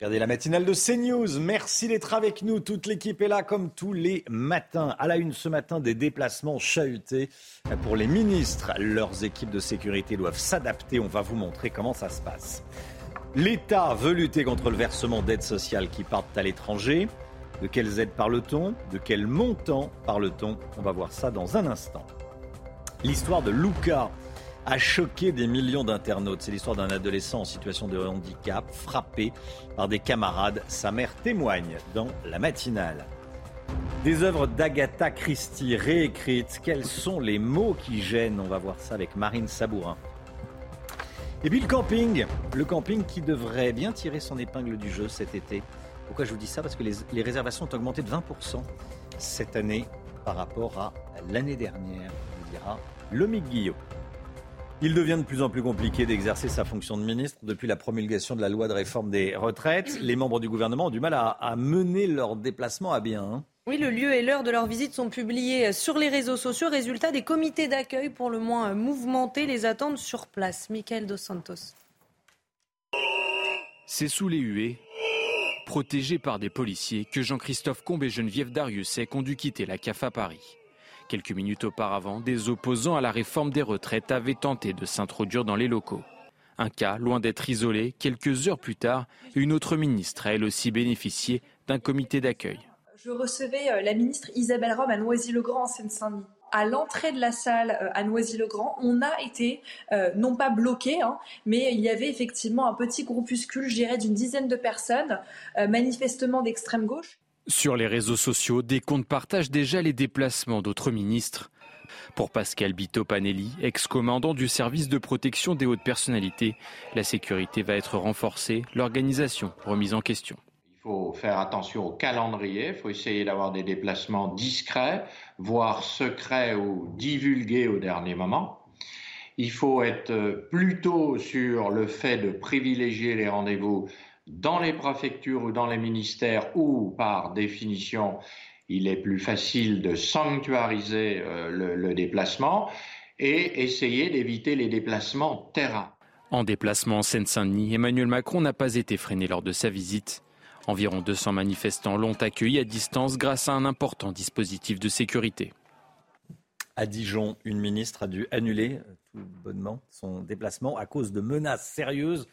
Regardez la matinale de CNews. Merci d'être avec nous. Toute l'équipe est là comme tous les matins. À la une ce matin, des déplacements chahutés pour les ministres. Leurs équipes de sécurité doivent s'adapter. On va vous montrer comment ça se passe. L'État veut lutter contre le versement d'aides sociales qui partent à l'étranger. De quelles aides parle-t-on? De quel montant parle-t-on? On va voir ça dans un instant. L'histoire de Luca a choqué des millions d'internautes. C'est l'histoire d'un adolescent en situation de handicap frappé par des camarades. Sa mère témoigne dans la matinale. Des œuvres d'Agatha Christie réécrites. Quels sont les mots qui gênent? On va voir ça avec Marine Sabourin. Et puis le camping, le camping qui devrait bien tirer son épingle du jeu cet été. Pourquoi je vous dis ça? Parce que les, réservations ont augmenté de 20% cette année par rapport à l'année dernière, vous dira Lomique Guillot. Il devient de plus en plus compliqué d'exercer sa fonction de ministre depuis la promulgation de la loi de réforme des retraites. Les membres du gouvernement ont du mal à, mener leur déplacement à bien. Hein. Oui, le lieu et l'heure de leur visite sont publiés sur les réseaux sociaux. Résultat, des comités d'accueil pour le moins mouvementés les attendent sur place. Michael Dos Santos. C'est sous les huées, protégés par des policiers, que Jean-Christophe Combe et Geneviève Dariussec ont dû quitter la CAF à Paris. Quelques minutes auparavant, des opposants à la réforme des retraites avaient tenté de s'introduire dans les locaux. Un cas, loin d'être isolé, quelques heures plus tard, une autre ministre a elle aussi bénéficié d'un comité d'accueil. Je recevais euh, la ministre Isabelle Rome à Noisy-le-Grand en Seine-Saint-Denis à l'entrée de la salle euh, à Noisy-le-Grand, on a été euh, non pas bloqué, hein, mais il y avait effectivement un petit groupuscule, je dirais, d'une dizaine de personnes, manifestement d'extrême gauche. Sur les réseaux sociaux, des comptes partagent déjà les déplacements d'autres ministres. Pour Pascal Bito-Panelli, ex-commandant du service de protection des hautes personnalités, la sécurité va être renforcée, l'organisation remise en question. Il faut faire attention au calendrier, il faut essayer d'avoir des déplacements discrets, voire secrets ou divulgués au dernier moment. Il faut être plutôt sur le fait de privilégier les rendez-vous dans les préfectures ou dans les ministères où, par définition, il est plus facile de sanctuariser euh, le, déplacement et essayer d'éviter les déplacements terrain. En déplacement en Seine-Saint-Denis, Emmanuel Macron n'a pas été freiné lors de sa visite. Environ 200 manifestants l'ont accueilli à distance grâce à un important dispositif de sécurité. À Dijon, une ministre a dû annuler tout bonnement son déplacement à cause de menaces sérieuses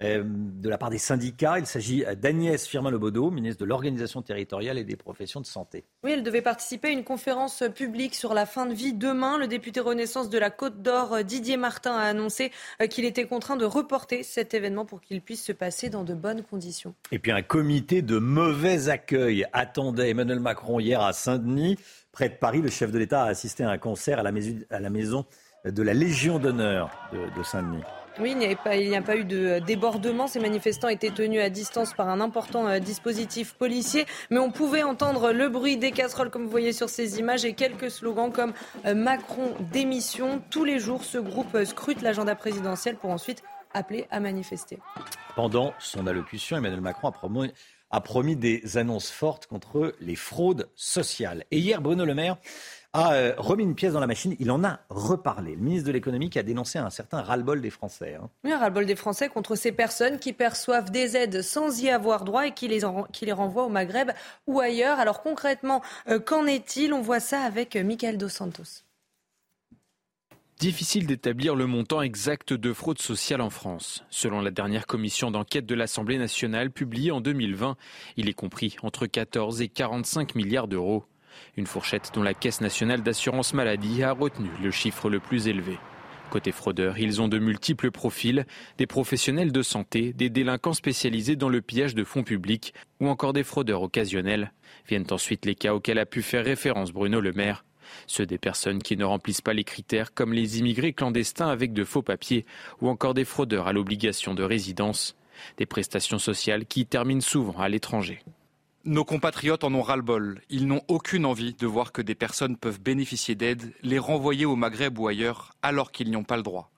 de la part des syndicats. Il s'agit d'Agnès Firmin-Lebaudot, ministre de l'Organisation territoriale et des professions de santé. Oui, elle devait participer à une conférence publique sur la fin de vie demain. Le député Renaissance de la Côte d'Or, Didier Martin, a annoncé euh, qu'il était contraint de reporter cet événement pour qu'il puisse se passer dans de bonnes conditions. Et puis un comité de mauvais accueil attendait Emmanuel Macron hier à Saint-Denis. Près de Paris, le chef de l'État a assisté à un concert à la maison, de la Légion d'honneur de Saint-Denis. Oui, il n'y a, pas, eu de débordement. Ces manifestants étaient tenus à distance par un important euh, dispositif policier. Mais on pouvait entendre le bruit des casseroles, comme vous voyez sur ces images, et quelques slogans comme euh, Macron démission. Tous les jours, ce groupe euh, scrute l'agenda présidentiel pour ensuite appeler à manifester. Pendant son allocution, Emmanuel Macron a promis, a promis des annonces fortes contre les fraudes sociales. Et hier, Bruno Le Maire a euh, remis une pièce dans la machine. Il en a reparlé. Le ministre de l'économie qui a dénoncé un certain ras-le-bol des Français. Hein. Oui, un ras-le-bol des Français contre ces personnes qui perçoivent des aides sans y avoir droit et qui les, qui les renvoient au Maghreb ou ailleurs. Alors concrètement, euh, qu'en est-il? On voit ça avec euh, Michael Dos Santos. Difficile d'établir le montant exact de fraude sociale en France. Selon la dernière commission d'enquête de l'Assemblée nationale publiée en 2020, il est compris entre 14 et 45 milliards d'euros. Une fourchette dont la Caisse nationale d'assurance maladie a retenu le chiffre le plus élevé. Côté fraudeurs, ils ont de multiples profils, des professionnels de santé, des délinquants spécialisés dans le pillage de fonds publics ou encore des fraudeurs occasionnels. Viennent ensuite les cas auxquels a pu faire référence Bruno Le Maire. Ceux des personnes qui ne remplissent pas les critères comme les immigrés clandestins avec de faux papiers ou encore des fraudeurs à l'obligation de résidence. Des prestations sociales qui terminent souvent à l'étranger. Nos compatriotes en ont ras-le-bol. Ils n'ont aucune envie de voir que des personnes peuvent bénéficier d'aide, les renvoyer au Maghreb ou ailleurs, alors qu'ils n'y ont pas le droit.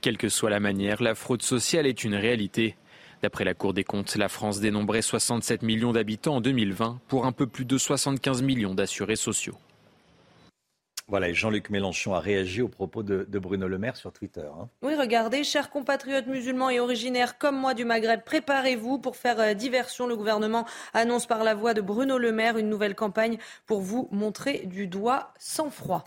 Quelle que soit la manière, la fraude sociale est une réalité. D'après la Cour des comptes, la France dénombrait 67 millions d'habitants en 2020 pour un peu plus de 75 millions d'assurés sociaux. Voilà, Jean-Luc Mélenchon a réagi aux propos de, Bruno Le Maire sur Twitter. Hein. Oui, regardez, chers compatriotes musulmans et originaires comme moi du Maghreb, préparez-vous pour faire euh, diversion. Le gouvernement annonce par la voix de Bruno Le Maire une nouvelle campagne pour vous montrer du doigt sans froid.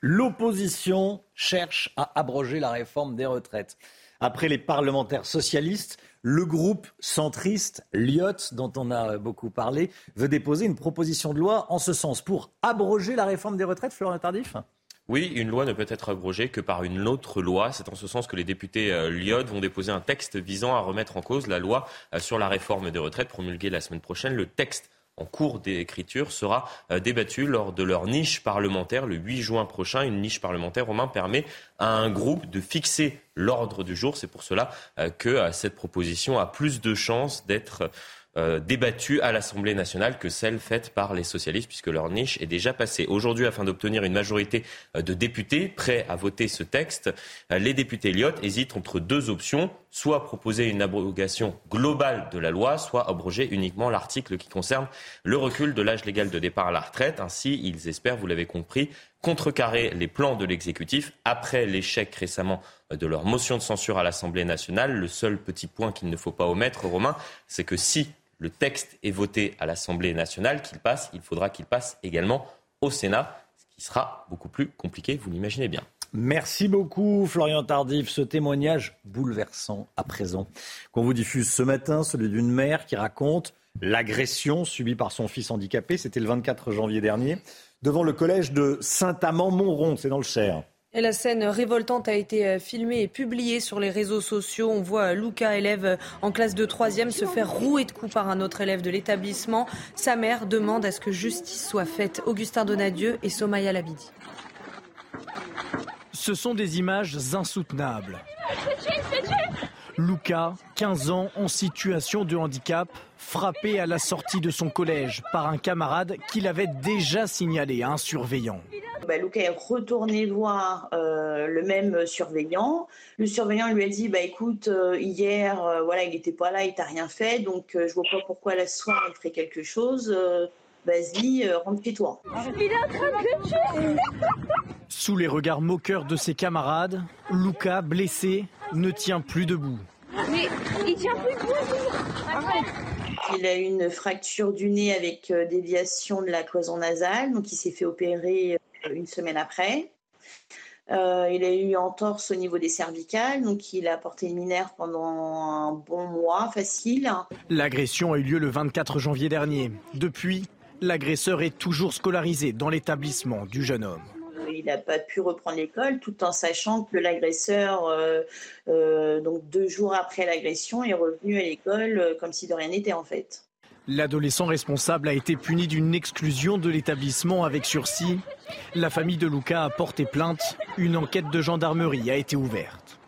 L'opposition cherche à abroger la réforme des retraites. Après les parlementaires socialistes, le groupe centriste Lyot, dont on a beaucoup parlé, veut déposer une proposition de loi en ce sens pour abroger la réforme des retraites, Florent Tardif? Oui, une loi ne peut être abrogée que par une autre loi. C'est en ce sens que les députés euh, Lyot vont déposer un texte visant à remettre en cause la loi euh, sur la réforme des retraites promulguée la semaine prochaine. Le texte en cours d'écriture sera euh, débattue lors de leur niche parlementaire le 8 juin prochain. Une niche parlementaire, Romain, permet à un groupe de fixer l'ordre du jour. C'est pour cela euh, que euh, cette proposition a plus de chances d'être euh, débattue à l'Assemblée nationale que celle faite par les socialistes, puisque leur niche est déjà passée. Aujourd'hui, afin d'obtenir une majorité euh, de députés prêts à voter ce texte, euh, les députés Lyot hésitent entre deux options soit proposer une abrogation globale de la loi, soit abroger uniquement l'article qui concerne le recul de l'âge légal de départ à la retraite. Ainsi, ils espèrent, vous l'avez compris, contrecarrer les plans de l'exécutif après l'échec récemment de leur motion de censure à l'Assemblée nationale. Le seul petit point qu'il ne faut pas omettre, Romain, c'est que si le texte est voté à l'Assemblée nationale, qu'il passe, il faudra qu'il passe également au Sénat, ce qui sera beaucoup plus compliqué, vous l'imaginez bien. Merci beaucoup Florian Tardif, ce témoignage bouleversant à présent qu'on vous diffuse ce matin, celui d'une mère qui raconte l'agression subie par son fils handicapé, c'était le 24 janvier dernier, devant le collège de Saint-Amand-Montrond, c'est dans le Cher. Et la scène révoltante a été euh, filmée et publiée sur les réseaux sociaux. On voit euh, Luca, élève euh, en classe de troisième, se faire rouer de coups par un autre élève de l'établissement. Sa mère demande à ce que justice soit faite. Augustin Donadieu et Somaya Labidi. Ce sont des images insoutenables. Luca, 15 ans, en situation de handicap, frappé à la sortie de son collège par un camarade qu'il avait déjà signalé à un surveillant. Bah, Luca est retourné voir euh, le même surveillant. Le surveillant lui a dit bah, écoute, euh, hier, euh, voilà, il n'était pas là, il t'a rien fait, donc je vois pas pourquoi la soirée il ferait quelque chose. Vas-y, rentre chez toi. Il est en train de Sous les regards moqueurs de ses camarades, Luca, blessé, ne tient plus debout. Mais il tient plus debout. Il a eu une fracture du nez avec déviation de la cloison nasale, donc il s'est fait opérer une semaine après. Euh, il a eu entorse au niveau des cervicales, donc il a porté une mineure pendant un bon mois facile. L'agression a eu lieu le 24 janvier dernier. Depuis, l'agresseur est toujours scolarisé dans l'établissement du jeune homme. Il n'a pas pu reprendre l'école tout en sachant que l'agresseur, euh, euh, donc deux jours après l'agression, est revenu à l'école comme si de rien n'était en fait. L'adolescent responsable a été puni d'une exclusion de l'établissement avec sursis. La famille de Luca a porté plainte. Une enquête de gendarmerie a été ouverte.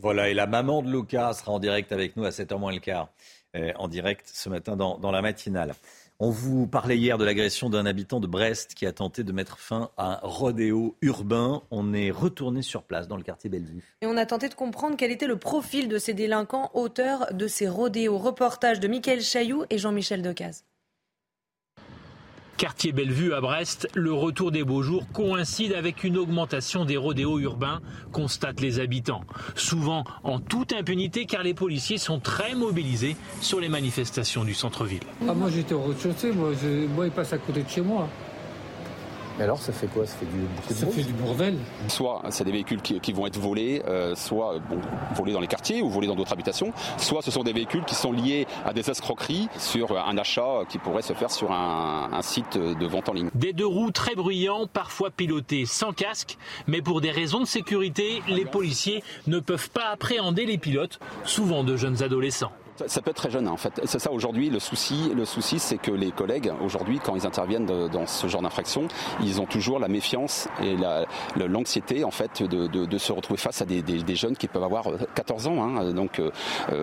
Voilà, et la maman de Luca sera en direct avec nous à 7h moins le quart, euh, en direct ce matin dans la matinale. On vous parlait hier de l'agression d'un habitant de Brest qui a tenté de mettre fin à un rodéo urbain. On est retourné sur place dans le quartier Bellevue. Et on a tenté de comprendre quel était le profil de ces délinquants auteurs de ces rodéos. Reportage de Michael Chailloux et Jean-Michel Decaze. Quartier Bellevue à Brest, le retour des beaux jours coïncide avec une augmentation des rodéos urbains, constatent les habitants. Souvent en toute impunité car les policiers sont très mobilisés sur les manifestations du centre-ville. Ah, moi j'étais au moi, moi il passe à côté de chez moi. Mais alors, ça fait quoi? Ça fait du, ça fait du bordel. Soit c'est des véhicules qui, vont être volés, euh, soit bon, volés dans les quartiers ou volés dans d'autres habitations, soit ce sont des véhicules qui sont liés à des escroqueries sur un achat qui pourrait se faire sur un, un site de vente en ligne. Des deux roues très bruyants, parfois pilotés sans casque, mais pour des raisons de sécurité, les policiers ne peuvent pas appréhender les pilotes, souvent de jeunes adolescents. Ça, peut être très jeune, hein, en fait. C'est ça aujourd'hui le souci. Le souci, c'est que les collègues aujourd'hui, quand ils interviennent dans ce genre d'infraction, ils ont toujours la méfiance et l'anxiété en fait de, se retrouver face à des, jeunes qui peuvent avoir 14 ans. Hein. donc, euh,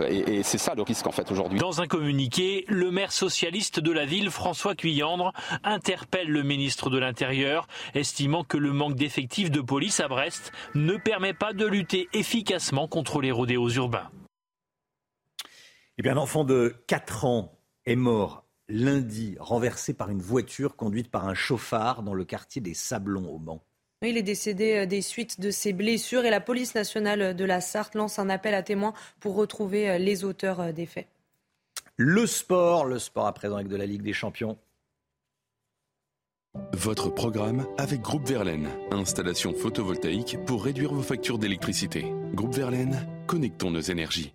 et, et c'est ça le risque en fait aujourd'hui. Dans un communiqué, le maire socialiste de la ville, François Cuyandre, interpelle le ministre de l'Intérieur, estimant que le manque d'effectifs de police à Brest ne permet pas de lutter efficacement contre les rodéos urbains. Eh bien, un enfant de 4 ans est mort lundi, renversé par une voiture conduite par un chauffard dans le quartier des Sablons au Mans. Il est décédé euh, des suites de ses blessures et la police nationale de la Sarthe lance un appel à témoins pour retrouver euh, les auteurs euh, des faits. Le sport, le sport à présent avec de la Ligue des Champions. Votre programme avec Groupe Verlaine. Installation photovoltaïque pour réduire vos factures d'électricité. Groupe Verlaine, connectons nos énergies.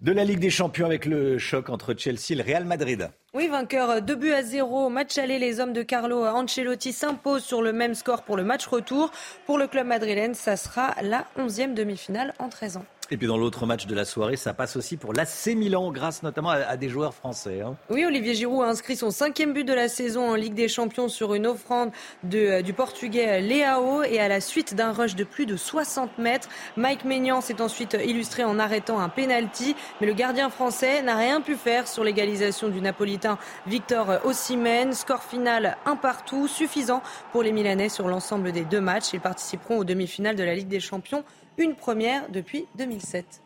De la Ligue des Champions avec le choc entre Chelsea et le Real Madrid. Oui, vainqueur 2 buts à 0. Match aller, les hommes de Carlo Ancelotti s'imposent sur le même score pour le match retour. Pour le club madrilène, ça sera la 11e demi-finale en 13 ans. Et puis dans l'autre match de la soirée, ça passe aussi pour l'AC Milan, grâce notamment à, des joueurs français. Hein. Oui, Olivier Giroud a inscrit son cinquième but de la saison en Ligue des Champions sur une offrande de, euh, du Portugais Leao et à la suite d'un rush de plus de 60 mètres. Mike Maignan s'est ensuite illustré en arrêtant un penalty, mais le gardien français n'a rien pu faire sur l'égalisation du Napolitain Victor Osimhen. Score final un partout, suffisant pour les Milanais sur l'ensemble des deux matchs. Ils participeront aux demi-finales de la Ligue des Champions une première depuis 2007.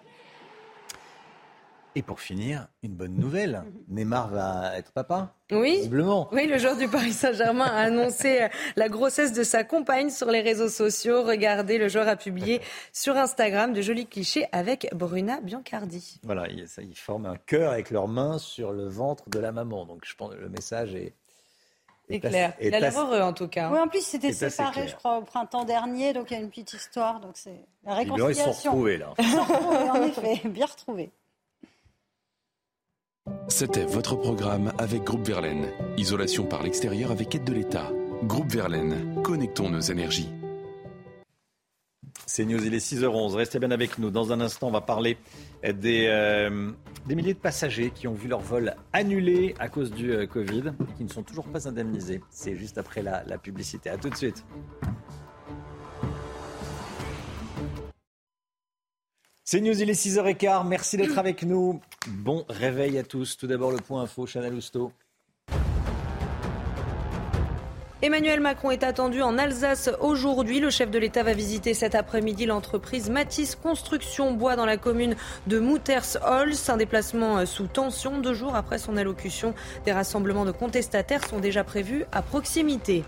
Et pour finir, une bonne nouvelle. Neymar va être papa. Oui. Visiblement. Oui, le joueur du Paris Saint-Germain a annoncé la grossesse de sa compagne sur les réseaux sociaux. Regardez, le joueur a publié sur Instagram de jolis clichés avec Bruna Biancardi. Voilà, ils forment un cœur avec leurs mains sur le ventre de la maman. Donc je pense que le message est, c'est clair. Il a l'air heureux en tout cas. Oui, en plus, c'était séparé, je crois, au printemps dernier, donc il y a une petite histoire. Donc c'est la réconciliation. Ils sont retrouvés là. Ils sont retrouvés, en effet, bien retrouvés. C'était votre programme avec Groupe Verlaine. Isolation par l'extérieur avec aide de l'État. Groupe Verlaine, connectons nos énergies. C'est News, il est 6h11. Restez bien avec nous. Dans un instant, on va parler des, euh, des milliers de passagers qui ont vu leur vol annulé à cause du euh, Covid qui ne sont toujours pas indemnisés. C'est juste après la, la publicité. A tout de suite. C'est News, il est 6h15. Merci d'être avec nous. Bon réveil à tous. Tout d'abord, le point info, Chanel Housteau. Emmanuel Macron est attendu en Alsace aujourd'hui. Le chef de l'État va visiter cet après-midi l'entreprise Matisse Construction Bois dans la commune de Mouters-Holz. Un déplacement sous tension deux jours après son allocution. Des rassemblements de contestataires sont déjà prévus à proximité.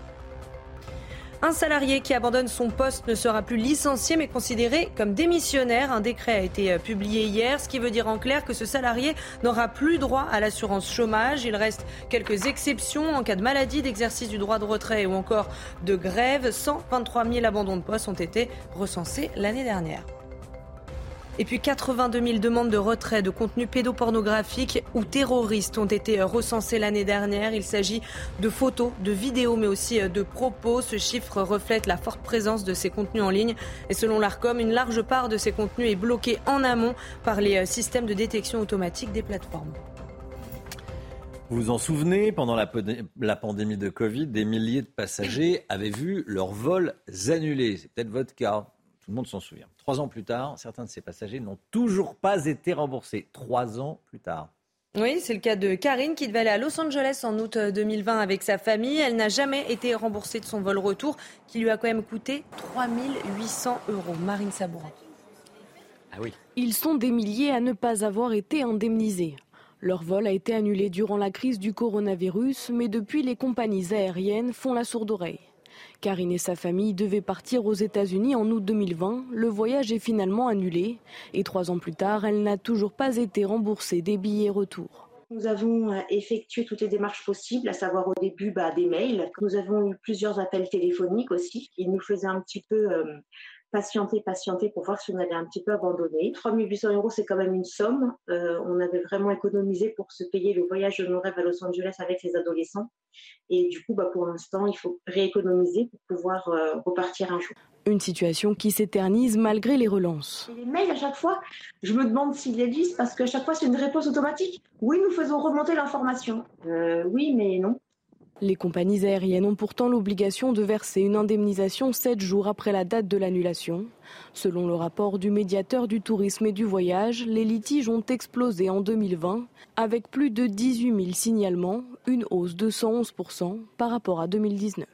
Un salarié qui abandonne son poste ne sera plus licencié mais considéré comme démissionnaire. Un décret a été euh, publié hier, ce qui veut dire en clair que ce salarié n'aura plus droit à l'assurance chômage. Il reste quelques exceptions en cas de maladie, d'exercice du droit de retrait ou encore de grève. 123 000 abandons de poste ont été recensés l'année dernière. Et puis 82 000 demandes de retrait de contenu pédopornographique ou terroristes ont été recensées l'année dernière. Il s'agit de photos, de vidéos, mais aussi de propos. Ce chiffre reflète la forte présence de ces contenus en ligne. Et selon l'ARCOM, une large part de ces contenus est bloquée en amont par les systèmes de détection automatique des plateformes. Vous vous en souvenez, pendant la, la, pandémie de Covid, des milliers de passagers avaient vu leurs vols annulés. C'est peut-être votre cas. Tout le monde s'en souvient. Trois ans plus tard, certains de ces passagers n'ont toujours pas été remboursés. Trois ans plus tard. Oui, c'est le cas de Karine qui devait aller à Los Angeles en août 2020 avec sa famille. Elle n'a jamais été remboursée de son vol retour qui lui a quand même coûté 3800 euros. Marine Sabourin. Ah oui. Ils sont des milliers à ne pas avoir été indemnisés. Leur vol a été annulé durant la crise du coronavirus, mais depuis les compagnies aériennes font la sourde oreille. Karine et sa famille devaient partir aux États-Unis en août 2020. Le voyage est finalement annulé et trois ans plus tard, elle n'a toujours pas été remboursée des billets retour. Nous avons euh, effectué toutes les démarches possibles, à savoir au début bah, des mails. Nous avons eu plusieurs appels téléphoniques aussi. qui nous faisaient un petit peu euh, patienter, patienter pour voir si on allait un petit peu abandonner. 3800 euros, c'est quand même une somme. Euh, on avait vraiment économisé pour se payer le voyage de nos rêves à Los Angeles avec les adolescents. Et du coup, bah, pour l'instant, il faut rééconomiser pour pouvoir euh, repartir un jour. Une situation qui s'éternise malgré les relances. les mails, à chaque fois, je me demande s'ils les lisent parce qu'à chaque fois, c'est une réponse automatique. Oui, nous faisons remonter l'information. Euh, oui, mais non. Les compagnies aériennes ont pourtant l'obligation de verser une indemnisation sept jours après la date de l'annulation. Selon le rapport du médiateur du tourisme et du voyage, les litiges ont explosé en 2020 avec plus de 18 000 signalements, une hausse de 111% par rapport à 2019.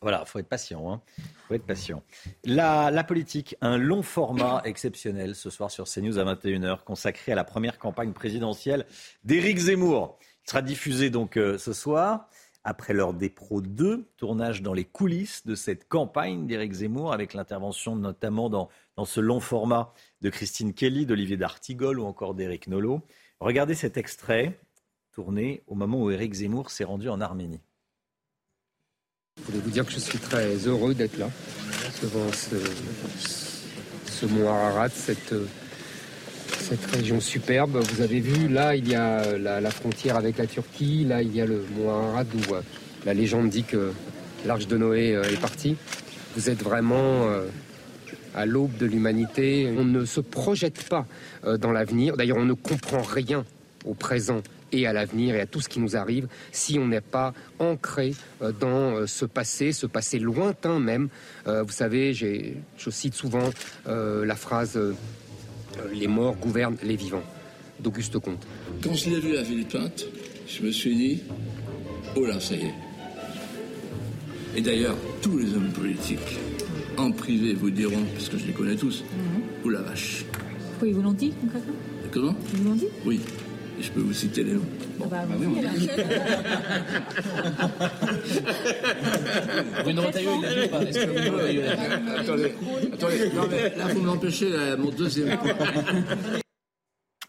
Voilà, faut être patient. Hein. Faut être patient. La, politique, un long format exceptionnel ce soir sur CNews à 21h, consacré à la première campagne présidentielle d'Éric Zemmour. Il sera diffusé donc euh, ce soir, après l'heure des pros 2, tournage dans les coulisses de cette campagne d'Éric Zemmour, avec l'intervention notamment dans, dans ce long format de Christine Kelly, d'Olivier D'Artigol ou encore d'Éric Nolot. Regardez cet extrait tourné au moment où Éric Zemmour s'est rendu en Arménie. Je voulais vous dire que je suis très heureux d'être là, devant ce, mont Ararat, cette, cette région superbe. Vous avez vu, là, il y a la, la, frontière avec la Turquie, là, il y a le mont Ararat où euh, la légende dit que l'arche de Noé euh, est partie. Vous êtes vraiment euh, à l'aube de l'humanité. On ne se projette pas dans l'avenir. D'ailleurs, on ne comprend rien au présent et à l'avenir et à tout ce qui nous arrive si on n'est pas ancré euh, dans euh, ce passé, ce passé lointain même. Euh, vous savez, je cite souvent la phrase Les morts gouvernent les vivants d'Auguste Comte. Quand je l'ai vu à Villepinte, je me suis dit Oh là, ça y est. Et d'ailleurs, tous les hommes politiques en privé vous diront, parce que je les connais tous, mmh. oh la vache. Oui, ils vous l'ont dit concrètement? Comment? Ils vous l'ont dit? Oui. Je peux vous citer les noms. Bon. Bah, bah, oui, Bruno Retailleau, il l'a pas Est-ce que Bruno Retailleau Attendez, attendez. Non, mais là, vous m'empêchez mon deuxième point.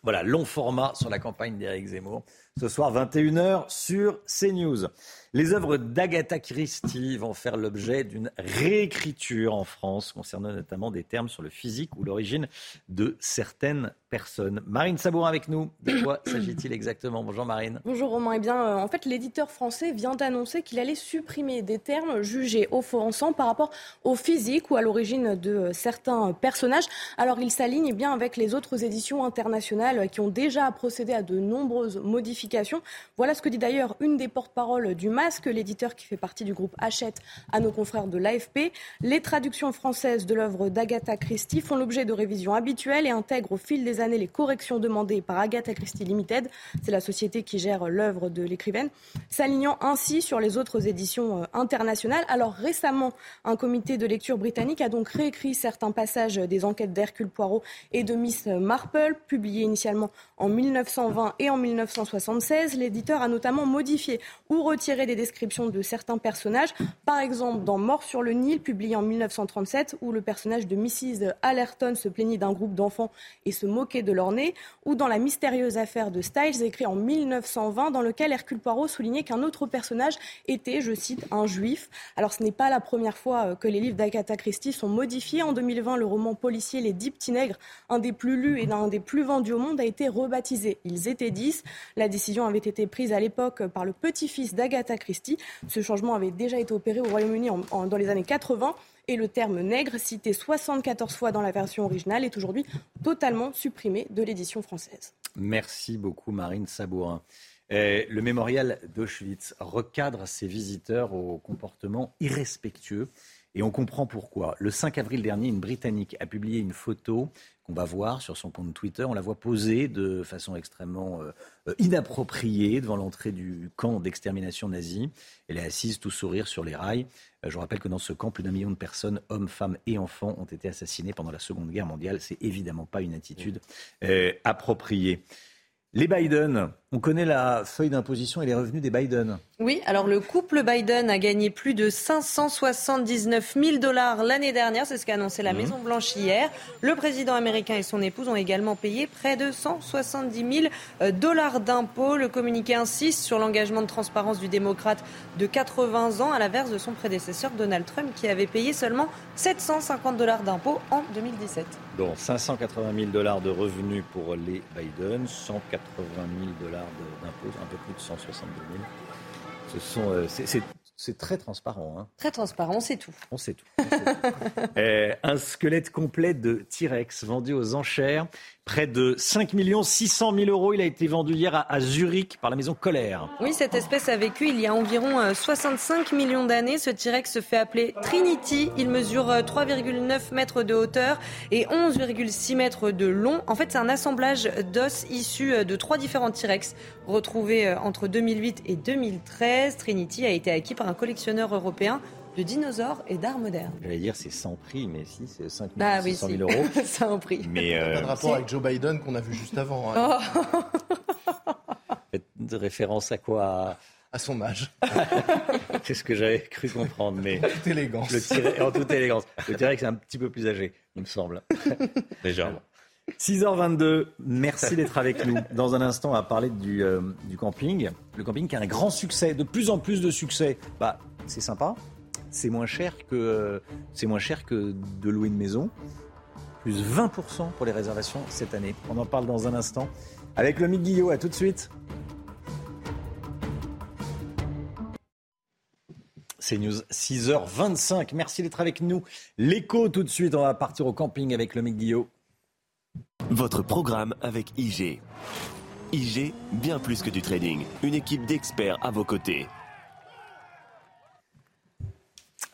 Voilà, long format sur la campagne d'Éric Zemmour. Ce soir, 21h sur CNews. Les œuvres d'Agatha Christie vont faire l'objet d'une réécriture en France, concernant notamment des termes sur le physique ou l'origine de certaines personnes. Marine Sabourin avec nous. De quoi s'agit-il exactement? Bonjour Marine. Bonjour Romain. Eh bien, euh, en fait, l'éditeur français vient d'annoncer qu'il allait supprimer des termes jugés offensants par rapport au physique ou à l'origine de euh, certains personnages. Alors, il s'aligne eh bien avec les autres éditions internationales qui ont déjà procédé à de nombreuses modifications. Voilà ce que dit d'ailleurs une des porte-paroles du Masque, l'éditeur qui fait partie du groupe Hachette, à nos confrères de l'AFP. Les traductions françaises de l'œuvre d'Agatha Christie font l'objet de révisions habituelles et intègrent au fil des années les corrections demandées par Agatha Christie Limited, c'est la société qui gère l'œuvre de l'écrivaine, s'alignant ainsi sur les autres éditions euh, internationales. Alors récemment, un comité de lecture britannique a donc réécrit certains passages des enquêtes d'Hercule Poirot et de Miss Marple, publiées initialement en 1920 et en 1976. L'éditeur a notamment modifié ou retiré des descriptions de certains personnages, par exemple dans Mort sur le Nil, publié en 1937, où le personnage de Mrs. Allerton se plaignit d'un groupe d'enfants et se moquait de leur nez, ou dans la mystérieuse affaire de Styles, écrit en 1920, dans lequel Hercule Poirot soulignait qu'un autre personnage était, je cite, un juif. Alors ce n'est pas la première fois euh, que les livres d'Agatha Christie sont modifiés. En 2020, le roman policier Les Dix Petits Nègres, un des plus lus et un des plus vendus au monde, a été rebaptisé. Ils étaient dix. La décision avait été prise à l'époque par le petit-fils d'Agatha Christie. Ce changement avait déjà été opéré au Royaume-Uni dans les années 80 et le terme nègre, cité 74 fois dans la version originale, est aujourd'hui totalement supprimé de l'édition française. Merci beaucoup Marine Sabourin. le mémorial d'Auschwitz recadre ses visiteurs au comportement irrespectueux et on comprend pourquoi. Le 5 avril dernier, une Britannique a publié une photo qu'on va voir sur son compte Twitter. On la voit posée de façon extrêmement euh, euh, inappropriée devant l'entrée du camp d'extermination nazi. Elle est assise tout sourire sur les rails. Euh, je vous rappelle que dans ce camp, plus d'un million de personnes, hommes, femmes et enfants, ont été assassinés pendant la Seconde Guerre mondiale. C'est évidemment pas une attitude appropriée. Les Biden, on connaît la feuille d'imposition et les revenus des Biden. Oui, alors le couple Biden a gagné plus de 579 000 dollars l'année dernière, c'est ce qu'a annoncé la mmh. Maison-Blanche hier. Le président américain et son épouse ont également payé près de 170 000 euh, dollars d'impôts. Le communiqué insiste sur l'engagement de transparence du démocrate de 80 ans, à l'inverse de son prédécesseur Donald Trump, qui avait payé seulement 750 dollars d'impôts en 2017. Donc 580 000 dollars de revenus pour les Biden, 180 000 dollars d'impôts, un peu plus de 162 000. Ce sont, euh, c'est C'est très transparent. Hein. Très transparent, c'est tout. On sait tout. On sait tout. Euh, un squelette complet de T-Rex vendu aux enchères. Près de 5 600 000 euros. Il a été vendu hier à, Zurich par la maison Colère. Oui, cette espèce a vécu il y a environ euh, 65 millions d'années. Ce T-Rex se fait appeler Trinity. Il mesure euh, 3,9 mètres de hauteur et 11,6 mètres de long. En fait, c'est un assemblage d'os issus euh, de trois différents T-Rex retrouvés euh, entre 2008 et 2013. Trinity a été acquis par un collectionneur européen de dinosaures et d'art moderne. J'allais dire c'est sans prix, mais si, c'est 5 Bah oui, 600 si. 000 euros. En prix. Mais Pas de euh, rapport avec Joe Biden qu'on a vu juste avant. hein. Oh. faites de référence à quoi? À son âge. C'est ce que j'avais cru comprendre. Mais En toute élégance. Le T-Rex- en toute élégance. Le T-Rex est un petit peu plus âgé, il me semble. Légèrement. 6h22, merci d'être avec nous. Dans un instant, on va parler du, euh, du camping. Le camping qui a un grand succès, de plus en plus de succès. Bah, c'est sympa. C'est moins cher que de louer une maison. Plus 20% pour les réservations cette année. On en parle dans un instant avec le Guillot. À tout de suite. C'est News 6h25. Merci d'être avec nous. L'écho tout de suite. On va partir au camping avec le Guillot. Votre programme avec IG. IG, bien plus que du trading. Une équipe d'experts à vos côtés.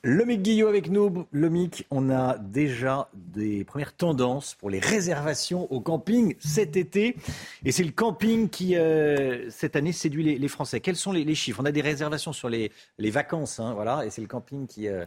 Le Mick Guillot avec nous. Le on a déjà des premières tendances pour les réservations au camping cet été. Et c'est le camping qui, euh, cette année, séduit les, Français. Quels sont les, chiffres? On a des réservations sur les, les vacances, hein, voilà, et c'est le camping qui, euh,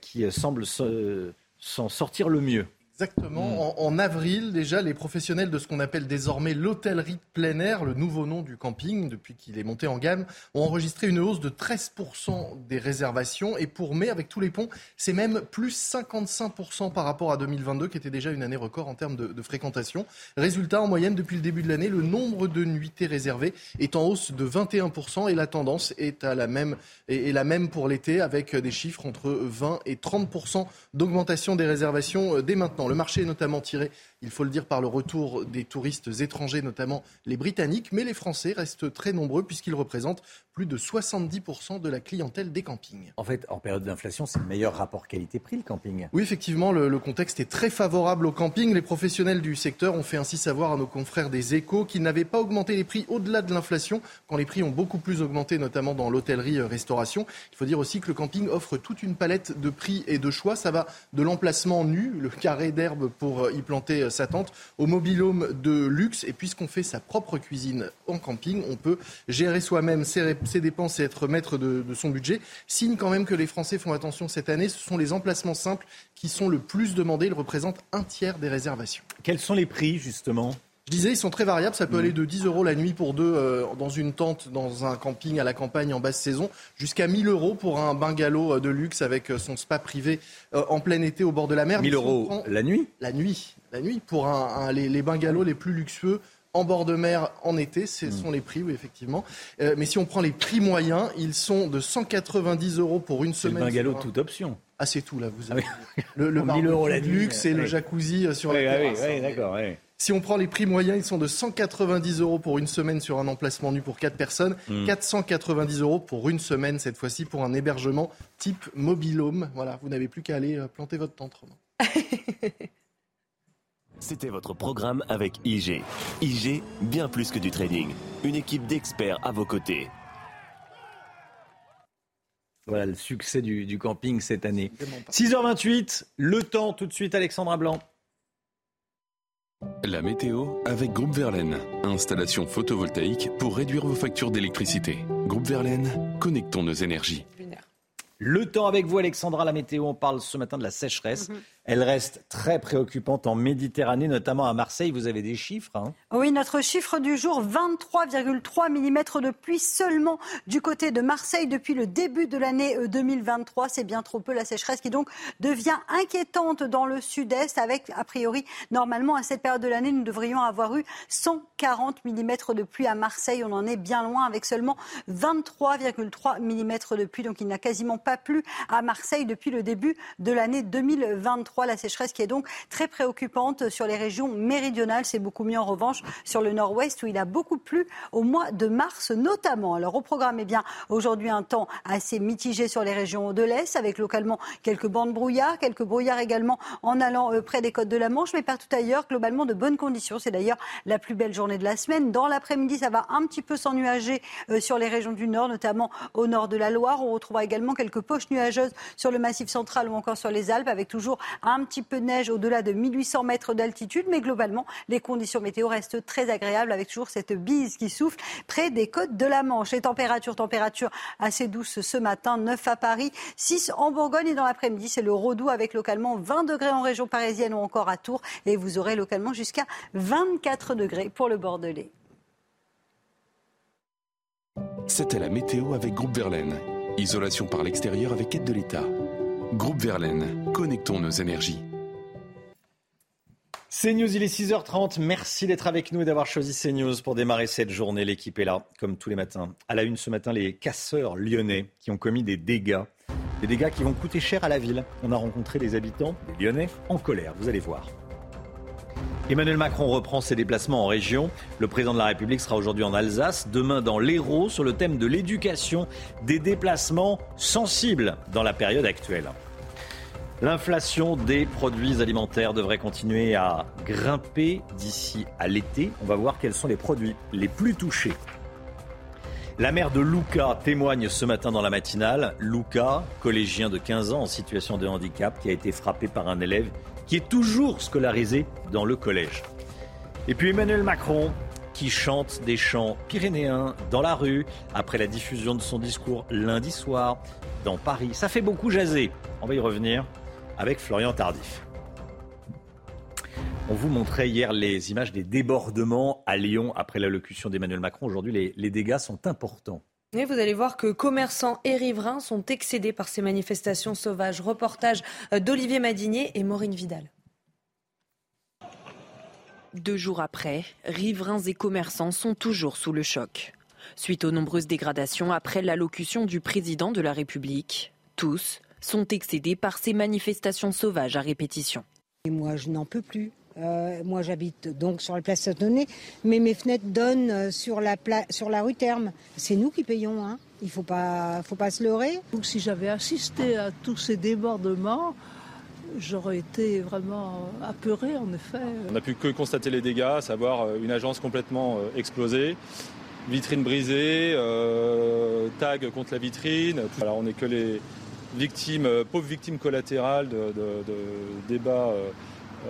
qui euh, semble se- s'en sortir le mieux. Exactement. En, en avril, déjà, les professionnels de ce qu'on appelle désormais l'hôtellerie de plein air, le nouveau nom du camping depuis qu'il est monté en gamme, ont enregistré une hausse de 13% des réservations. Et pour mai, avec tous les ponts, c'est même plus 55% par rapport à 2022, qui était déjà une année record en termes de, de fréquentation. Résultat, en moyenne, depuis le début de l'année, le nombre de nuitées réservées est en hausse de 21% et la tendance est, à la, même, est, est la même pour l'été, avec des chiffres entre 20 et 30% d'augmentation des réservations euh, dès maintenant. Le marché est notamment tiré, il faut le dire, par le retour des touristes étrangers, notamment les Britanniques, mais les Français restent très nombreux puisqu'ils représentent plus de 70% de la clientèle des campings. En fait, en période d'inflation, c'est le meilleur rapport qualité-prix, le camping. Oui, effectivement, le, le contexte est très favorable au camping. Les professionnels du secteur ont fait ainsi savoir à nos confrères des échos qu'ils n'avaient pas augmenté les prix au-delà de l'inflation, quand les prix ont beaucoup plus augmenté, notamment dans l'hôtellerie-restauration. Il faut dire aussi que le camping offre toute une palette de prix et de choix. Ça va de l'emplacement nu, le carré d'herbe pour y planter sa tente, au mobilhome de luxe. Et puisqu'on fait sa propre cuisine en camping, on peut gérer soi-même ses, ses dépenses et être maître de, de son budget. Signe quand même que les Français font attention cette année, ce sont les emplacements simples qui sont le plus demandés. Ils représentent un tiers des réservations. Quels sont les prix, justement? Je disais, ils sont très variables. Ça peut aller de 10 euros la nuit pour deux euh, dans une tente, dans un camping à la campagne en basse saison, jusqu'à 1000 euros pour un bungalow euh, de luxe avec euh, son spa privé euh, en plein été au bord de la mer. 1000 Mais si on euros la nuit? La nuit. La nuit pour un, un- les, les bungalows les plus luxueux en bord de mer en été, ce Hmm. sont les prix, oui, effectivement. Euh, mais si on prend les prix moyens, ils sont de 190 euros pour une C'est le semaine. bungalow un- toute option. Ah, c'est tout, là. Vous Ah avez oui. le, le Pour 1000 euros la barbecue de nuit, luxe et le jacuzzi sur la ah oui, terrasse. oui, d'accord, oui. Si on prend les prix moyens, ils sont de 190 euros pour une semaine sur un emplacement nu pour 4 personnes, Mm. 490 euros pour une semaine cette fois-ci pour un hébergement type mobilhome. Voilà, vous n'avez plus qu'à aller euh, planter votre tente. C'était votre programme avec IG. IG, bien plus que du trading. Une équipe d'experts à vos côtés. Voilà le succès du, du camping cette année. 6h28, le temps tout de suite, Alexandra Blanc. La météo avec Groupe Verlaine. Installation photovoltaïque pour réduire vos factures d'électricité. Groupe Verlaine, connectons nos énergies. Le temps avec vous, Alexandra, la météo. On parle ce matin de la sécheresse. Elle reste très préoccupante en Méditerranée, notamment à Marseille. Vous avez des chiffres hein Oui, notre chiffre du jour, 23,3 mm de pluie seulement du côté de Marseille depuis le début de l'année euh, 2023. C'est bien trop peu la sécheresse qui donc devient inquiétante dans le sud-est avec, a priori, normalement à cette période de l'année, nous devrions avoir eu 140 mm de pluie à Marseille. On en est bien loin avec seulement 23,3 mm de pluie. Donc il n'a quasiment pas plu à Marseille depuis le début de l'année 2023. La sécheresse qui est donc très préoccupante sur les régions méridionales. C'est beaucoup mieux en revanche sur le nord-ouest où il a beaucoup plu au mois de mars notamment. Alors au programme, eh bien aujourd'hui un temps assez mitigé sur les régions de l'Est avec localement quelques bandes brouillard, quelques brouillards également en allant euh, près des côtes de la Manche, mais partout ailleurs, globalement de bonnes conditions. C'est d'ailleurs la plus belle journée de la semaine. Dans l'après-midi, ça va un petit peu s'ennuager euh, sur les régions du nord, notamment au nord de la Loire. On retrouvera également quelques poches nuageuses sur le massif central ou encore sur les Alpes, avec toujours un petit peu de neige au-delà de 1800 mètres d'altitude. Mais globalement, les conditions météo restent très agréables, avec toujours cette bise qui souffle près des côtes de la Manche. Les températures, températures assez douces ce matin, 9 à Paris, 6 en Bourgogne et dans l'après-midi, c'est le Rodou avec localement 20 degrés en région parisienne ou encore à Tours et vous aurez localement jusqu'à 24 degrés pour le Bordelais. C'était la météo avec Groupe Verlaine. Isolation par l'extérieur avec aide de l'État. Groupe Verlaine, connectons nos énergies. CNews, il est 6h30. Merci d'être avec nous et d'avoir choisi CNews pour démarrer cette journée. L'équipe est là, comme tous les matins. À la une ce matin, les casseurs lyonnais qui ont commis des dégâts. Des dégâts qui vont coûter cher à la ville. On a rencontré des habitants, des lyonnais, en colère. Vous allez voir. Emmanuel Macron reprend ses déplacements en région. Le président de la République sera aujourd'hui en Alsace, demain dans l'Hérault sur le thème de l'éducation, des déplacements sensibles dans la période actuelle. L'inflation des produits alimentaires devrait continuer à grimper d'ici à l'été. On va voir quels sont les produits les plus touchés. La mère de Luca témoigne ce matin dans la matinale. Luca, collégien de 15 ans en situation de handicap, qui a été frappé par un élève qui est toujours scolarisé dans le collège. Et puis Emmanuel Macron, qui chante des chants pyrénéens dans la rue après la diffusion de son discours lundi soir dans Paris. Ça fait beaucoup jaser. On va y revenir avec Florian Tardif. On vous montrait hier les images des débordements à Lyon après l'allocution d'Emmanuel Macron. Aujourd'hui, les, les, dégâts sont importants. Et vous allez voir que commerçants et riverains sont excédés par ces manifestations sauvages. Reportage d'Olivier Madinier et Maureen Vidal. Deux jours après, riverains et commerçants sont toujours sous le choc. Suite aux nombreuses dégradations après l'allocution du président de la République, tous sont excédés par ces manifestations sauvages à répétition. Et moi, je n'en peux plus. Euh, moi, j'habite donc sur la place Saint-Denis, mais mes fenêtres donnent sur la, sur la rue Terme. C'est nous qui payons. Hein. Il ne faut pas, faut pas se leurrer. Donc, si j'avais assisté à tous ces débordements, j'aurais été vraiment apeuré, en effet. On n'a pu que constater les dégâts, à savoir une agence complètement explosée, vitrine brisée, euh, tag contre la vitrine. Alors, on n'est que les victimes, pauvres victimes collatérales de, de, de débats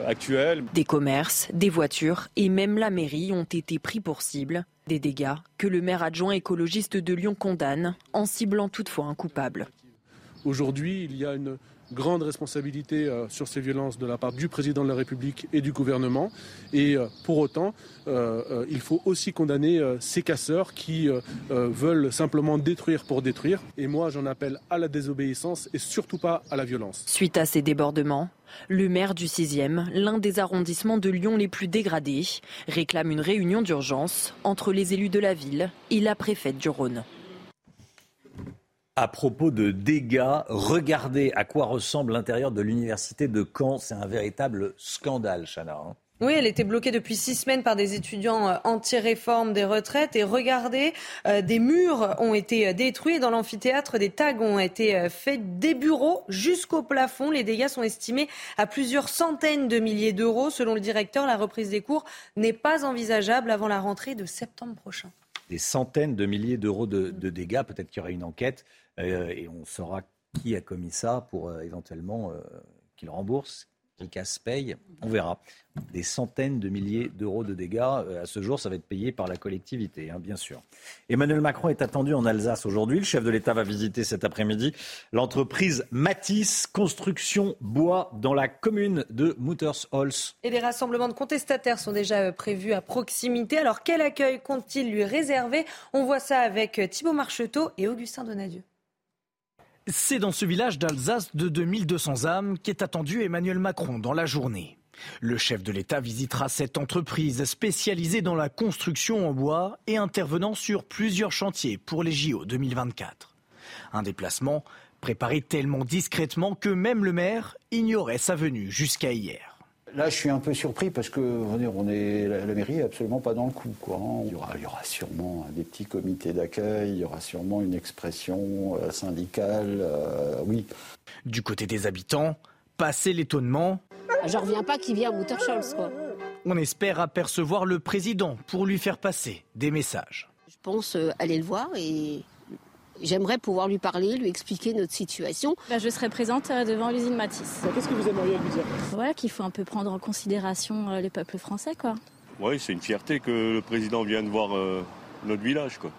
actuels. Des commerces, des voitures et même la mairie ont été pris pour cible. Des dégâts que le maire adjoint écologiste de Lyon condamne, en ciblant toutefois un coupable. Aujourd'hui, il y a une grande responsabilité euh, sur ces violences de la part du président de la République et du gouvernement. Et euh, pour autant, euh, il faut aussi condamner ces casseurs qui veulent simplement détruire pour détruire. Et moi, j'en appelle à la désobéissance et surtout pas à la violence. Suite à ces débordements, le maire du 6e, l'un des arrondissements de Lyon les plus dégradés, réclame une réunion d'urgence entre les élus de la ville et la préfète du Rhône. À propos de dégâts, regardez à quoi ressemble l'intérieur de l'université de Caen. C'est un véritable scandale, Chana. Hein. Oui, elle était bloquée depuis six semaines par des étudiants anti-réforme des retraites. Et regardez, euh, des murs ont été détruits dans l'amphithéâtre, des tags ont été faits, des bureaux jusqu'au plafond. Les dégâts sont estimés à plusieurs centaines de milliers d'euros. Selon le directeur, la reprise des cours n'est pas envisageable avant la rentrée de septembre prochain. Des centaines de milliers d'euros de, de, dégâts. Peut-être qu'il y aura une enquête euh, et on saura qui a commis ça pour euh, éventuellement euh, qu'il rembourse, qu'il casse paye. On verra. Des centaines de milliers d'euros de dégâts. À ce jour, ça va être payé par la collectivité, hein, bien sûr. Emmanuel Macron est attendu en Alsace aujourd'hui. Le chef de l'État va visiter cet après-midi l'entreprise Matisse Construction Bois dans la commune de Muttersholz. Et des rassemblements de contestataires sont déjà prévus à proximité. Alors quel accueil compte-t-il lui réserver? On voit ça avec Thibault Marcheteau et Augustin Donadieu. C'est dans ce village d'Alsace de 2200 âmes qu'est attendu Emmanuel Macron dans la journée. Le chef de l'État visitera cette entreprise spécialisée dans la construction en bois et intervenant sur plusieurs chantiers pour les JO 2024. Un déplacement préparé tellement discrètement que même le maire ignorait sa venue jusqu'à hier. Là, je suis un peu surpris parce que on est, la mairie n'est absolument pas dans le coup. Quoi. Hein. Il, y aura, il, y aura, sûrement des petits comités d'accueil, il y aura sûrement une expression euh, syndicale, euh, oui. Du côté des habitants, passé l'étonnement. Je reviens pas qui vient à Mutterscholz, quoi. On espère apercevoir le président pour lui faire passer des messages. Je pense euh, aller le voir et J'aimerais pouvoir lui parler, lui expliquer notre situation. Bah, je serai présente euh, devant l'usine Matisse. Bah, qu'est-ce que vous aimeriez lui dire? Voilà, qu'il faut un peu prendre en considération euh, les peuples français, quoi. Oui, c'est une fierté que le président vienne voir euh, notre village, quoi.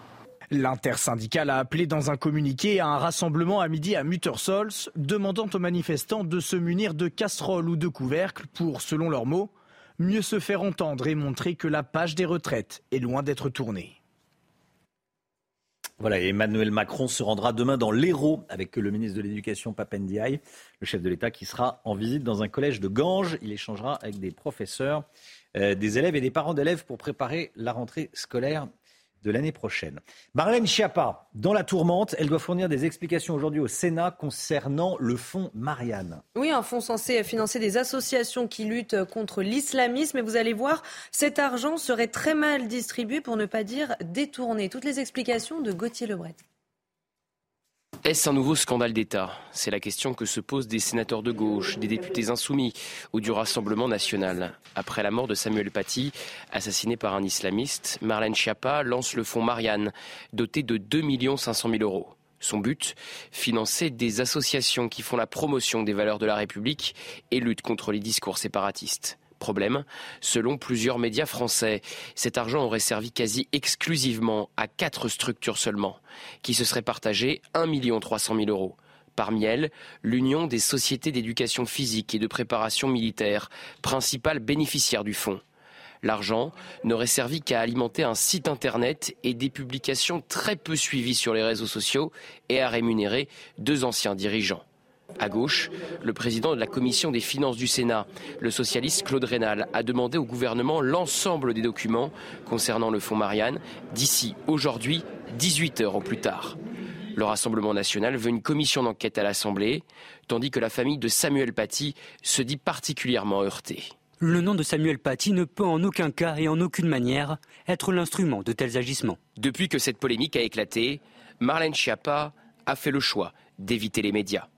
L'intersyndicale a appelé dans un communiqué à un rassemblement à midi à Muttersols, demandant aux manifestants de se munir de casseroles ou de couvercles pour, selon leurs mots, mieux se faire entendre et montrer que la page des retraites est loin d'être tournée. Voilà, Emmanuel Macron se rendra demain dans l'Hérault avec le ministre de l'Éducation Papendiaï, le chef de l'État qui sera en visite dans un collège de Ganges. Il échangera avec des professeurs, euh, des élèves et des parents d'élèves pour préparer la rentrée scolaire de l'année prochaine. Marlène Schiappa, dans la tourmente, elle doit fournir des explications aujourd'hui au Sénat concernant le fonds Marianne. Oui, un fonds censé financer des associations qui luttent contre l'islamisme. Et vous allez voir, cet argent serait très mal distribué, pour ne pas dire détourné. Toutes les explications de Gauthier Lebret. Est-ce un nouveau scandale d'État? C'est la question que se posent des sénateurs de gauche, des députés insoumis ou du Rassemblement national. Après la mort de Samuel Paty, assassiné par un islamiste, Marlène Schiappa lance le fonds Marianne, doté de 2 500 000 euros. Son but Financer des associations qui font la promotion des valeurs de la République et luttent contre les discours séparatistes. Problème, selon plusieurs médias français, cet argent aurait servi quasi exclusivement à quatre structures seulement, qui se seraient partagées 1 300 000 euros. Parmi elles, l'Union des sociétés d'éducation physique et de préparation militaire, principale bénéficiaire du fonds. L'argent n'aurait servi qu'à alimenter un site internet et des publications très peu suivies sur les réseaux sociaux et à rémunérer deux anciens dirigeants. À gauche, le président de la commission des finances du Sénat, le socialiste Claude Rénal, a demandé au gouvernement l'ensemble des documents concernant le fonds Marianne d'ici aujourd'hui, 18 heures au plus tard. Le Rassemblement national veut une commission d'enquête à l'Assemblée, tandis que la famille de Samuel Paty se dit particulièrement heurtée. Le nom de Samuel Paty ne peut en aucun cas et en aucune manière être l'instrument de tels agissements. Depuis que cette polémique a éclaté, Marlène Schiappa a fait le choix d'éviter les médias.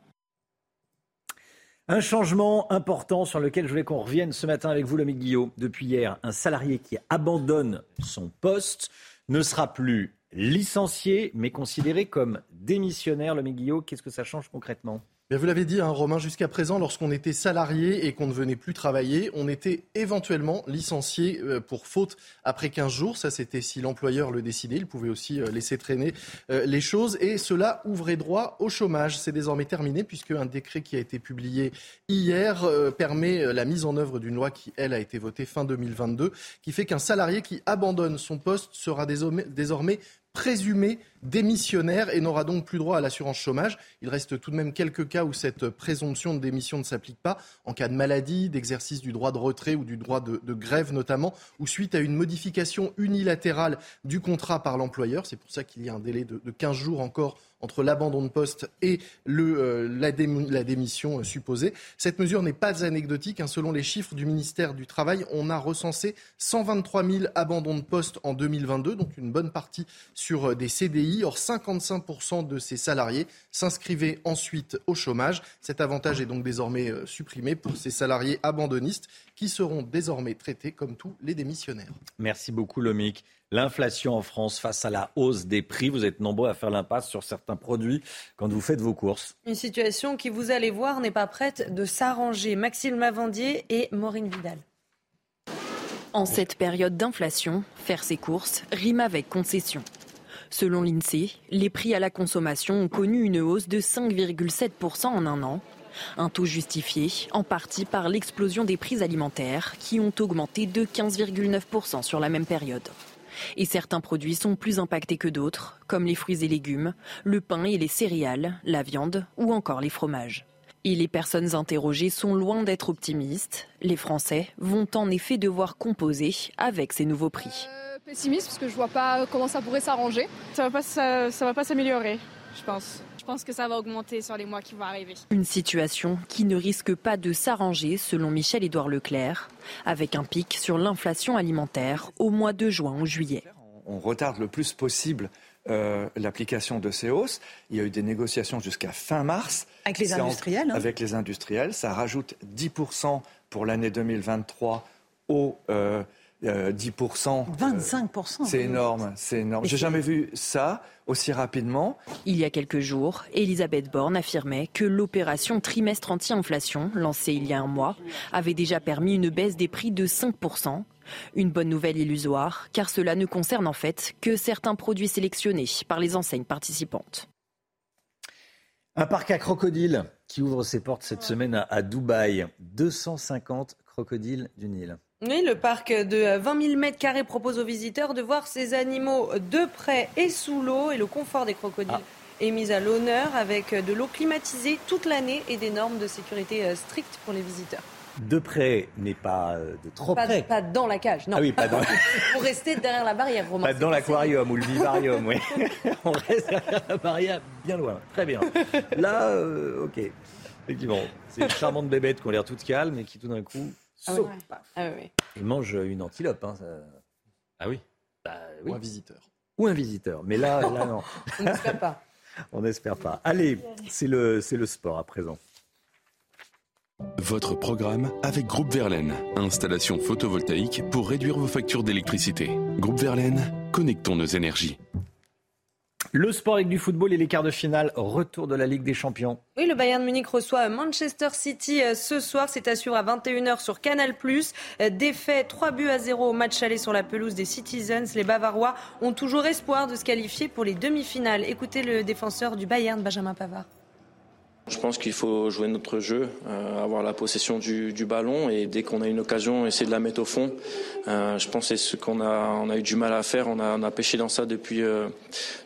Un changement important sur lequel je voulais qu'on revienne ce matin avec vous, l'ami Guillaume. Depuis hier, un salarié qui abandonne son poste ne sera plus licencié, mais considéré comme démissionnaire. L'ami Guillaume, qu'est-ce que ça change concrètement? Vous l'avez dit, hein, Romain, jusqu'à présent, lorsqu'on était salarié et qu'on ne venait plus travailler, on était éventuellement licencié euh, pour faute après 15 jours. Ça, c'était si l'employeur le décidait. Il pouvait aussi euh, laisser traîner euh, les choses. Et cela ouvrait droit au chômage. C'est désormais terminé puisque un décret qui a été publié hier permet la mise en œuvre d'une loi qui, elle, a été votée fin 2022, qui fait qu'un salarié qui abandonne son poste sera désormais présumé démissionnaire et n'aura donc plus droit à l'assurance chômage. Il reste tout de même quelques cas où cette présomption de démission ne s'applique pas, en cas de maladie, d'exercice du droit de retrait ou du droit de, grève notamment, ou suite à une modification unilatérale du contrat par l'employeur. C'est pour ça qu'il y a un délai de, de 15 jours encore entre l'abandon de poste et euh, la, démission euh, supposée. Cette mesure n'est pas anecdotique. Hein. Selon les chiffres du ministère du Travail, on a recensé 123 000 abandons de poste en 2022, donc une bonne partie sur euh, des CDI. Or, 55% de ces salariés s'inscrivaient ensuite au chômage. Cet avantage est donc désormais supprimé pour ces salariés abandonnistes qui seront désormais traités comme tous les démissionnaires. Merci beaucoup, Lomic. L'inflation en France face à la hausse des prix, vous êtes nombreux à faire l'impasse sur certains produits quand vous faites vos courses. Une situation qui, vous allez voir, n'est pas prête de s'arranger. Maxime Lavandier et Maureen Vidal. En cette période d'inflation, faire ses courses rime avec concession. Selon l'INSEE, les prix à la consommation ont connu une hausse de 5,7% en un an. Un taux justifié en partie par l'explosion des prix alimentaires qui ont augmenté de 15,9% sur la même période. Et certains produits sont plus impactés que d'autres, comme les fruits et légumes, le pain et les céréales, la viande ou encore les fromages. Et les personnes interrogées sont loin d'être optimistes. Les Français vont en effet devoir composer avec ces nouveaux prix. Euh, pessimiste parce que je vois pas comment ça pourrait s'arranger. Ça va pas, ça, va pas s'améliorer, je pense. Je pense que ça va augmenter sur les mois qui vont arriver. Une situation qui ne risque pas de s'arranger selon Michel-Édouard Leclerc, avec un pic sur l'inflation alimentaire au mois de juin ou juillet. On retarde le plus possible euh, l'application de ces hausses. Il y a eu des négociations jusqu'à fin mars. Avec les industriels hein. Avec les industriels. Ça rajoute 10% pour l'année 2023 au... Euh, 10%. 25%. C'est énorme, c'est énorme. J'ai jamais vu ça aussi rapidement. Il y a quelques jours, Elisabeth Borne affirmait que l'opération trimestre anti-inflation, lancée il y a un mois, avait déjà permis une baisse des prix de 5%. Une bonne nouvelle illusoire, car cela ne concerne en fait que certains produits sélectionnés par les enseignes participantes. Un parc à crocodiles qui ouvre ses portes cette semaine à Dubaï. 250 crocodiles du Nil. Oui, le parc de 20 000 mètres carrés propose aux visiteurs de voir ces animaux de près et sous l'eau et le confort des crocodiles. Ah. est mis à l'honneur avec de l'eau climatisée toute l'année et des normes de sécurité euh, strictes pour les visiteurs. De près, mais pas euh, de trop près. Pas dans la cage, non. Ah oui, pas dans... pour rester derrière la barrière, Romain. Pas dans l'aquarium ou le vivarium, oui. On reste derrière la barrière, bien loin. Très bien. Là, euh, ok. Effectivement, c'est une charmante bébête qui a l'air toute calme et qui tout d'un coup ah ah Il mange une antilope. Hein, Ah oui. Bah Ou un visiteur. Ou un visiteur. Mais là, là non. On n'espère pas. On n'espère pas. Allez, c'est le, c'est le sport à présent. Votre programme avec Groupe Verlaine. Installation photovoltaïque pour réduire vos factures d'électricité. Groupe Verlaine, connectons nos énergies. Le sport avec du football et les quarts de finale, retour de la Ligue des Champions. Oui, le Bayern Munich reçoit Manchester City euh, ce soir. C'est assuré à 21h sur Canal+. Euh, défait 3 buts à 0 au match aller sur la pelouse des Citizens. Les Bavarois ont toujours espoir de se qualifier pour les demi-finales. Écoutez le défenseur du Bayern, Benjamin Pavard. Je pense qu'il faut jouer notre jeu, euh, avoir la possession du, du ballon et dès qu'on a une occasion, essayer de la mettre au fond. Euh, je pense que c'est ce qu'on a, on a eu du mal à faire. On a, on a pêché dans ça depuis, euh,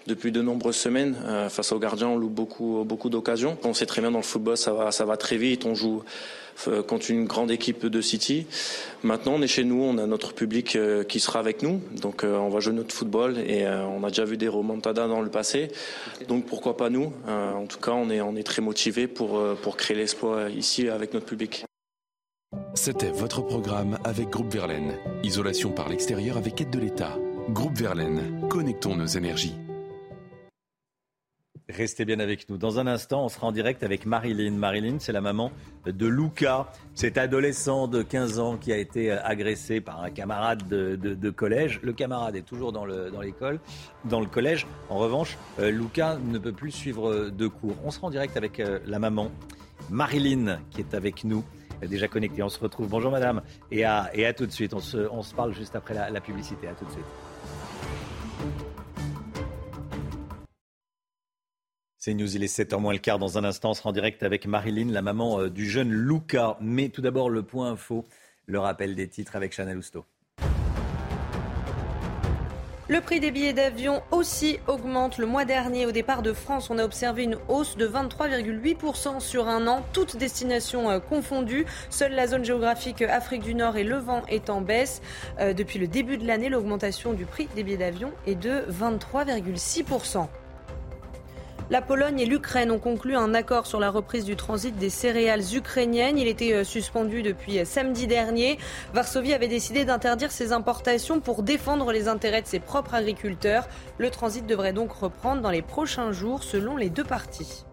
depuis de nombreuses semaines. Euh, face aux gardiens, on loupe beaucoup, beaucoup d'occasions. On sait très bien dans le football, ça va, ça va très vite. On joue contre une grande équipe de City. Maintenant, on est chez nous, on a notre public euh, qui sera avec nous, donc euh, on va jouer notre football et on a déjà vu des remontadas dans le passé, donc pourquoi pas nous En tout cas, on est, on est très motivés pour, pour créer l'espoir ici avec notre public. C'était votre programme avec Groupe Verlaine. Isolation par l'extérieur avec aide de l'État. Groupe Verlaine, connectons nos énergies. Restez bien avec nous. Dans un instant, on sera en direct avec Marilyn. Marilyn, c'est la maman de Luca, cet adolescent de 15 ans qui a été agressé par un camarade de, collège. Le camarade est toujours dans l'école, dans, le collège. En revanche, euh, Luca ne peut plus suivre de cours. On sera en direct avec euh, la maman Marilyn qui est avec nous déjà connectée. On se retrouve. Bonjour madame et à, et à tout de suite. On se, parle juste après la, la publicité. À tout de suite. C'est News, il est 7h moins le quart. Dans un instant, on sera en direct avec Marilyn, la maman euh, du jeune Luca. Mais tout d'abord, le point info, le rappel des titres avec Chanel Housteau. Le prix des billets d'avion aussi augmente. Le mois dernier, au départ de France, on a observé une hausse de 23,8% sur un an, toutes destinations euh, confondues. Seule la zone géographique Afrique du Nord et Levant est en baisse. Euh, depuis le début de l'année, l'augmentation du prix des billets d'avion est de 23,6%. La Pologne et l'Ukraine ont conclu un accord sur la reprise du transit des céréales ukrainiennes. Il était euh, suspendu depuis euh, samedi dernier. Varsovie avait décidé d'interdire ses importations pour défendre les intérêts de ses propres agriculteurs. Le transit devrait donc reprendre dans les prochains jours selon les deux parties.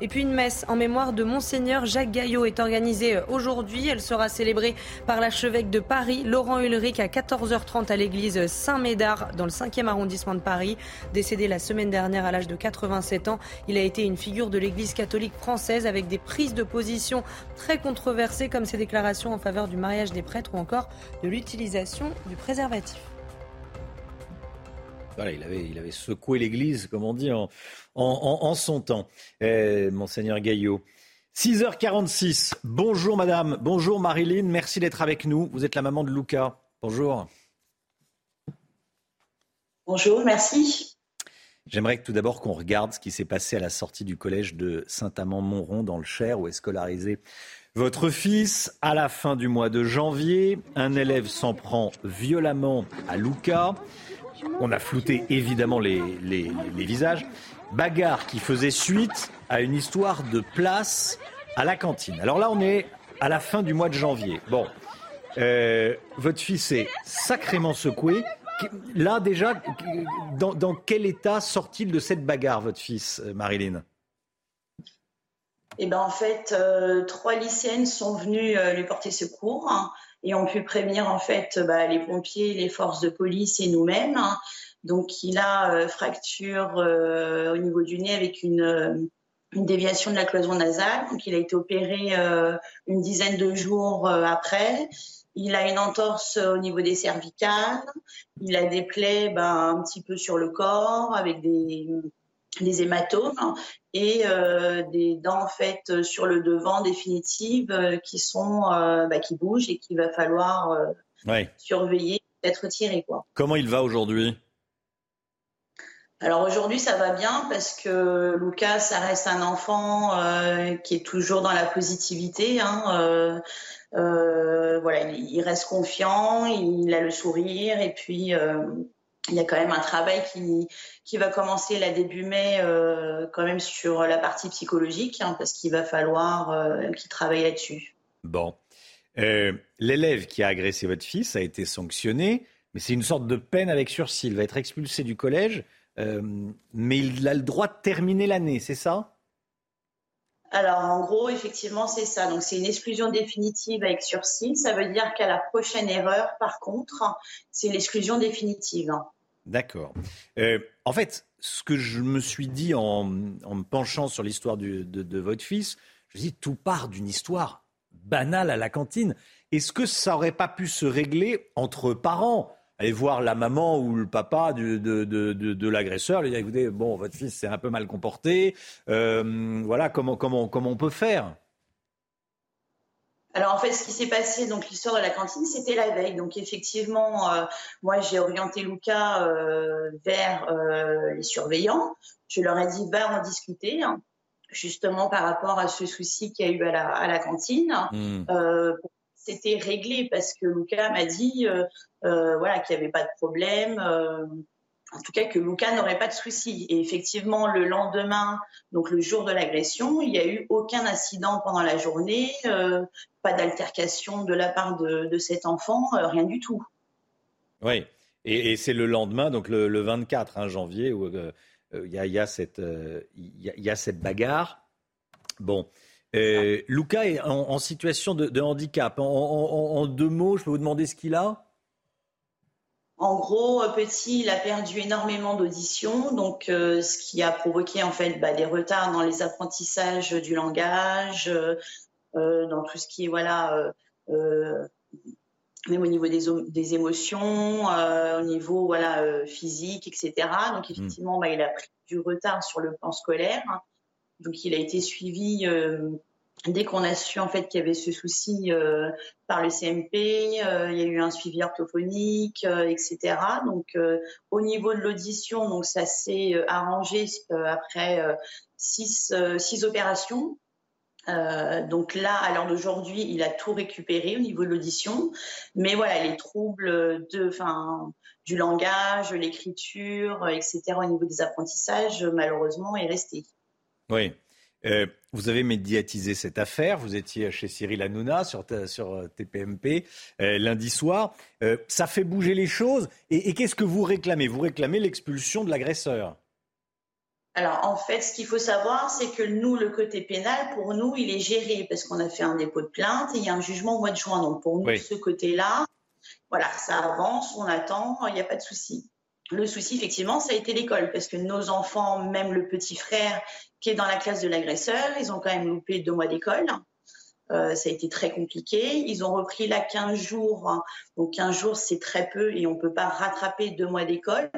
Et puis une messe en mémoire de Monseigneur Jacques Gaillot est organisée euh, aujourd'hui. Elle sera célébrée par l'archevêque de Paris, Laurent Ulrich, à 14h30 à l'église Saint-Médard, dans le 5e arrondissement de Paris. Décédé la semaine dernière à l'âge de 87 ans, il a été une figure de l'église catholique française avec des prises de position très controversées comme ses déclarations en faveur du mariage des prêtres ou encore de l'utilisation du préservatif. Voilà, il avait, il avait secoué l'église, comme on dit, en, en, son temps, eh, monseigneur Gaillot. 6h46, bonjour madame, bonjour Marilyn, merci d'être avec nous. Vous êtes la maman de Luca. Bonjour. Bonjour, merci. J'aimerais tout d'abord qu'on regarde ce qui s'est passé à la sortie du collège de Saint-Amand-Montrond dans le Cher, où est scolarisé votre fils. À la fin du mois de janvier, un élève s'en prend violemment à Luca. On a flouté évidemment les, les visages. Bagarre qui faisait suite à une histoire de place à la cantine. Alors là, on est à la fin du mois de janvier. Bon, euh, votre fils est sacrément secoué. Là, déjà, dans, quel état sort-il de cette bagarre, votre fils, euh, Marilyn? Eh ben, en fait, euh, trois lycéennes sont venues lui porter secours hein, et ont pu prévenir en fait bah, les pompiers, les forces de police et nous-mêmes. Hein. Donc, il a fracture au niveau du nez avec une, une, déviation de la cloison nasale. Donc, il a été opéré une dizaine de jours après. Il a une entorse au niveau des cervicales. Il a des plaies ben, un petit peu sur le corps avec des, des hématomes et euh, des dents en fait sur le devant définitives euh, qui sont euh, ben, qui bougent et qu'il va falloir surveiller, être tiré quoi. Comment il va aujourd'hui? Alors aujourd'hui, ça va bien parce que Lucas, ça reste un enfant qui est toujours dans la positivité. Hein, euh, voilà, il, reste confiant, il a le sourire et puis euh, il y a quand même un travail qui, va commencer là début mai euh, quand même sur la partie psychologique hein, parce qu'il va falloir qu'il travaille là-dessus. Bon. L'élève qui a agressé votre fils a été sanctionné, mais c'est une sorte de peine avec sursis. Il va être expulsé du collège, mais il a le droit de terminer l'année, c'est ça? Alors, en gros, effectivement, c'est ça. Donc, c'est une exclusion définitive avec sursis. Ça veut dire qu'à la prochaine erreur, par contre, c'est l'exclusion définitive. D'accord. Euh, en fait, ce que je me suis dit en, me penchant sur l'histoire de, de, votre fils, je me dis, tout part d'une histoire banale à la cantine. Est-ce que ça n'aurait pas pu se régler entre parents? Aller voir la maman ou le papa de, de, de, de l'agresseur, lui dire écoutez, bon, votre fils s'est un peu mal comporté, euh, voilà, comment, comment, comment on peut faire? Alors en fait, ce qui s'est passé, donc l'histoire de la cantine, c'était la veille. Donc effectivement, euh, moi j'ai orienté Lucas euh, vers les surveillants. Je leur ai dit va en discuter, hein, justement par rapport à ce souci qu'il y a eu à la, à la cantine. Mmh c'était réglé parce que Lucas m'a dit euh, euh, voilà, qu'il n'y avait pas de problème. Euh, en tout cas, que Lucas n'aurait pas de soucis. Et effectivement, le lendemain, donc le jour de l'agression, il n'y a eu aucun incident pendant la journée, pas d'altercation de la part de, cet enfant, rien du tout. Oui, et, c'est le lendemain, donc le, 24 hein, janvier, où il y, a, cette, y a cette bagarre. Bon, euh, Lucas est en, situation de, handicap. En, deux mots, je peux vous demander ce qu'il a? En gros, euh, petit, il a perdu énormément d'audition, donc euh, ce qui a provoqué en fait bah, des retards dans les apprentissages du langage, dans tout ce qui est voilà, même au niveau des, émotions, au niveau voilà physique, etc. Donc effectivement, bah, il a pris du retard sur le plan scolaire. Donc il a été suivi euh, dès qu'on a su en fait qu'il y avait ce souci euh, par le CMP, euh, il y a eu un suivi orthophonique, etc. Donc au niveau de l'audition, donc ça s'est arrangé après six, six opérations. donc là, à l'heure d'aujourd'hui, il a tout récupéré au niveau de l'audition, mais voilà, les troubles de, enfin, du langage, l'écriture, etc. au niveau des apprentissages, malheureusement, est resté. Oui. Euh, vous avez médiatisé cette affaire. Vous étiez chez Cyril Hanouna sur, sur TPMP euh, lundi soir. Euh, ça fait bouger les choses. Et, qu'est-ce que vous réclamez? Vous réclamez l'expulsion de l'agresseur. Alors en fait, ce qu'il faut savoir, c'est que nous, le côté pénal, pour nous, il est géré parce qu'on a fait un dépôt de plainte et il y a un jugement au mois de juin. Donc pour nous, ce côté-là, voilà, ça avance, on attend, il n'y a pas de souci. Le souci, effectivement, ça a été l'école, parce que nos enfants, même le petit frère qui est dans la classe de l'agresseur, ils ont quand même loupé deux mois d'école. Euh, ça a été très compliqué. Ils ont repris là 15 jours. Donc 15 jours, c'est très peu et on ne peut pas rattraper deux mois d'école.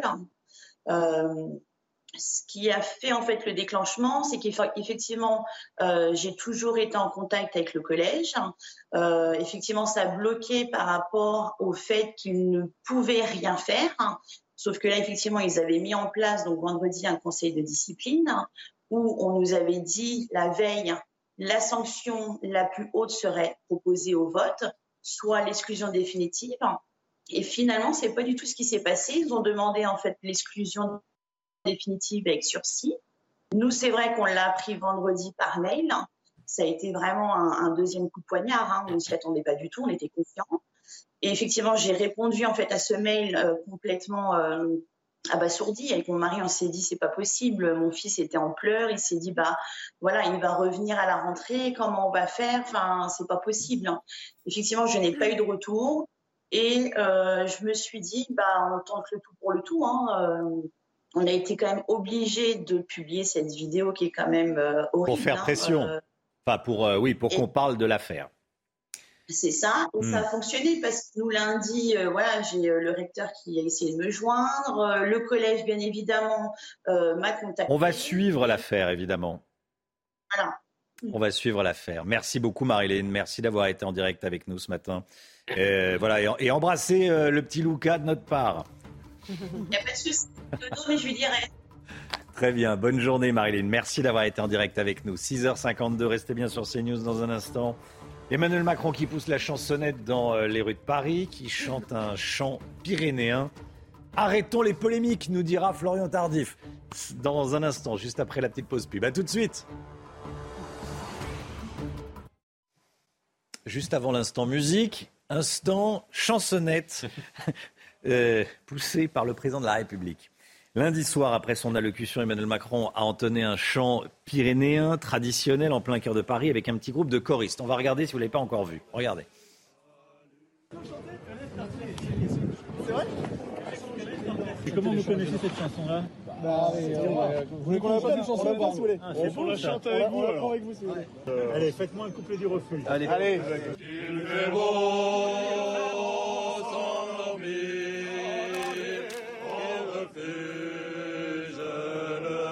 Euh, ce qui a fait en fait le déclenchement, c'est qu'effectivement, euh, j'ai toujours été en contact avec le collège. effectivement, ça a bloqué par rapport au fait qu'ils ne pouvaient rien faire. Sauf que là, effectivement, ils avaient mis en place, donc vendredi, un conseil de discipline où on nous avait dit la veille, la sanction la plus haute serait proposée au vote, soit l'exclusion définitive. Et finalement, c'est pas du tout ce qui s'est passé. Ils ont demandé en fait l'exclusion définitive avec sursis. Nous, c'est vrai qu'on l'a appris vendredi par mail. Ça a été vraiment un, deuxième coup de poignard. Hein. On ne s'y attendait pas du tout, on était confiants. Et effectivement, j'ai répondu en fait à ce mail euh, complètement euh, abasourdi. Avec mon mari, on s'est dit c'est pas possible. Mon fils était en pleurs. Il s'est dit bah voilà, il va revenir à la rentrée. Comment on va faire? Enfin, c'est pas possible. Effectivement, je n'ai pas eu de retour. Et euh, je me suis dit, bah, on tente le tout pour le tout. Hein. on a été quand même obligé de publier cette vidéo qui est quand même horrible. Pour faire hein. pression. enfin, pour, oui, pour qu'on parle de l'affaire. C'est ça, et ça a hmm. fonctionné parce que nous lundi, euh, voilà, j'ai euh, le recteur qui a essayé de me joindre, euh, le collège bien évidemment m'a contacté. On va suivre l'affaire évidemment. Voilà. On va suivre l'affaire. Merci beaucoup Marilyn, merci d'avoir été en direct avec nous ce matin. voilà, et, embrasser le petit Lucas de notre part. Il n'y a pas de souci, mais je lui dirai. Très bien, bonne journée Marilyn, merci d'avoir été en direct avec nous. 6h52, restez bien sur CNews dans un instant. Emmanuel Macron qui pousse la chansonnette dans euh, les rues de Paris, qui chante un chant pyrénéen. Arrêtons les polémiques, nous dira Florian Tardif. Dans un instant, juste après la petite pause pub. A tout de suite. Juste avant l'instant musique, instant chansonnette euh, poussé par le président de la République. Lundi soir, après son allocution, Emmanuel Macron a entonné un chant pyrénéen traditionnel en plein cœur de Paris avec un petit groupe de choristes. On va regarder si vous ne l'avez pas encore vu. Regardez. Et comment vous connaissez cette chanson-là bah, euh, vous voulez qu'on appelle une chanson ah, C'est bon, la chante avec vous. On avec vous si vous voulez. Allez, faites-moi un couplet du refuge. Allez. Allez.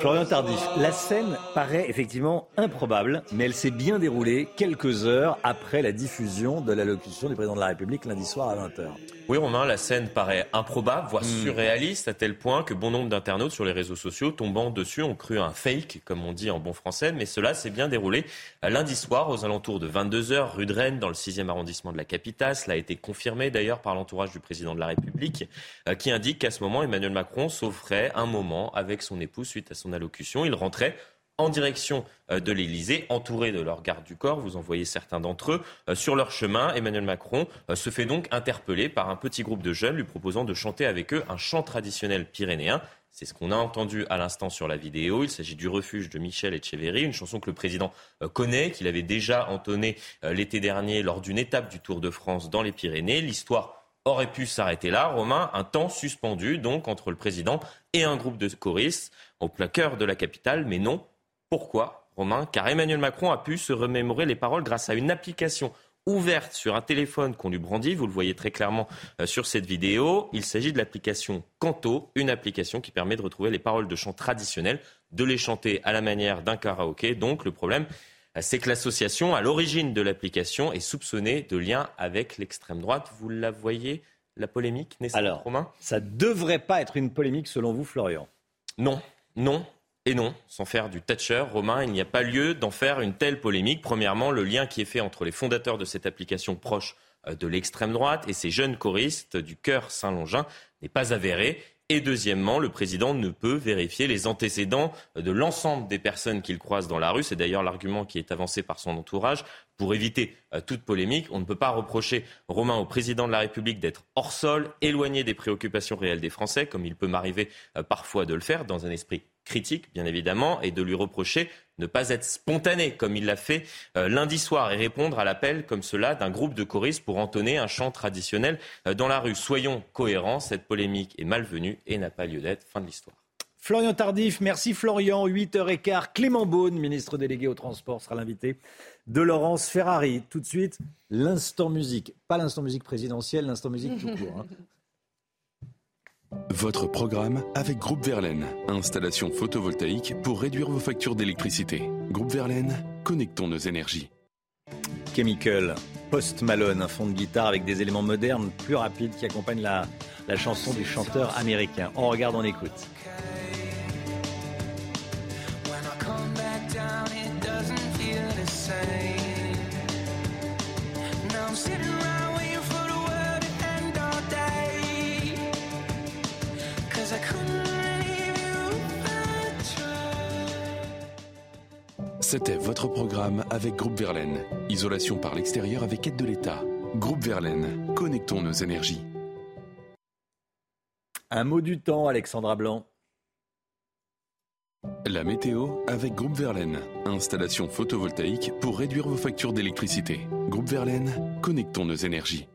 Florian Tardif, la scène paraît effectivement improbable, mais elle s'est bien déroulée quelques heures après la diffusion de l'allocution du président de la République lundi soir à 20h. Oui, Romain, la scène paraît improbable, voire hmm. surréaliste, à tel point que bon nombre d'internautes sur les réseaux sociaux tombant dessus ont cru un fake, comme on dit en bon français, mais cela s'est bien déroulé lundi soir aux alentours de 22h, rue de Rennes, dans le 6e arrondissement de la capitale. Cela a été confirmé d'ailleurs par l'entourage du président de la République, euh, qui indique qu'à ce moment, Emmanuel Macron s'offrait un moment avec son épouse suite à son allocution. Il rentrait en direction euh, de l'Elysée, entouré de leurs gardes du corps. Vous en voyez certains d'entre eux. Euh, sur leur chemin, Emmanuel Macron euh, se fait donc interpeller par un petit groupe de jeunes lui proposant de chanter avec eux un chant traditionnel pyrénéen. C'est ce qu'on a entendu à l'instant sur la vidéo. Il s'agit du refuge de Michel Etcheverry, une chanson que le président connaît, qu'il avait déjà entonnée l'été dernier lors d'une étape du Tour de France dans les Pyrénées. L'histoire aurait pu s'arrêter là, Romain, un temps suspendu donc entre le président et un groupe de choristes au plein cœur de la capitale, mais non, pourquoi, Romain? Car Emmanuel Macron a pu se remémorer les paroles grâce à une application ouverte sur un téléphone qu'on lui brandit. Vous le voyez très clairement euh, sur cette vidéo. Il s'agit de l'application Canto, une application qui permet de retrouver les paroles de chants traditionnels, de les chanter à la manière d'un karaoké. Donc le problème, euh, c'est que l'association à l'origine de l'application est soupçonnée de lien avec l'extrême droite. Vous la voyez, la polémique, n'est-ce pas, Romain? Ça ne devrait pas être une polémique selon vous, Florian? Non, non, et non, sans faire du Thatcher, Romain, il n'y a pas lieu d'en faire une telle polémique. Premièrement, le lien qui est fait entre les fondateurs de cette application proche euh, de l'extrême droite et ces jeunes choristes du cœur Saint-Longin n'est pas avéré. Et deuxièmement, le président ne peut vérifier les antécédents de l'ensemble des personnes qu'il croise dans la rue. C'est d'ailleurs l'argument qui est avancé par son entourage. Pour éviter euh, toute polémique, on ne peut pas reprocher, Romain, au président de la République d'être hors sol, éloigné des préoccupations réelles des Français, comme il peut m'arriver euh, parfois de le faire, dans un esprit critique, bien évidemment, et de lui reprocher ne pas être spontané, comme il l'a fait euh, lundi soir, et répondre à l'appel comme cela d'un groupe de choristes pour entonner un chant traditionnel euh, dans la rue. Soyons cohérents, cette polémique est malvenue et n'a pas lieu d'être. Fin de l'histoire. Florian Tardif, merci Florian. 8h15, Clément Beaune, ministre délégué au transport, sera l'invité de Laurence Ferrari. Tout de suite, l'instant musique. Pas l'instant musique présidentielle, l'instant musique tout court. Hein. Votre programme avec Groupe Verlaine. Installation photovoltaïque pour réduire vos factures d'électricité. Groupe Verlaine, connectons nos énergies. Chemical, Post Malone, un fond de guitare avec des éléments modernes, plus rapides qui accompagnent la, la chanson du chanteur américain. On regarde, on écoute. C'était votre programme avec Groupe Verlaine. Isolation par l'extérieur avec aide de l'État. Groupe Verlaine, connectons nos énergies. Un mot du temps, Alexandra Blanc. La météo avec Groupe Verlaine. Installation photovoltaïque pour réduire vos factures d'électricité. Groupe Verlaine, connectons nos énergies.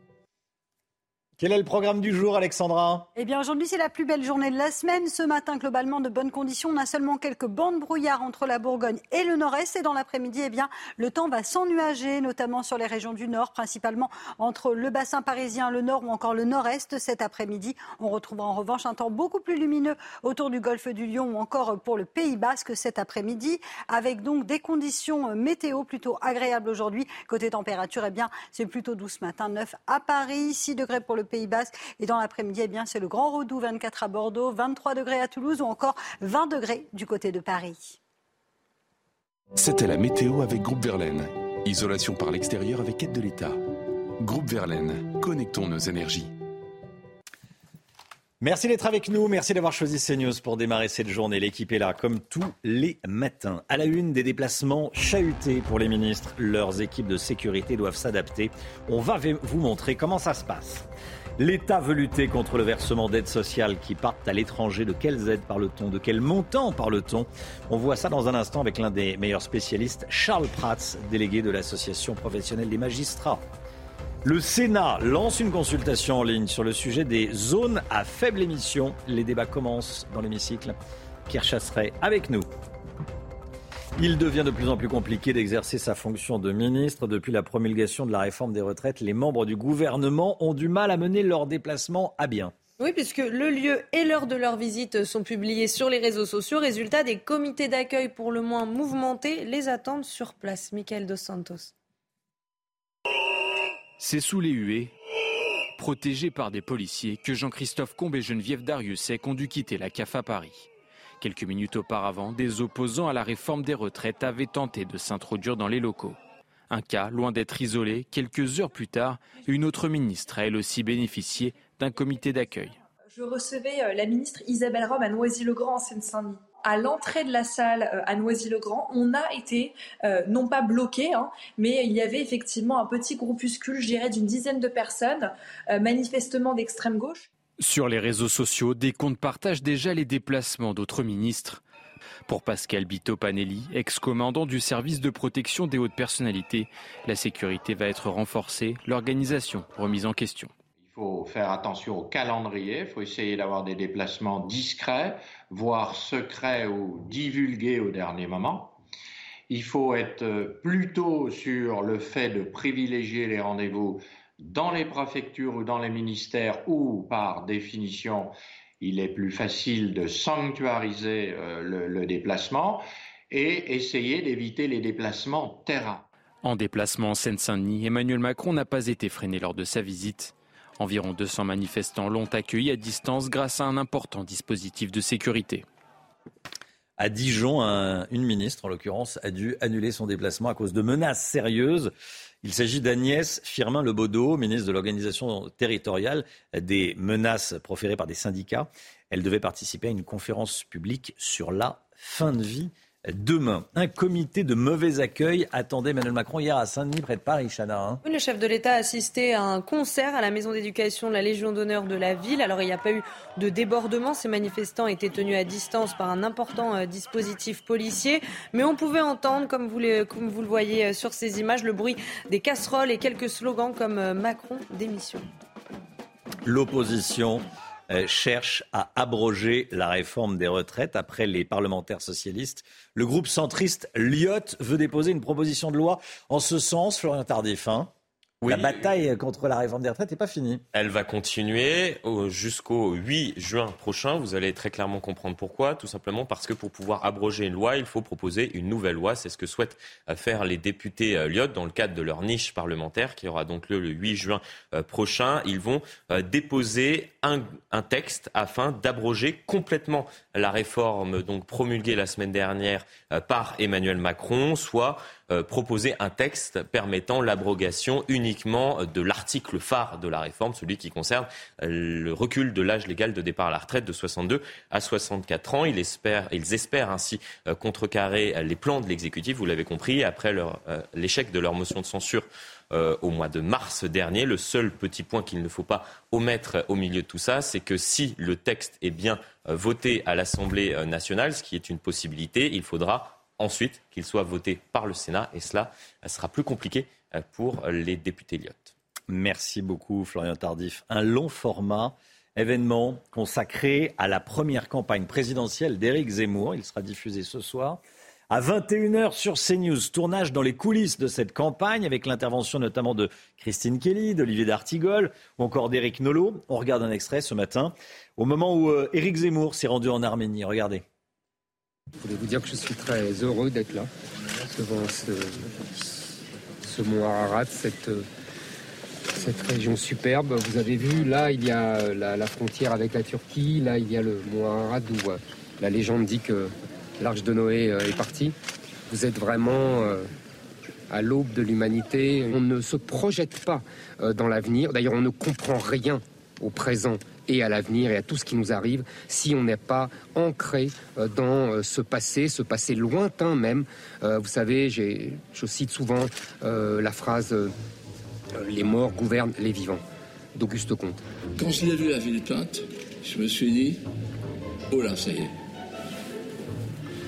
Quel est le programme du jour, Alexandra? Eh bien, aujourd'hui, c'est la plus belle journée de la semaine. Ce matin, globalement, de bonnes conditions. On a seulement quelques bandes brouillard entre la Bourgogne et le nord-est. Et dans l'après-midi, eh bien, le temps va s'ennuager, notamment sur les régions du nord, principalement entre le bassin parisien, le nord ou encore le nord-est. Cet après-midi, on retrouvera en revanche un temps beaucoup plus lumineux autour du golfe du Lion ou encore pour le Pays Basque cet après-midi, avec donc des conditions météo plutôt agréables aujourd'hui. Côté température, eh bien, c'est plutôt doux ce matin, 9 à Paris, 6 degrés pour le Pays Basque. Et dans l'après-midi, eh bien, c'est le Grand Rodou, 24 à Bordeaux, 23 degrés à Toulouse ou encore 20 degrés du côté de Paris. C'était la météo avec Groupe Verlaine. Isolation par l'extérieur avec aide de l'État. Groupe Verlaine, connectons nos énergies. Merci d'être avec nous. Merci d'avoir choisi CNews pour démarrer cette journée. L'équipe est là, comme tous les matins. À la une, des déplacements chahutés pour les ministres. Leurs équipes de sécurité doivent s'adapter. On va vous montrer comment ça se passe. L'État veut lutter contre le versement d'aides sociales qui partent à l'étranger. De quelles aides parle-t-on? De quel montant parle-t-on? On voit ça dans un instant avec l'un des meilleurs spécialistes, Charles Prats, délégué de l'Association professionnelle des magistrats. Le Sénat lance une consultation en ligne sur le sujet des zones à faible émission. Les débats commencent dans l'hémicycle. Pierre Chasseret avec nous. Il devient de plus en plus compliqué d'exercer sa fonction de ministre. Depuis la promulgation de la réforme des retraites, les membres du gouvernement ont du mal à mener leur déplacement à bien. Oui, puisque le lieu et l'heure de leur visite sont publiés sur les réseaux sociaux. Résultat, des comités d'accueil pour le moins mouvementés les attendent sur place. Michael Dos Santos. C'est sous les huées, protégés par des policiers, que Jean-Christophe Combe et Geneviève Dariussec ont dû quitter la CAF à Paris. Quelques minutes auparavant, des opposants à la réforme des retraites avaient tenté de s'introduire dans les locaux. Un cas, loin d'être isolé, quelques heures plus tard, une autre ministre a elle aussi bénéficié d'un comité d'accueil. Je recevais euh, la ministre Isabelle Rome à Noisy-le-Grand en Seine-Saint-Denis à l'entrée de la salle euh, à Noisy-le-Grand, on a été euh, non pas bloqué, hein, mais il y avait effectivement un petit groupuscule, je dirais, d'une dizaine de personnes, manifestement d'extrême gauche. Sur les réseaux sociaux, des comptes partagent déjà les déplacements d'autres ministres. Pour Pascal Bito-Panelli, ex-commandant du service de protection des hautes personnalités, la sécurité va être renforcée, l'organisation remise en question. Il faut faire attention au calendrier, il faut essayer d'avoir des déplacements discrets, voire secrets ou divulgués au dernier moment. Il faut être plutôt sur le fait de privilégier les rendez-vous dans les préfectures ou dans les ministères où, par définition, il est plus facile de sanctuariser euh, le, déplacement et essayer d'éviter les déplacements terrain. En déplacement en Seine-Saint-Denis, Emmanuel Macron n'a pas été freiné lors de sa visite. Environ 200 manifestants l'ont accueilli à distance grâce à un important dispositif de sécurité. À Dijon, une ministre, en l'occurrence, a dû annuler son déplacement à cause de menaces sérieuses. Il s'agit d'Agnès Firmin-Lebaudot, ministre de l'organisation territoriale, des menaces proférées par des syndicats. Elle devait participer à une conférence publique sur la fin de vie demain. Un comité de mauvais accueil attendait Emmanuel Macron hier à Saint-Denis, près de Paris, Chana. Hein. le chef de l'État a assisté à un concert à la maison d'éducation de la Légion d'honneur de la ville. Alors, il n'y a pas eu de débordement. Ces manifestants étaient tenus à distance par un important euh, dispositif policier. Mais on pouvait entendre, comme vous, comme vous le voyez euh, sur ces images, le bruit des casseroles et quelques slogans comme euh, Macron démission. L'opposition cherche à abroger la réforme des retraites après les parlementaires socialistes. Le groupe centriste Lyot veut déposer une proposition de loi en ce sens, Florian Tardif. Hein. La bataille contre la réforme des retraites n'est pas finie. Elle va continuer jusqu'au 8 juin prochain. Vous allez très clairement comprendre pourquoi. Tout simplement parce que pour pouvoir abroger une loi, il faut proposer une nouvelle loi. C'est ce que souhaitent faire les députés euh, Lyot dans le cadre de leur niche parlementaire qui aura donc lieu le 8 juin euh, prochain. Ils vont euh, déposer un, un texte afin d'abroger complètement la réforme donc promulguée la semaine dernière par Emmanuel Macron, soit euh, proposer un texte permettant l'abrogation uniquement de l'article phare de la réforme, celui qui concerne euh, le recul de l'âge légal de départ à la retraite de 62 à 64 ans. Ils espèrent, ils espèrent ainsi contrecarrer les plans de l'exécutif, vous l'avez compris, après l'échec de leur motion de censure au mois de mars dernier. Le seul petit point qu'il ne faut pas omettre au milieu de tout ça, c'est que si le texte est bien voté à l'Assemblée nationale, ce qui est une possibilité, il faudra ensuite qu'il soit voté par le Sénat. Et cela sera plus compliqué euh, pour les députés Lyotte. Merci beaucoup, Florian Tardif. Un long format événement consacré à la première campagne présidentielle d'Éric Zemmour. Il sera diffusé ce soir à 21h sur CNews. Tournage dans les coulisses de cette campagne avec l'intervention notamment de Christine Kelly, d'Olivier D'Artigol ou encore d'Éric Nolot. On regarde un extrait ce matin au moment où euh, Éric Zemmour s'est rendu en Arménie. Regardez. Je voulais vous dire que je suis très heureux d'être là, devant ce, mont Ararat, cette, cette région superbe. Vous avez vu, là, il y a la, frontière avec la Turquie, là, il y a le mont Ararat où euh, la légende dit que l'arche de Noé euh, est partie. Vous êtes vraiment euh, à l'aube de l'humanité. On ne se projette pas dans l'avenir. D'ailleurs, on ne comprend rien au présent et à l'avenir et à tout ce qui nous arrive si on n'est pas ancré euh, dans euh, ce passé, ce passé lointain même. Euh, vous savez, je cite souvent la phrase Les morts gouvernent les vivants d'Auguste Comte. Quand j'ai vu la ville peinte, je me suis dit Oh là, ça y est.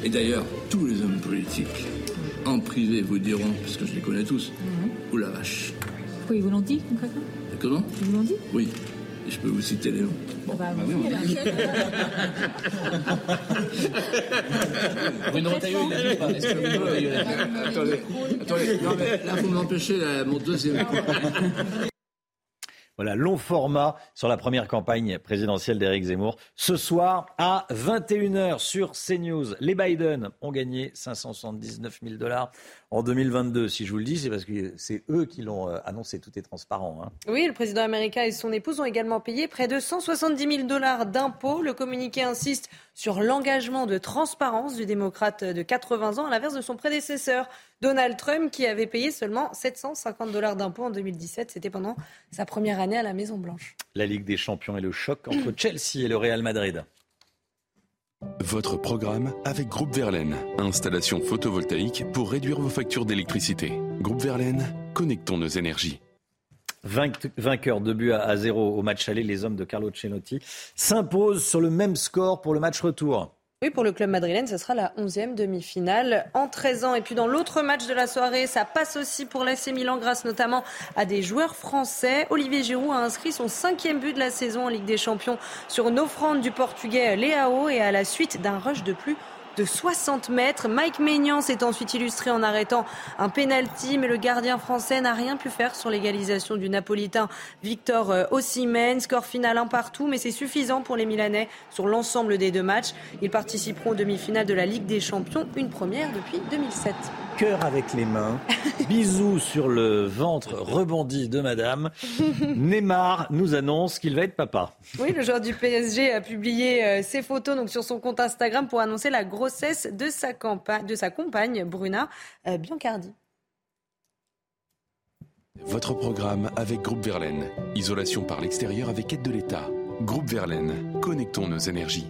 Et d'ailleurs, tous les hommes politiques en privé vous diront, parce que je les connais tous, mhm. oh la vache. Oui, ils vous l'ont dit concrètement? Comment? Ils vous l'ont dit? Oui. Je peux vous citer les noms. Bon. Bah, bah, oui, Bruno Retailleau, il l'a dit pas. Est-ce que Bruno Retailleau l'a dit Attendez, attendez. Non, mais là, vous m'empêchez mon deuxième. Voilà, long format sur la première campagne présidentielle d'Éric Zemmour. Ce soir, à 21h sur CNews, les Biden ont gagné 579 000 dollars en 2022. Si je vous le dis, c'est parce que c'est eux qui l'ont euh, annoncé. Tout est transparent. Hein. Oui, le président américain et son épouse ont également payé près de 170 000 dollars d'impôts. Le communiqué insiste sur l'engagement de transparence du démocrate de 80 ans, à l'inverse de son prédécesseur, Donald Trump, qui avait payé seulement 750 dollars d'impôts en 2017. C'était pendant sa première année à la Maison-Blanche. La Ligue des Champions et le choc entre Chelsea et le Real Madrid. Votre programme avec Groupe Verlaine. Installation photovoltaïque pour réduire vos factures d'électricité. Groupe Verlaine, connectons nos énergies. Vainqueur de but à zéro au match aller, les hommes de Carlo Cenotti s'imposent sur le même score pour le match retour. Oui, pour le club madrilène, ce sera la 11e demi-finale en 13 ans. Et puis dans l'autre match de la soirée, ça passe aussi pour l'AC Milan grâce notamment à des joueurs français. Olivier Giroud a inscrit son cinquième but de la saison en Ligue des Champions sur une offrande du Portugais Léao et à la suite d'un rush de plus de 60 mètres. Mike Maignan s'est ensuite illustré en arrêtant un penalty, mais le gardien français n'a rien pu faire sur l'égalisation du Napolitain Victor euh, Osimhen. Score final un partout, mais c'est suffisant pour les Milanais sur l'ensemble des deux matchs. Ils participeront aux demi-finales de la Ligue des Champions, une première depuis 2007. Cœur avec les mains, bisous sur le ventre rebondi de Madame. Neymar nous annonce qu'il va être papa. Oui, le joueur du PSG a publié euh, ses photos donc sur son compte Instagram pour annoncer la grosse grossesse de sa, de sa compagne, Bruna euh, Biancardi. Votre programme avec Groupe Verlaine. Isolation par l'extérieur avec aide de l'État. Groupe Verlaine, connectons nos énergies.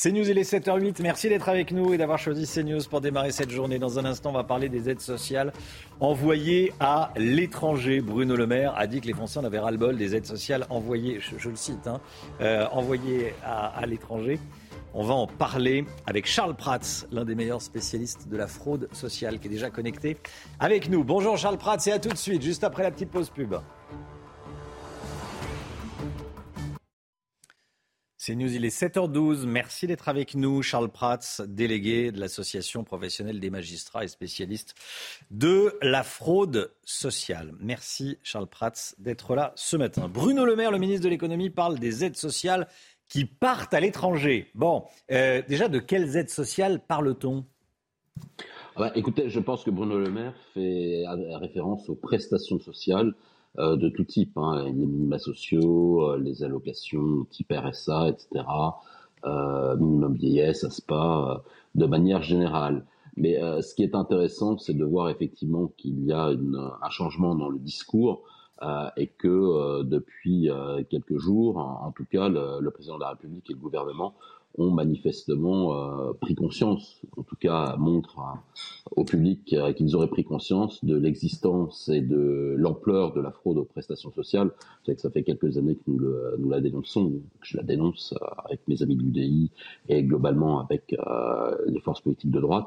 CNews, il est 7h08. Merci d'être avec nous et d'avoir choisi CNews pour démarrer cette journée. Dans un instant, on va parler des aides sociales envoyées à l'étranger. Bruno Le Maire a dit que les Français en avaient ras-le-bol des aides sociales envoyées, je, le cite, hein, euh, envoyées à l'étranger. On va en parler avec Charles Prats, l'un des meilleurs spécialistes de la fraude sociale, qui est déjà connecté avec nous. Bonjour Charles Prats et à tout de suite, juste après la petite pause pub. C'est News, il est 7h12. Merci d'être avec nous. Charles Prats, délégué de l'Association professionnelle des magistrats et spécialiste de la fraude sociale. Merci Charles Prats d'être là ce matin. Bruno Le Maire, le ministre de l'économie, parle des aides sociales qui partent à l'étranger. Bon, euh, déjà, de quelles aides sociales parle-t-on? Ah bah, Écoutez, je pense que Bruno Le Maire fait référence aux prestations sociales euh, de tout type, hein, les minima sociaux, euh, les allocations type RSA, etc., minimum vieillesse, ASPA, de manière générale. Mais ce qui est intéressant, c'est de voir effectivement qu'il y a un changement dans le discours et que depuis quelques jours, en, tout cas, le, président de la République et le gouvernement ont manifestement euh, pris conscience, en tout cas montrent au public euh, qu'ils auraient pris conscience de l'existence et de l'ampleur de la fraude aux prestations sociales. Vous savez que ça fait quelques années que nous, nous la dénonçons, que je la dénonce euh, avec mes amis de l'UDI et globalement avec les forces politiques de droite.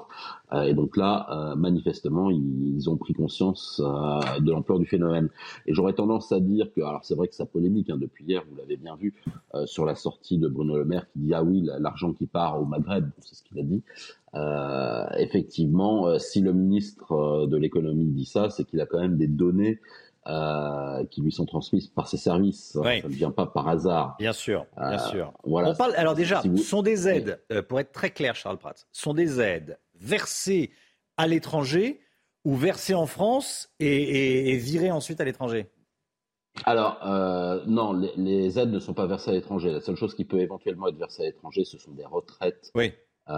et donc là, manifestement, ils, ont pris conscience de l'ampleur du phénomène. Et j'aurais tendance à dire que, alors c'est vrai que ça polémique hein, depuis hier, vous l'avez bien vu, sur la sortie de Bruno Le Maire qui dit ah oui, l'argent qui part au Maghreb, c'est ce qu'il a dit. Euh, effectivement, euh, si le ministre euh, de l'économie dit ça, c'est qu'il a quand même des données qui lui sont transmises par ses services. Ça ne vient pas par hasard. Bien sûr, bien sûr. Voilà. On parle, alors déjà, ce sont des aides, pour être très clair, Charles Pratt, sont des aides versées à l'étranger ou versées en France et virées ensuite à l'étranger? Alors, euh, non, les, aides ne sont pas versées à l'étranger. La seule chose qui peut éventuellement être versée à l'étranger, ce sont des retraites. Oui. Euh,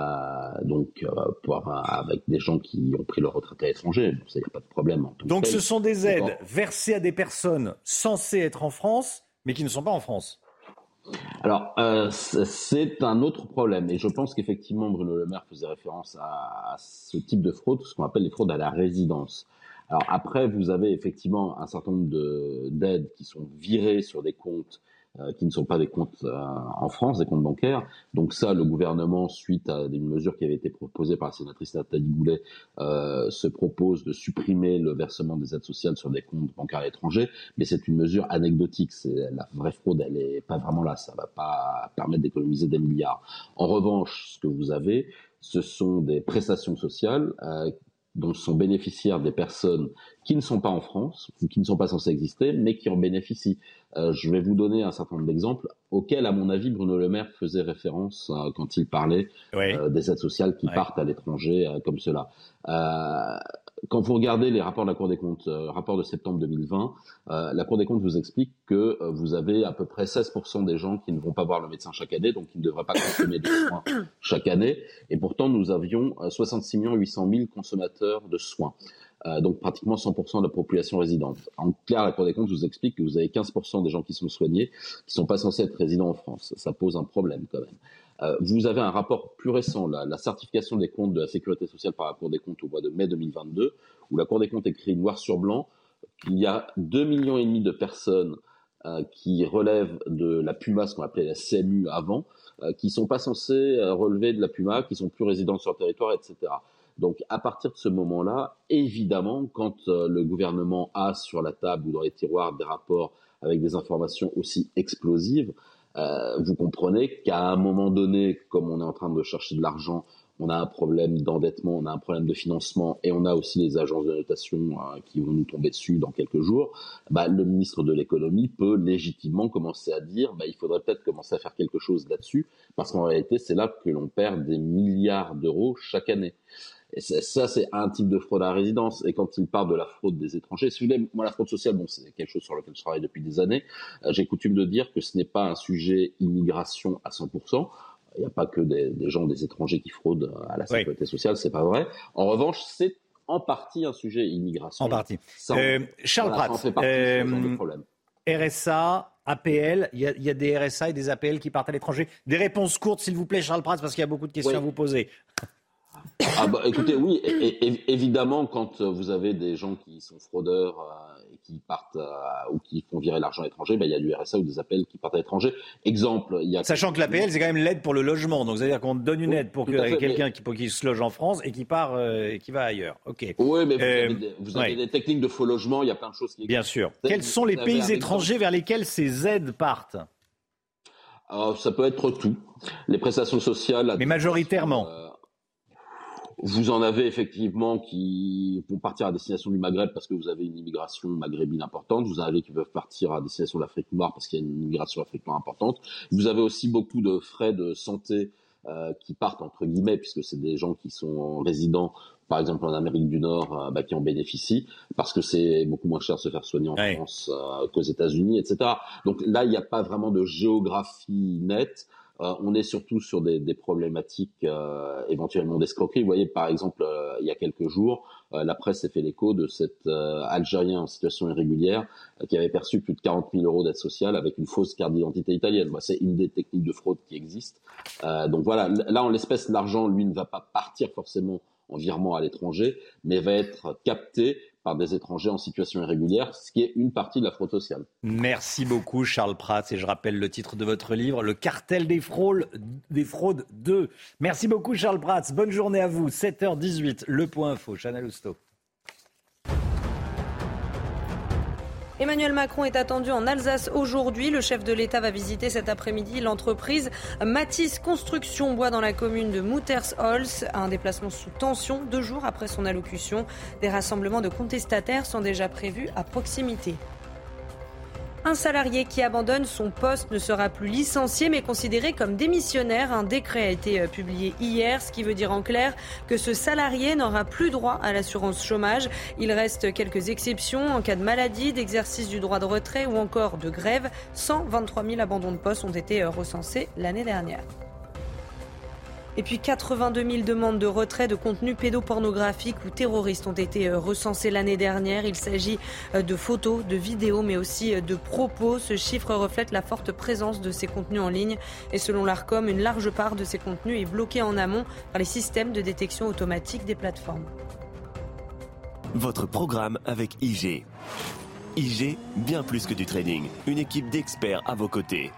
donc, euh, pour, avec des gens qui ont pris leur retraite à l'étranger, ça, il n'y a pas de problème. donc, ce sont des aides versées à des personnes censées être en France, mais qui ne sont pas en France. Alors, c'est un autre problème. Et je pense qu'effectivement, Bruno Le Maire faisait référence à, à ce type de fraude, ce qu'on appelle les fraudes à la résidence. Alors après, vous avez effectivement un certain nombre d'aides qui sont virées sur des comptes euh, qui ne sont pas des comptes euh, en France, des comptes bancaires. Donc ça, le gouvernement, suite à une mesure qui avait été proposée par la sénatrice Nathalie Goulet, euh, se propose de supprimer le versement des aides sociales sur des comptes bancaires à l'étranger. Mais c'est une mesure anecdotique. La vraie fraude, elle est pas vraiment là. Ça va pas permettre d'économiser des milliards. En revanche, ce que vous avez, ce sont des prestations sociales euh, dont sont bénéficiaires des personnes qui ne sont pas en France ou qui ne sont pas censées exister, mais qui en bénéficient. Euh, je vais vous donner un certain nombre d'exemples auxquels, à mon avis, Bruno Le Maire faisait référence euh, quand il parlait euh, des aides sociales qui partent à l'étranger comme cela quand vous regardez les rapports de la Cour des comptes, euh, rapport de septembre 2020, euh, la Cour des comptes vous explique que euh, vous avez à peu près 16% des gens qui ne vont pas voir le médecin chaque année, donc qui ne devraient pas consommer des soins chaque année. Et pourtant, nous avions 66 800 000 consommateurs de soins. donc pratiquement 100% de la population résidente. En clair, la Cour des comptes vous explique que vous avez 15% des gens qui sont soignés qui sont pas censés être résidents en France. Ça pose un problème quand même. Euh, vous avez un rapport plus récent, la, certification des comptes de la sécurité sociale par la Cour des comptes au mois de mai 2022, où la Cour des comptes écrit noir sur blanc qu'il y a 2,5 millions et demi de personnes euh, qui relèvent de la PUMA, ce qu'on appelait la CMU avant, euh, qui sont pas censées relever de la PUMA, qui sont plus résidents sur le territoire, etc. Donc à partir de ce moment-là, évidemment, quand le gouvernement a sur la table ou dans les tiroirs des rapports avec des informations aussi explosives, euh, vous comprenez qu'à un moment donné, comme on est en train de chercher de l'argent, on a un problème d'endettement, on a un problème de financement et on a aussi les agences de notation euh, qui vont nous tomber dessus dans quelques jours, bah, le ministre de l'économie peut légitimement commencer à dire bah, il faudrait peut-être commencer à faire quelque chose là-dessus parce qu'en réalité c'est là que l'on perd des milliards d'euros chaque année. Et ça, c'est un type de fraude à résidence. Et quand il parle de la fraude des étrangers, si vous voulez, moi, la fraude sociale, bon, c'est quelque chose sur lequel je travaille depuis des années. Euh, j'ai coutume de dire que ce n'est pas un sujet immigration à 100%. Il n'y a pas que des, gens, des étrangers qui fraudent à la sécurité sociale, c'est pas vrai. En revanche, c'est en partie un sujet immigration. En partie. euh, Charles Pratt, euh, RSA, APL, il y, a, des RSA et des APL qui partent à l'étranger. Des réponses courtes, s'il vous plaît, Charles Pratt, parce qu'il y a beaucoup de questions à vous poser. Ah bah, écoutez, oui, évidemment, quand vous avez des gens qui sont fraudeurs euh, et qui partent euh, ou qui font virer l'argent à l'étranger, bah, il y a du RSA ou des appels qui partent à l'étranger. Exemple, il y a... Sachant que l'APL, c'est quand même l'aide pour le logement. Donc, c'est-à-dire qu'on donne une aide pour quelqu'un qui, qui, se loge en France et qui part euh, et qui va ailleurs. OK. Oui, mais vous avez, des, techniques de faux logement, il y a plein de choses qui... Bien sûr. Quels sont les pays étrangers vers lesquels ces aides partent? Alors, Ça peut être tout. Les prestations sociales... Mais majoritairement vous en avez effectivement qui vont partir à destination du Maghreb parce que vous avez une immigration maghrébine importante. Vous en avez qui peuvent partir à destination de l'Afrique noire parce qu'il y a une immigration africaine importante. Vous avez aussi beaucoup de frais de santé euh, qui partent entre guillemets puisque c'est des gens qui sont résidents par exemple en Amérique du Nord euh, bah, qui en bénéficient parce que c'est beaucoup moins cher de se faire soigner en France euh, qu'aux États-Unis, etc. Donc là, il n'y a pas vraiment de géographie nette. On est surtout sur des, des problématiques éventuellement d'escroquerie. Vous voyez, par exemple, il y a quelques jours, la presse s'est fait l'écho de cet Algérien en situation irrégulière qui avait perçu plus de 40 000 euros d'aide sociale avec une fausse carte d'identité italienne. c'est une des techniques de fraude qui existent. donc voilà, là en l'espèce, l'argent, lui, ne va pas partir forcément en virement à l'étranger, mais va être capté par des étrangers en situation irrégulière, ce qui est une partie de la fraude sociale. Merci beaucoup Charles Prats et je rappelle le titre de votre livre, Le cartel des fraudes, des fraudes 2. Merci beaucoup Charles Prats, bonne journée à vous, 7h18, le point info, Chanel Housteau. Emmanuel Macron est attendu en Alsace aujourd'hui. Le chef de l'État va visiter cet après-midi l'entreprise Matisse Construction Bois dans la commune de Muttersholz. Un déplacement sous tension deux jours après son allocution. Des rassemblements de contestataires sont déjà prévus à proximité. Un salarié qui abandonne son poste ne sera plus licencié mais considéré comme démissionnaire. Un décret a été euh, publié hier, ce qui veut dire en clair que ce salarié n'aura plus droit à l'assurance chômage. Il reste quelques exceptions en cas de maladie, d'exercice du droit de retrait ou encore de grève. 123 000 abandons de poste ont été euh, recensés l'année dernière. Et puis 82 000 demandes de retrait de contenus pédopornographiques ou terroristes ont été euh, recensées l'année dernière. Il s'agit euh, de photos, de vidéos, mais aussi euh, de propos. Ce chiffre reflète la forte présence de ces contenus en ligne. Et selon l'ARCOM, une large part de ces contenus est bloquée en amont par les systèmes de détection automatique des plateformes. Votre programme avec IG. IG, bien plus que du trading. Une équipe d'experts à vos côtés.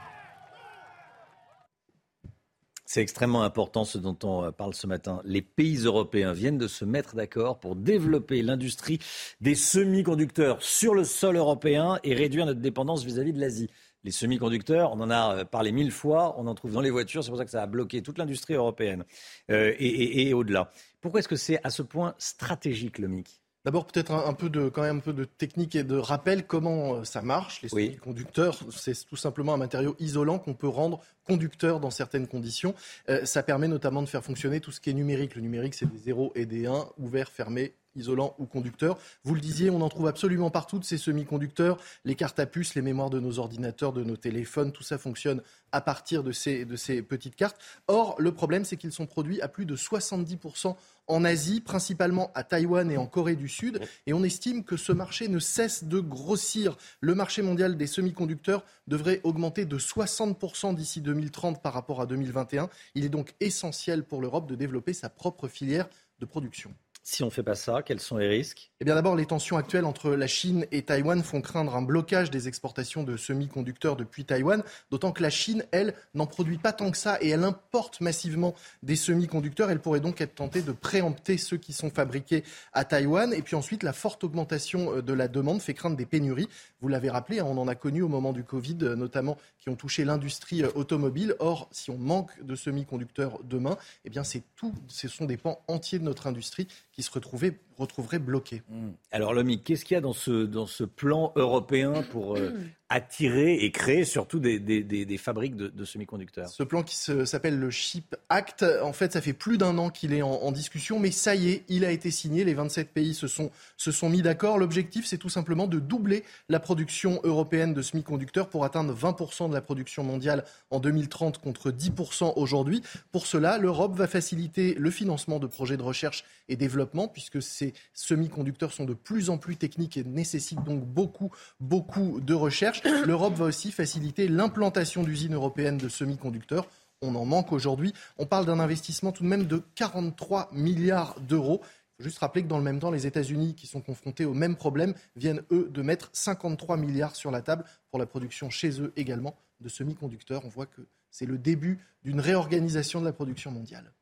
C'est extrêmement important ce dont on euh, parle ce matin. Les pays européens viennent de se mettre d'accord pour développer l'industrie des semi-conducteurs sur le sol européen et réduire notre dépendance vis-à-vis de l'Asie. Les semi-conducteurs, on en a euh, parlé mille fois, on en trouve dans les voitures, c'est pour ça que ça a bloqué toute l'industrie européenne euh, et, au-delà. Pourquoi est-ce que c'est à ce point stratégique, le MIC D'abord, peut-être un, peu de, quand même un peu de technique et de rappel comment ça marche. Les semi-conducteurs, c'est tout simplement un matériau isolant qu'on peut rendre conducteur dans certaines conditions. Euh, ça permet notamment de faire fonctionner tout ce qui est numérique. Le numérique, c'est des 0 et des 1, ouverts, fermés, isolants ou conducteurs. Vous le disiez, on en trouve absolument partout de ces semi-conducteurs. Les cartes à puce, les mémoires de nos ordinateurs, de nos téléphones, tout ça fonctionne à partir de ces, de ces petites cartes. Or, le problème, c'est qu'ils sont produits à plus de 70% en Asie, principalement à Taïwan et en Corée du Sud. Et on estime que ce marché ne cesse de grossir. Le marché mondial des semi-conducteurs devrait augmenter de 60% d'ici 2030 par rapport à 2021. Il est donc essentiel pour l'Europe de développer sa propre filière de production. Si on ne fait pas ça, quels sont les risques? Eh bien d'abord, les tensions actuelles entre la Chine et Taïwan font craindre un blocage des exportations de semi-conducteurs depuis Taïwan, d'autant que la Chine, elle, n'en produit pas tant que ça et elle importe massivement des semi-conducteurs. Elle pourrait donc être tentée de préempter ceux qui sont fabriqués à Taïwan. Et puis ensuite, la forte augmentation euh, de la demande fait craindre des pénuries. Vous l'avez rappelé, hein, on en a connu au moment du Covid, euh, notamment qui ont touché l'industrie euh, automobile. Or, si on manque de semi-conducteurs demain, eh bien c'est tout, ce sont des pans entiers de notre industrie qui se retrouvaient retrouverait bloqué. Hmm. Alors Lomi, qu'est-ce qu'il y a dans ce, dans ce plan européen pour euh, attirer et créer surtout des, des, des, fabriques de, semi-conducteurs? Ce plan qui s'appelle le Chip Act, en fait ça fait plus d'un an qu'il est en, discussion, mais ça y est, il a été signé, les 27 pays se sont, se sont mis d'accord. L'objectif c'est tout simplement de doubler la production européenne de semi-conducteurs pour atteindre 20% de la production mondiale en 2030 contre 10% aujourd'hui. Pour cela, l'Europe va faciliter le financement de projets de recherche et développement puisque c'est ces semi-conducteurs sont de plus en plus techniques et nécessitent donc beaucoup, beaucoup de recherche. L'Europe va aussi faciliter l'implantation d'usines européennes de semi-conducteurs. On en manque aujourd'hui. On parle d'un investissement tout de même de 43 milliards d'euros. Il faut juste rappeler que dans le même temps, les États-Unis, qui sont confrontés au même problème, viennent, eux, de mettre 53 milliards sur la table pour la production chez eux également de semi-conducteurs. On voit que c'est le début d'une réorganisation de la production mondiale.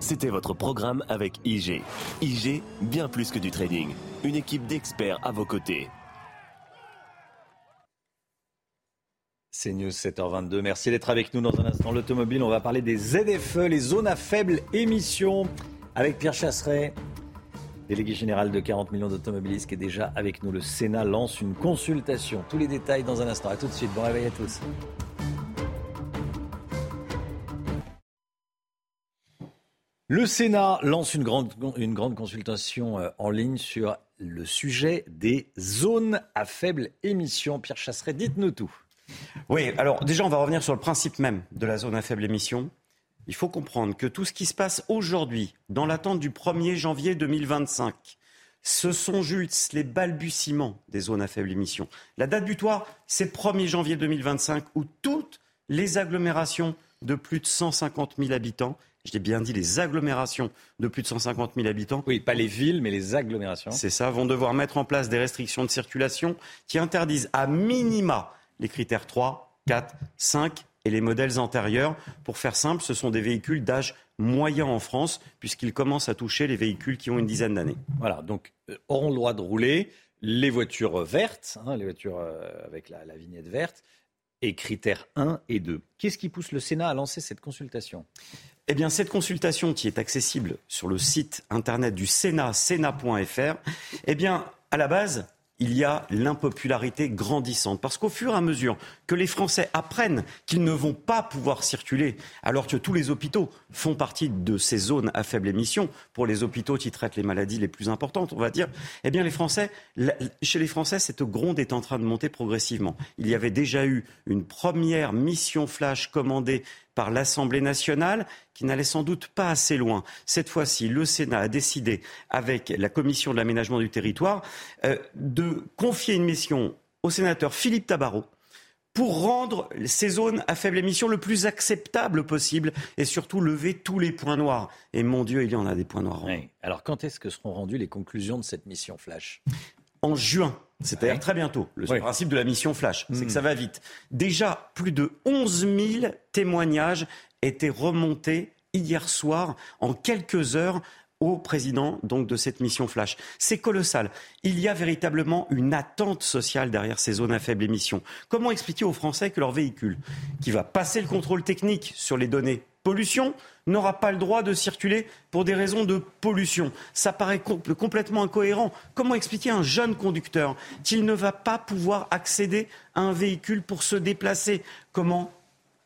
C'était votre programme avec IG. IG, bien plus que du trading. Une équipe d'experts à vos côtés. C'est News 7h22. Merci d'être avec nous dans un instant. L'automobile, on va parler des ZFE, les zones à faible émission, avec Pierre Chasseret, délégué général de 40 millions d'automobilistes, qui est déjà avec nous. Le Sénat lance une consultation. Tous les détails dans un instant. A tout de suite. Bon réveil à tous. Le Sénat lance une grande, consultation euh, en ligne sur le sujet des zones à faible émission. Pierre Chasseret, dites-nous tout. Oui, alors déjà, on va revenir sur le principe même de la zone à faible émission. Il faut comprendre que tout ce qui se passe aujourd'hui, dans l'attente du 1er janvier 2025, ce sont juste les balbutiements des zones à faible émission. La date butoir, c'est le 1er janvier 2025 où toutes les agglomérations de plus de 150 000 habitants je l'ai bien dit, les agglomérations de plus de 150 000 habitants. Oui, pas les villes, mais les agglomérations. C'est ça, vont devoir mettre en place des restrictions de circulation qui interdisent à minima les critères 3, 4, 5 et les modèles antérieurs. Pour faire simple, ce sont des véhicules d'âge moyen en France, puisqu'ils commencent à toucher les véhicules qui ont une dizaine d'années. Voilà, donc euh, auront le droit de rouler les voitures vertes, hein, les voitures euh, avec la, la vignette verte, et critères 1 et 2. Qu'est-ce qui pousse le Sénat à lancer cette consultation? Eh bien, cette consultation qui est accessible sur le site internet du Sénat, sénat.fr, eh bien, à la base, il y a l'impopularité grandissante. Parce qu'au fur et à mesure que les Français apprennent qu'ils ne vont pas pouvoir circuler, alors que tous les hôpitaux font partie de ces zones à faible émission, pour les hôpitaux qui traitent les maladies les plus importantes, on va dire, eh bien les Français, chez les Français, cette gronde est en train de monter progressivement. Il y avait déjà eu une première mission flash commandée par l'Assemblée nationale qui n'allait sans doute pas assez loin. Cette fois-ci, le Sénat a décidé, avec la Commission de l'aménagement du territoire, euh, de confier une mission au sénateur Philippe Tabarot pour rendre ces zones à faible émission le plus acceptable possible et surtout lever tous les points noirs. Et mon Dieu, il y en a des points noirs. Alors quand est-ce que seront rendues les conclusions de cette mission Flash? En juin. C'est-à-dire très bientôt. Le principe de la mission Flash, c'est que hmm. ça va vite. Déjà, plus de 11 000 témoignages étaient remontés hier soir, en quelques heures, au président donc de cette mission flash. C'est colossal. Il y a véritablement une attente sociale derrière ces zones à faible émission. Comment expliquer aux Français que leur véhicule, qui va passer le contrôle technique sur les données pollution, n'aura pas le droit de circuler pour des raisons de pollution. Ça paraît complètement incohérent. Comment expliquer à un jeune conducteur qu'il ne va pas pouvoir accéder à un véhicule pour se déplacer? Comment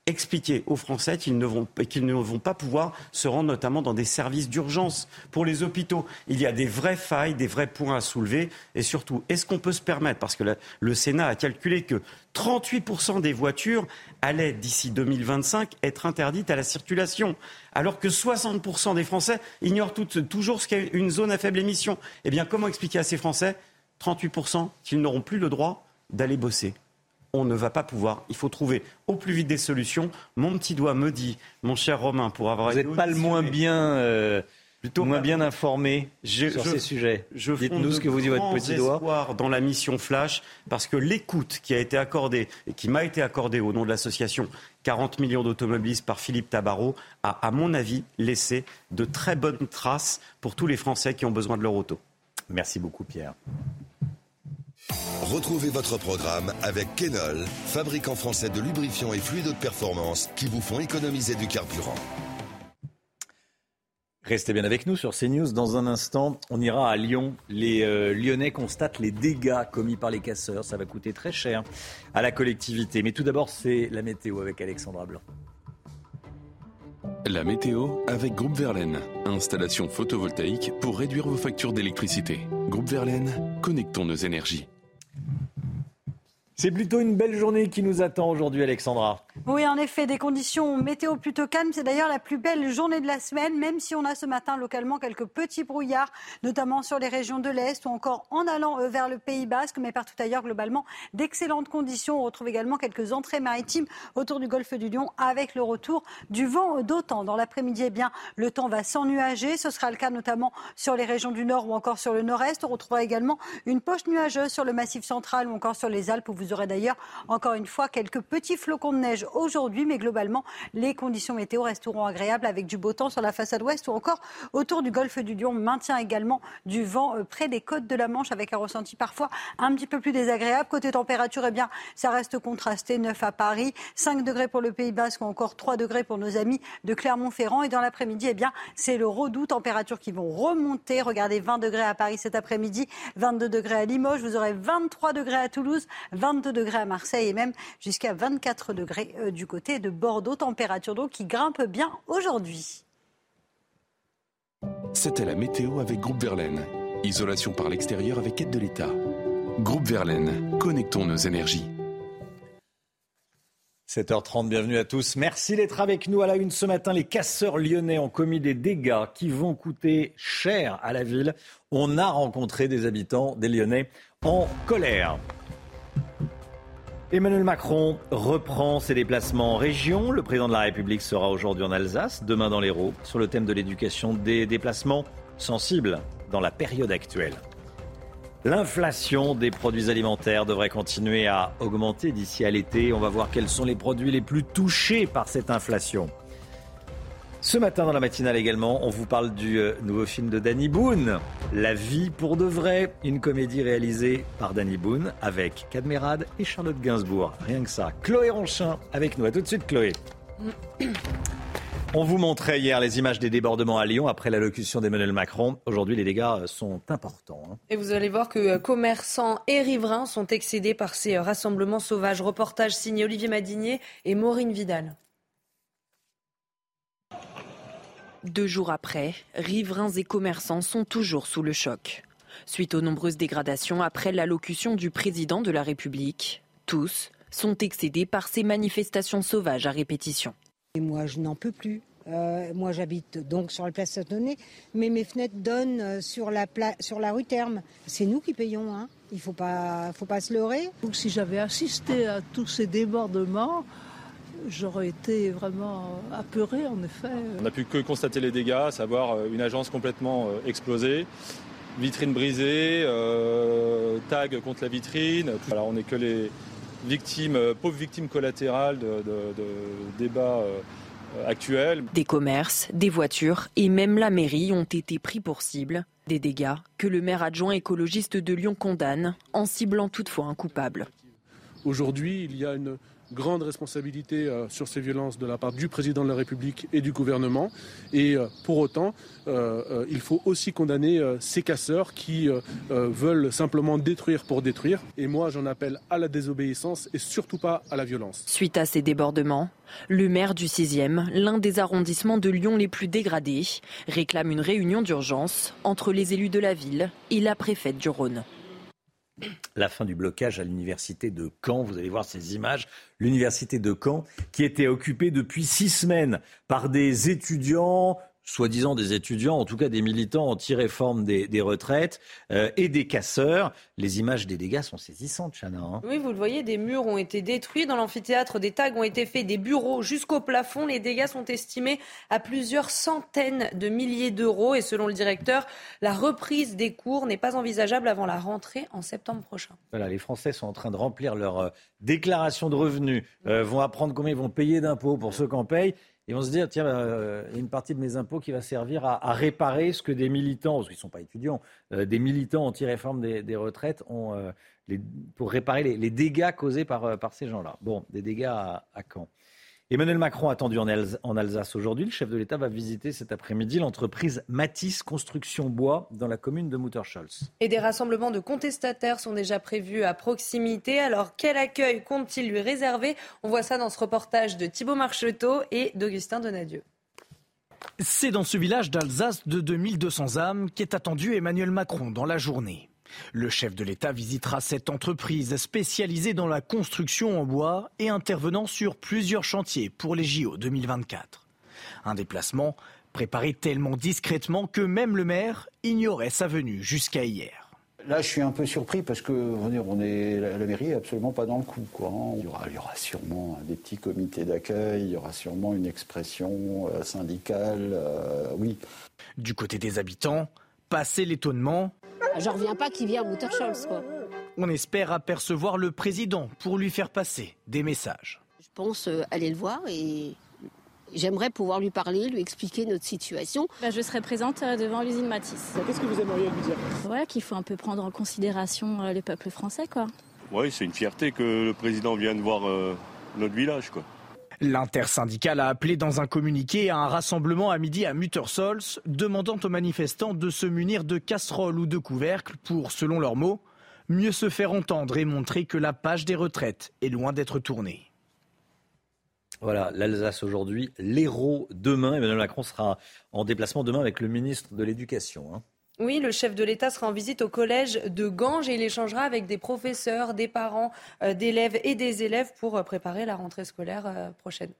expliquer aux Français qu'ils ne, vont, pas pouvoir se rendre notamment dans des services d'urgence pour les hôpitaux. Il y a des vraies failles, des vrais points à soulever. Et surtout, est-ce qu'on peut se permettre, parce que le Sénat a calculé que 38% des voitures allaient d'ici 2025 être interdites à la circulation, alors que 60% des Français ignorent toujours ce qu'est une zone à faible émission. Eh bien, comment expliquer à ces Français 38% qu'ils n'auront plus le droit d'aller bosser? On ne va pas pouvoir. Il faut trouver au plus vite des solutions. Mon petit doigt me dit, mon cher Romain, pour avoir. Vous n'êtes pas le moins bien. Euh, plutôt moins bien informé sur ces sujets. Dites-nous ce que vous dit votre petit doigt. dans la mission Flash, parce que l'écoute qui a été accordée et qui m'a été accordée au nom de l'association 40 millions d'automobilistes par Philippe Tabarot a, à mon avis, laissé de très bonnes traces pour tous les Français qui ont besoin de leur auto. Merci beaucoup, Pierre. Retrouvez votre programme avec Kenol, fabricant français de lubrifiants et fluides de performance qui vous font économiser du carburant. Restez bien avec nous sur CNews. Dans un instant, on ira à Lyon. Les euh, Lyonnais constatent les dégâts commis par les casseurs. Ça va coûter très cher à la collectivité. Mais tout d'abord, c'est la météo avec Alexandra Blanc. La météo avec Groupe Verlaine. Installation photovoltaïque pour réduire vos factures d'électricité. Groupe Verlaine, connectons nos énergies. C'est plutôt une belle journée qui nous attend aujourd'hui, Alexandra. Oui, en effet, des conditions météo plutôt calmes. C'est d'ailleurs la plus belle journée de la semaine, même si on a ce matin localement quelques petits brouillards, notamment sur les régions de l'Est ou encore en allant euh, vers le Pays Basque, mais partout ailleurs, globalement, d'excellentes conditions. On retrouve également quelques entrées maritimes autour du golfe du Lion avec le retour du vent d'autant. Dans l'après-midi, eh bien, le temps va s'ennuager. Ce sera le cas notamment sur les régions du Nord ou encore sur le Nord-Est. On retrouvera également une poche nuageuse sur le Massif central ou encore sur les Alpes où vous vous aurez d'ailleurs, encore une fois, quelques petits flocons de neige aujourd'hui, mais globalement, les conditions météo resteront agréables avec du beau temps sur la façade ouest ou encore autour du golfe du Lion. Maintient également du vent euh, près des côtes de la Manche avec un ressenti parfois un petit peu plus désagréable. Côté température, eh bien, ça reste contrasté. 9 à Paris, 5 degrés pour le Pays Basque ou encore 3 degrés pour nos amis de Clermont-Ferrand. Et dans l'après-midi, eh bien, c'est le redout. Températures qui vont remonter. Regardez, 20 degrés à Paris cet après-midi, 22 degrés à Limoges. Vous aurez 23 degrés à Toulouse, 22 22 degrés à Marseille et même jusqu'à 24 degrés euh, du côté de Bordeaux. Température d'eau qui grimpe bien aujourd'hui. C'était la météo avec Groupe Verlaine. Isolation par l'extérieur avec aide de l'État. Groupe Verlaine, connectons nos énergies. 7h30, bienvenue à tous. Merci d'être avec nous à la une ce matin. Les casseurs lyonnais ont commis des dégâts qui vont coûter cher à la ville. On a rencontré des habitants, des Lyonnais, en colère. Emmanuel Macron reprend ses déplacements en région. Le président de la République sera aujourd'hui en Alsace, demain dans l'Hérault, sur le thème de l'éducation des déplacements sensibles dans la période actuelle. L'inflation des produits alimentaires devrait continuer à augmenter d'ici à l'été. On va voir quels sont les produits les plus touchés par cette inflation. Ce matin dans la matinale également, on vous parle du euh, nouveau film de Danny Boone, La vie pour de vrai, une comédie réalisée par Danny Boone avec Cadmerade et Charlotte Gainsbourg. Rien que ça. Chloé Ronchin avec nous. À tout de suite Chloé. On vous montrait hier les images des débordements à Lyon après l'allocution d'Emmanuel Macron. Aujourd'hui, les dégâts sont importants. Hein. Et vous allez voir que euh, commerçants et riverains sont excédés par ces euh, rassemblements sauvages. Reportage signé Olivier Madinier et Maureen Vidal. Deux jours après, riverains et commerçants sont toujours sous le choc. Suite aux nombreuses dégradations après l'allocution du président de la République, tous sont excédés par ces manifestations sauvages à répétition. Et moi, je n'en peux plus. Euh, moi, j'habite donc sur la place Saint-Denis, mais mes fenêtres donnent euh, sur la, sur la rue Terme. C'est nous qui payons, hein. il ne faut pas, faut pas se leurrer. Donc, si j'avais assisté à tous ces débordements, j'aurais été vraiment apeuré, en effet. On n'a pu que constater les dégâts, à savoir euh, une agence complètement explosée, vitrine brisée, tag contre la vitrine. Alors, on n'est que les victimes, pauvres victimes collatérales de, de débats euh, actuels. Des commerces, des voitures et même la mairie ont été pris pour cible. Des dégâts que le maire adjoint écologiste de Lyon condamne, en ciblant toutefois un coupable. Aujourd'hui, il y a une grande responsabilité euh, sur ces violences de la part du président de la République et du gouvernement. Et euh, pour autant, euh, il faut aussi condamner ces casseurs qui veulent simplement détruire pour détruire. Et moi, j'en appelle à la désobéissance et surtout pas à la violence. Suite à ces débordements, le maire du 6e, l'un des arrondissements de Lyon les plus dégradés, réclame une réunion d'urgence entre les élus de la ville et la préfète du Rhône la fin du blocage à l'université de Caen. Vous allez voir ces images. L'université de Caen qui était occupée depuis six semaines par des étudiants soi-disant des étudiants, en tout cas des militants anti-réforme des, retraites euh, et des casseurs. Les images des dégâts sont saisissantes, Chana. Hein. oui, vous le voyez, des murs ont été détruits dans l'amphithéâtre, des tags ont été faits, des bureaux jusqu'au plafond. Les dégâts sont estimés à plusieurs centaines de milliers d'euros et selon le directeur, la reprise des cours n'est pas envisageable avant la rentrée en septembre prochain. Voilà, les Français sont en train de remplir leur euh, déclaration de revenus, euh, vont apprendre combien ils vont payer d'impôts pour ceux qui en payent ils vont se dire, tiens, euh, il y a une partie de mes impôts qui va servir à, réparer ce que des militants, parce qu'ils ne sont pas étudiants, euh, des militants anti-réforme des, retraites ont, euh, pour réparer les, dégâts causés par, ces gens-là. Bon, des dégâts à, à Caen. Emmanuel Macron attendu en, Alsace aujourd'hui. Le chef de l'État va visiter cet après-midi l'entreprise Matisse Construction Bois dans la commune de Mutterscholz. Et des rassemblements de contestataires sont déjà prévus à proximité. Alors quel accueil compte-t-il lui réserver? On voit ça dans ce reportage de Thibault Marcheteau et d'Augustin Donadieu. C'est dans ce village d'Alsace de 2200 âmes qu'est attendu Emmanuel Macron dans la journée. Le chef de l'État visitera cette entreprise spécialisée dans la construction en bois et intervenant sur plusieurs chantiers pour les JO 2024. Un déplacement préparé tellement discrètement que même le maire ignorait sa venue jusqu'à hier. Là, je suis un peu surpris parce que on est, la mairie n'est absolument pas dans le coup. Hein. Il, y aura, il, y aura, sûrement des petits comités d'accueil, il y aura sûrement une expression euh, syndicale, euh, oui. Du côté des habitants, passé l'étonnement, J'en reviens pas qu'il vient à Scholz, quoi. On espère apercevoir le président pour lui faire passer des messages. Je pense euh, aller le voir et j'aimerais pouvoir lui parler, lui expliquer notre situation. Bah, je serai présente euh, devant l'usine Matisse. Qu'est-ce que vous aimeriez lui dire? Voilà, qu'il faut un peu prendre en considération euh, le peuple français, quoi. Oui, c'est une fierté que le président vienne voir notre village, quoi. L'intersyndicale a appelé dans un communiqué à un rassemblement à midi à Muttersols, demandant aux manifestants de se munir de casseroles ou de couvercles pour, selon leurs mots, mieux se faire entendre et montrer que la page des retraites est loin d'être tournée. Voilà, l'Alsace aujourd'hui, l'héros demain. Emmanuel Macron sera en déplacement demain avec le ministre de l'Éducation. Hein. Oui, le chef de l'État sera en visite au collège de Ganges et il échangera avec des professeurs, des parents euh, d'élèves et des élèves pour euh, préparer la rentrée scolaire euh, prochaine.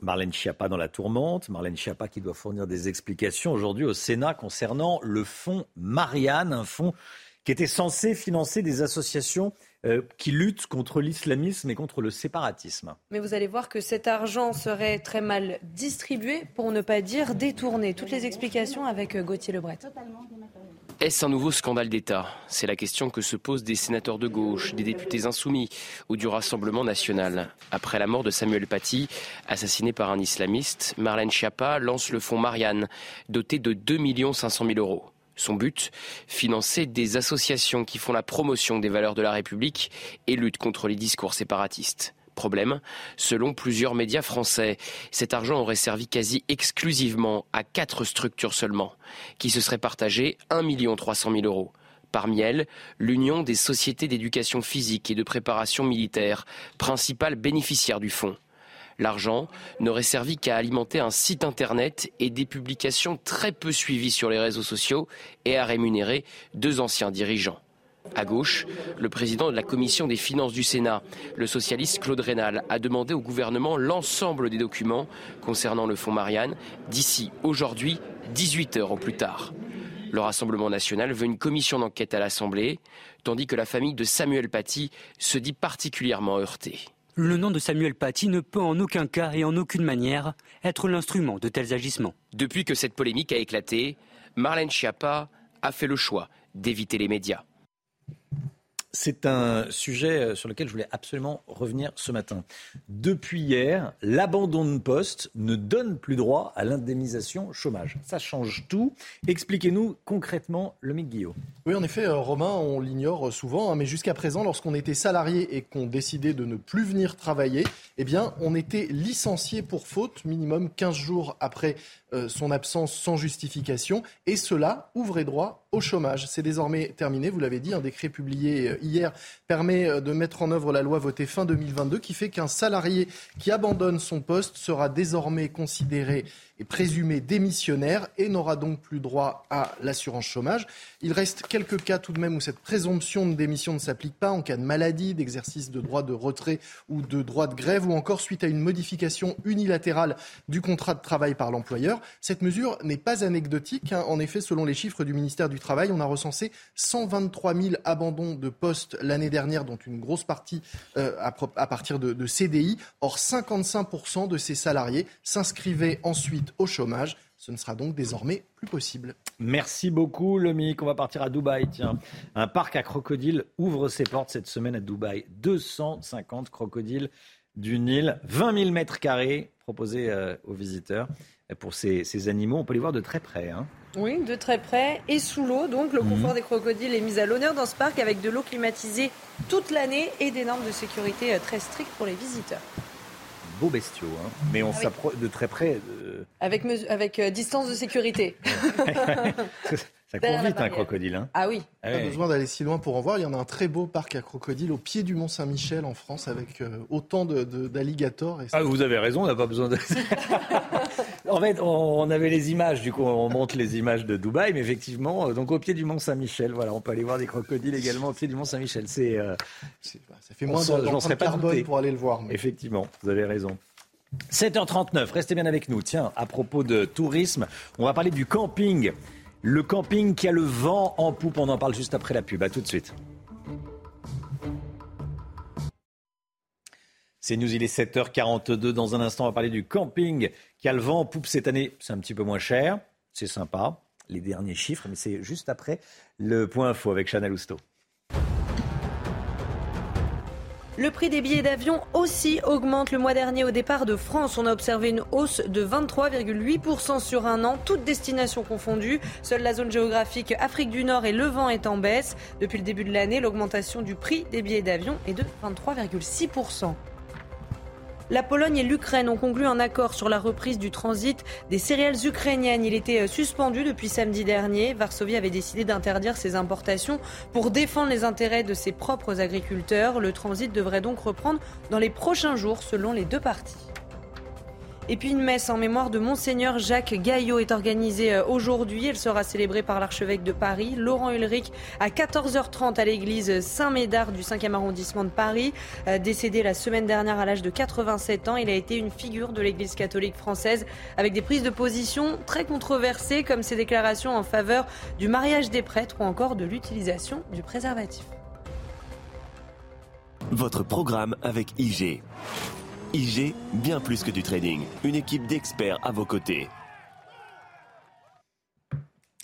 Marlène Schiappa dans la tourmente. Marlène Schiappa qui doit fournir des explications aujourd'hui au Sénat concernant le fonds Marianne, un fonds qui était censé financer des associations euh, qui luttent contre l'islamisme et contre le séparatisme. Mais vous allez voir que cet argent serait très mal distribué, pour ne pas dire détourné. Toutes les explications avec euh, Gauthier Lebret. Est-ce un nouveau scandale d'État? C'est la question que se posent des sénateurs de gauche, des députés insoumis ou du Rassemblement national. Après la mort de Samuel Paty, assassiné par un islamiste, Marlène Schiappa lance le fonds Marianne, doté de 2 500 000 euros. Son but Financer des associations qui font la promotion des valeurs de la République et luttent contre les discours séparatistes. Problème, selon plusieurs médias français, cet argent aurait servi quasi exclusivement à quatre structures seulement, qui se seraient partagées 1 300 000 euros. Parmi elles, l'Union des sociétés d'éducation physique et de préparation militaire, principale bénéficiaire du fonds. L'argent n'aurait servi qu'à alimenter un site internet et des publications très peu suivies sur les réseaux sociaux et à rémunérer deux anciens dirigeants. À gauche, le président de la commission des finances du Sénat, le socialiste Claude Rénal, a demandé au gouvernement l'ensemble des documents concernant le fonds Marianne d'ici aujourd'hui, 18 heures au plus tard. Le Rassemblement national veut une commission d'enquête à l'Assemblée, tandis que la famille de Samuel Paty se dit particulièrement heurtée. Le nom de Samuel Paty ne peut en aucun cas et en aucune manière être l'instrument de tels agissements. Depuis que cette polémique a éclaté, Marlène Schiappa a fait le choix d'éviter les médias. C'est un sujet euh, sur lequel je voulais absolument revenir ce matin. Depuis hier, l'abandon de poste ne donne plus droit à l'indemnisation chômage. Ça change tout. Expliquez-nous concrètement le Guillaume. Oui, en effet, euh, Romain, on l'ignore souvent, hein, mais jusqu'à présent, lorsqu'on était salarié et qu'on décidait de ne plus venir travailler, eh bien, on était licencié pour faute, minimum 15 jours après euh, son absence sans justification, et cela ouvrait droit au chômage. C'est désormais terminé, vous l'avez dit, un décret publié euh, hier permet euh, de mettre en œuvre la loi votée fin 2022 qui fait qu'un salarié qui abandonne son poste sera désormais considéré est présumé démissionnaire et n'aura donc plus droit à l'assurance chômage. Il reste quelques cas tout de même où cette présomption de démission ne s'applique pas en cas de maladie, d'exercice de droit de retrait ou de droit de grève ou encore suite à une modification unilatérale du contrat de travail par l'employeur. Cette mesure n'est pas anecdotique. Hein. En effet, selon les chiffres du ministère du Travail, on a recensé 123 000 abandons de postes l'année dernière, dont une grosse partie euh, à, partir de, CDI. Or, 55% de ces salariés s'inscrivaient ensuite au chômage. Ce ne sera donc désormais plus possible. Merci beaucoup, Lomic. On va partir à Dubaï. Tiens, un parc à crocodiles ouvre ses portes cette semaine à Dubaï. 250 crocodiles du Nil, 20 000 mètres carrés proposés euh, aux visiteurs. Pour ces, animaux, on peut les voir de très près. Hein. Oui, de très près et sous l'eau. Donc, le confort mhm. des crocodiles est mis à l'honneur dans ce parc avec de l'eau climatisée toute l'année et des normes de sécurité euh, très strictes pour les visiteurs beaux bestiaux, hein. mais on ah s'approche de très près. Avec, avec euh, distance de sécurité. Ça court vite un crocodile. Hein. Ah oui. Ah Pas besoin d'aller si loin pour en voir. Il y en a un très beau parc à crocodiles au pied du Mont Saint-Michel en France avec euh, autant d'alligators. ah, vous avez raison, on n'a pas besoin de. en fait, on, avait les images, du coup, on montre les images de Dubaï, mais effectivement, euh, donc au pied du Mont Saint-Michel, voilà, on peut aller voir des crocodiles également au pied du Mont Saint-Michel. C'est, euh, ça fait moins de carbone pour aller le voir. Effectivement, vous avez raison. 7h39, restez bien avec nous. Tiens, à propos de tourisme, on va parler du camping. Le camping qui a le vent en poupe, on en parle juste après la pub. A tout de suite. C'est nous, il est 7h42. Dans un instant, on va parler du camping qui a le vent en poupe cette année. C'est un petit peu moins cher, c'est sympa, les derniers chiffres, mais c'est juste après le point info avec Chanel Housteau. Le prix des billets d'avion aussi augmente. Le mois dernier, au départ de France, on a observé une hausse de 23,8% sur un an, toutes destinations confondues. Seule la zone géographique Afrique du Nord et Levant est en baisse. Depuis le début de l'année, l'augmentation du prix des billets d'avion est de 23,6%. La Pologne et l'Ukraine ont conclu un accord sur la reprise du transit des céréales ukrainiennes. Il était euh, suspendu depuis samedi dernier. Varsovie avait décidé d'interdire ses importations pour défendre les intérêts de ses propres agriculteurs. Le transit devrait donc reprendre dans les prochains jours selon les deux parties. Et puis une messe en mémoire de Monseigneur Jacques Gaillot est organisée euh, aujourd'hui. Elle sera célébrée par l'archevêque de Paris, Laurent Ulrich, à 14h30 à l'église Saint-Médard du 5e arrondissement de Paris. Euh, décédé la semaine dernière à l'âge de 87 ans, il a été une figure de l'église catholique française avec des prises de position très controversées comme ses déclarations en faveur du mariage des prêtres ou encore de l'utilisation du préservatif. Votre programme avec IG. IG, bien plus que du trading. Une équipe d'experts à vos côtés.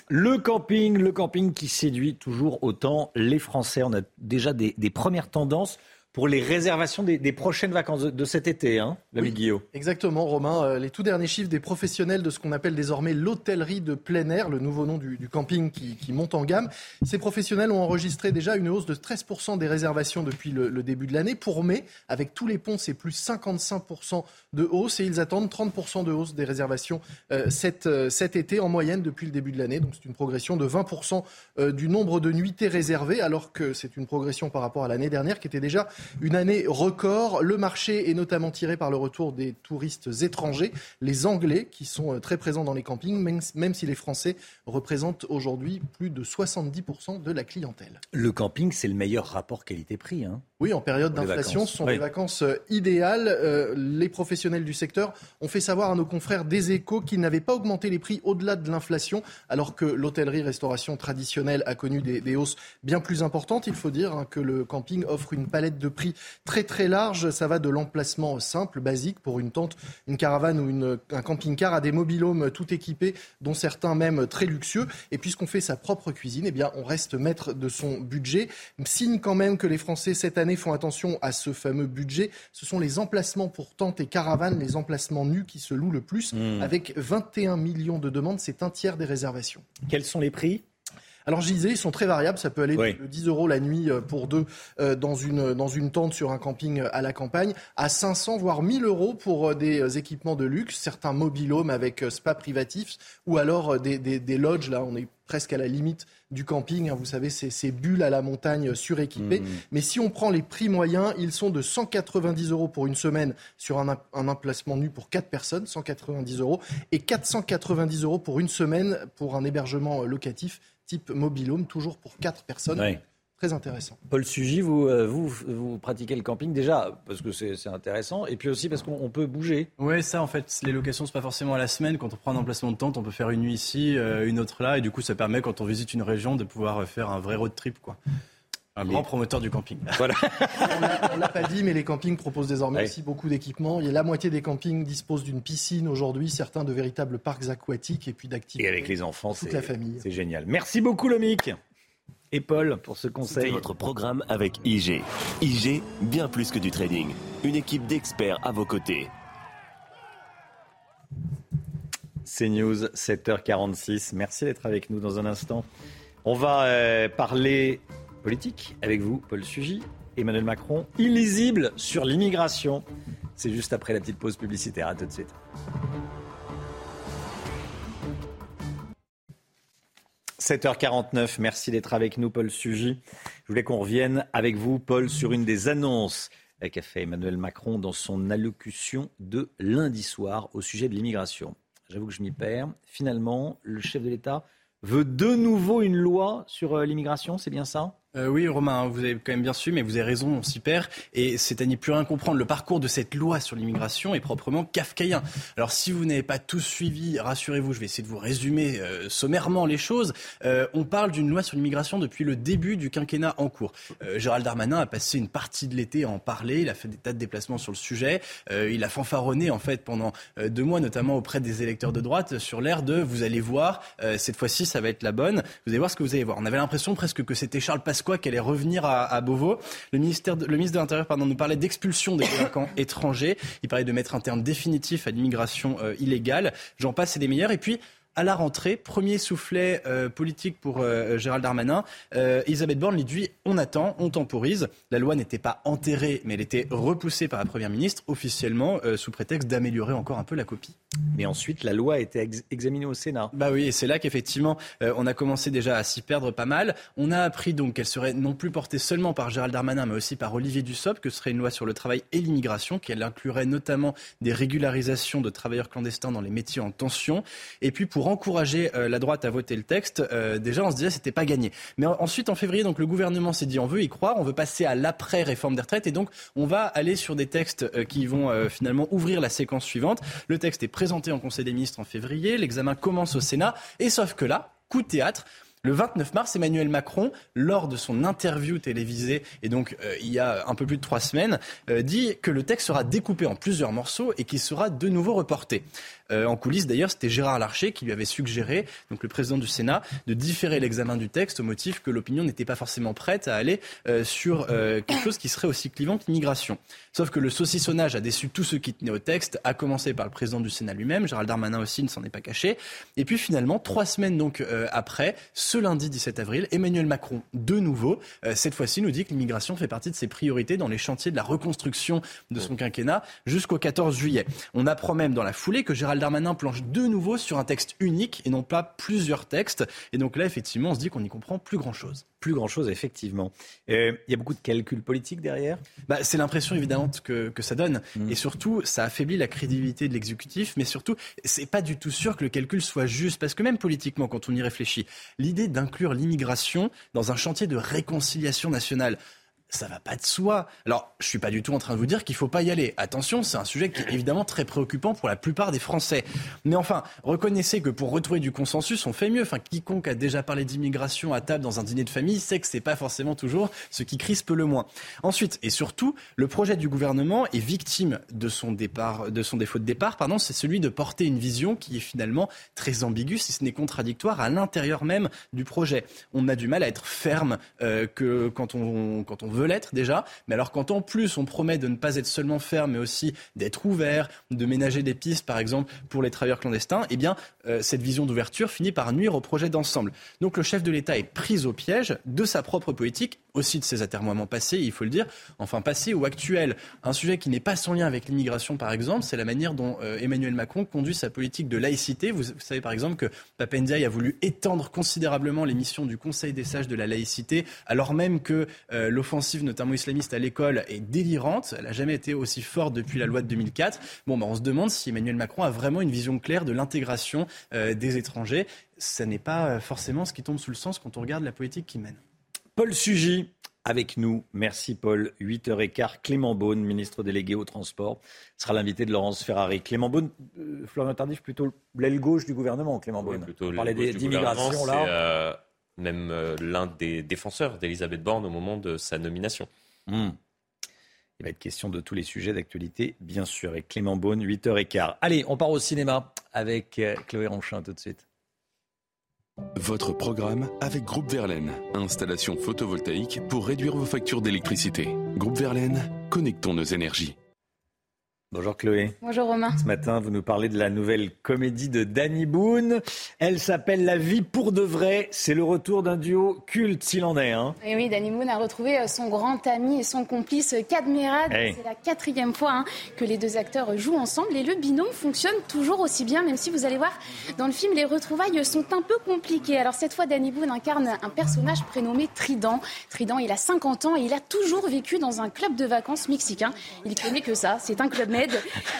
Le camping, le camping qui séduit toujours autant les Français. On a déjà des, des premières tendances pour les réservations des, prochaines vacances de, cet été, hein, l'ami Guillaume. Exactement, Romain. Euh, les tout derniers chiffres des professionnels de ce qu'on appelle désormais l'hôtellerie de plein air, le nouveau nom du, camping qui, monte en gamme. Ces professionnels ont enregistré déjà une hausse de 13% des réservations depuis le, début de l'année. Pour mai, avec tous les ponts, c'est plus 55% de hausse et ils attendent 30% de hausse des réservations euh, cet, euh, cet, été en moyenne depuis le début de l'année. Donc c'est une progression de 20% du nombre de nuitées réservées, alors que c'est une progression par rapport à l'année dernière qui était déjà une année record. Le marché est notamment tiré par le retour des touristes étrangers, les Anglais, qui sont euh, très présents dans les campings, même si les Français représentent aujourd'hui plus de 70% de la clientèle. Le camping, c'est le meilleur rapport qualité-prix. Hein oui, en période d'inflation, ce sont des vacances euh, idéales. Euh, les professionnels du secteur ont fait savoir à nos confrères des échos qu'ils n'avaient pas augmenté les prix au-delà de l'inflation, alors que l'hôtellerie-restauration traditionnelle a connu des, hausses bien plus importantes. Il faut dire hein, que le camping offre une palette de prix très très large. Ça va de l'emplacement simple, basique, pour une tente, une caravane ou une, un camping-car, à des mobilhomes tout équipés, dont certains même très luxueux. Et puisqu'on fait sa propre cuisine, eh bien, on reste maître de son budget. Signe quand même que les Français cette année font attention à ce fameux budget. Ce sont les emplacements pour tentes et caravanes, les emplacements nus qui se louent le plus. Hmm. Avec 21 millions de demandes, c'est un tiers des réservations. Quels sont les prix? Alors je disais, ils sont très variables. Ça peut aller de 10 euros la nuit euh, pour deux euh, dans une, dans une tente sur un camping euh, à la campagne, à 500 voire 1000 euros pour des équipements de luxe, certains mobilhomes avec spa privatif ou alors des, des, des lodges. Là, on est presque à la limite du camping. Hein, vous savez, c'est ces bulles à la montagne suréquipées. Mmh. Mais si on prend les prix moyens, ils sont de 190 euros pour une semaine sur un, un emplacement nu pour 4 personnes, 190 euros, et 490 euros pour une semaine pour un hébergement locatif type mobilhome, toujours pour 4 personnes. Très intéressant. Paul Sugy, vous, euh, vous, vous, pratiquez le camping déjà parce que c'est intéressant et puis aussi parce qu'on peut bouger. Oui, ça en fait, les locations, c'est pas forcément à la semaine. Quand on prend un emplacement de tente, on peut faire une nuit ici, euh, une autre là et du coup, ça permet quand on visite une région de pouvoir faire un vrai road trip. quoi. Un grand promoteur du camping. Voilà. on ne l'a pas dit, mais les campings proposent désormais aussi beaucoup d'équipements. Il y a la moitié des campings disposent d'une piscine aujourd'hui, certains de véritables parcs aquatiques et puis d'activités. Et avec les enfants, c'est la famille. C'est génial. Merci beaucoup, Lomic et Paul pour ce conseil. votre programme avec IG. IG, bien plus que du trading. Une équipe d'experts à vos côtés. C'est News, 7h46. Merci d'être avec nous dans un instant. On va euh, parler politique avec vous, Paul Sugy, Emmanuel Macron, illisible sur l'immigration. C'est juste après la petite pause publicitaire. À tout de suite. 7h49, merci d'être avec nous, Paul Sugy. Je voulais qu'on revienne avec vous, Paul, sur une des annonces qu'a fait Emmanuel Macron dans son allocution de lundi soir au sujet de l'immigration. J'avoue que je m'y perds. Finalement, le chef de l'État veut de nouveau une loi sur euh, l'immigration, c'est bien ça? Euh, oui, Romain, vous avez quand même bien su, mais vous avez raison, on s'y perd. Et c'est à n'y plus rien comprendre. Le parcours de cette loi sur l'immigration est proprement kafkaïen. Alors, si vous n'avez pas tous suivi, rassurez-vous, je vais essayer de vous résumer euh, sommairement les choses. Euh, on parle d'une loi sur l'immigration depuis le début du quinquennat en cours. Gérald Darmanin a passé une partie de l'été à en parler. Il a fait des tas de déplacements sur le sujet. il a fanfaronné, en fait, pendant deux mois, notamment auprès des électeurs de droite, sur l'air de vous allez voir, cette fois-ci, ça va être la bonne. Vous allez voir ce que vous allez voir. On avait l'impression presque que c'était Charles Pasqua quoi qu'elle allait revenir à, Beauvau. Le, ministère le ministre de l'Intérieur pardon, nous parlait d'expulsion des délinquants étrangers. Il parlait de mettre un terme définitif à l'immigration euh, illégale. J'en passe et des meilleurs. Et puis, à la rentrée. Premier soufflet euh, politique pour euh, Gérald Darmanin. Euh, Elisabeth Borne lui dit on attend, on temporise. La loi n'était pas enterrée, mais elle était repoussée par la Première ministre officiellement sous prétexte d'améliorer encore un peu la copie. Mais ensuite, la loi a été examinée au Sénat. Bah oui, et c'est là qu'effectivement, on a commencé déjà à s'y perdre pas mal. On a appris donc qu'elle serait non plus portée seulement par Gérald Darmanin, mais aussi par Olivier Dussopt, que ce serait une loi sur le travail et l'immigration, qu'elle inclurait notamment des régularisations de travailleurs clandestins dans les métiers en tension. Et puis pour encourager euh, la droite à voter le texte, euh, déjà on se disait c'était pas gagné. Mais ensuite en février, donc le gouvernement s'est dit on veut y croire, on veut passer à l'après réforme des retraites et donc on va aller sur des textes euh, qui vont finalement ouvrir la séquence suivante. Le texte est présenté en Conseil des ministres en février, l'examen commence au Sénat et sauf que là, coup de théâtre, le 29 mars, Emmanuel Macron, lors de son interview télévisée, et donc il y a un peu plus de trois semaines, dit que le texte sera découpé en plusieurs morceaux et qu'il sera de nouveau reporté. Euh, en coulisses, d'ailleurs, c'était Gérard Larcher qui lui avait suggéré, donc le président du Sénat, de différer l'examen du texte au motif que l'opinion n'était pas forcément prête à aller euh, sur euh, quelque chose qui serait aussi clivant que l'immigration. Sauf que le saucissonnage a déçu tous ceux qui tenaient au texte, à commencer par le président du Sénat lui-même, Gérald Darmanin aussi ne s'en est pas caché. Et puis finalement, trois semaines donc après, ce lundi 17 avril, Emmanuel Macron, de nouveau, cette fois-ci, nous dit que l'immigration fait partie de ses priorités dans les chantiers de la reconstruction de son quinquennat jusqu'au 14 juillet. On apprend même dans la foulée que Gérald Darmanin planche de nouveau sur un texte unique et non pas plusieurs textes. Et donc là, effectivement, on se dit qu'on n'y comprend plus grand-chose. Plus grand-chose, effectivement. Euh, il y a beaucoup de calculs politiques derrière? Bah, C'est l'impression, évidemment, que, que ça donne. Mm. Et surtout, ça affaiblit la crédibilité de l'exécutif. Mais surtout, c'est pas du tout sûr que le calcul soit juste. Parce que même politiquement, quand on y réfléchit, l'idée d'inclure l'immigration dans un chantier de réconciliation nationale, ça va pas de soi. Alors, je suis pas du tout en train de vous dire qu'il faut pas y aller. Attention, c'est un sujet qui est évidemment très préoccupant pour la plupart des Français. Mais enfin, reconnaissez que pour retrouver du consensus, on fait mieux. Enfin, quiconque a déjà parlé d'immigration à table dans un dîner de famille sait que c'est pas forcément toujours ce qui crispe le moins. Ensuite, et surtout, le projet du gouvernement est victime de son défaut de départ, pardon, c'est celui de porter une vision qui est finalement très ambiguë, si ce n'est contradictoire à l'intérieur même du projet. On a du mal à être ferme euh, que quand on veut l'être déjà. Mais alors quand en plus on promet de ne pas être seulement ferme, mais aussi d'être ouvert, de ménager des pistes, par exemple, pour les travailleurs clandestins, eh bien, euh, cette vision d'ouverture finit par nuire au projet d'ensemble. Donc le chef de l'État est pris au piège de sa propre politique, aussi de ses atermoiements passés, il faut le dire, enfin passés ou actuels. Un sujet qui n'est pas sans lien avec l'immigration, par exemple, c'est la manière dont euh, Emmanuel Macron conduit sa politique de laïcité. Vous, savez, par exemple, que Papendiaï a voulu étendre considérablement les missions du Conseil des sages de la laïcité, alors même que euh, l'offensive notamment islamiste, à l'école est délirante. Elle n'a jamais été aussi forte depuis la loi de 2004. Bon, bah, on se demande si Emmanuel Macron a vraiment une vision claire de l'intégration euh, des étrangers. Ce n'est pas forcément ce qui tombe sous le sens quand on regarde la politique qu'il mène. Paul Sugy avec nous. Merci Paul. 8h15, Clément Beaune, ministre délégué au transport, sera l'invité de Laurence Ferrari. Clément Beaune, euh, Florian Tardif, plutôt l'aile gauche du gouvernement, Clément Beaune. Oui, On parlait d'immigration là même euh, l'un des défenseurs d'Elisabeth Borne au moment de sa nomination. Hmm. Il va être question de tous les sujets d'actualité, bien sûr, avec Clément Beaune, 8h15. Allez, on part au cinéma avec euh, Chloé Ronchin tout de suite. Votre programme avec Groupe Verlaine, installation photovoltaïque pour réduire vos factures d'électricité. Groupe Verlaine, connectons nos énergies. Bonjour Chloé. Bonjour Romain. Ce matin, vous nous parlez de la nouvelle comédie de Danny Boone. Elle s'appelle La vie pour de vrai. C'est le retour d'un duo culte, s'il en est. Hein. Et oui, Danny Boone a retrouvé euh, son grand ami et son complice Cadmerade. C'est la quatrième fois hein, que les deux acteurs jouent ensemble et le binôme fonctionne toujours aussi bien, même si vous allez voir, dans le film, les retrouvailles sont un peu compliquées. Alors cette fois, Danny Boone incarne un personnage prénommé Trident. Trident, il a 50 ans et il a toujours vécu dans un club de vacances mexicain. Il connaît que ça, c'est un club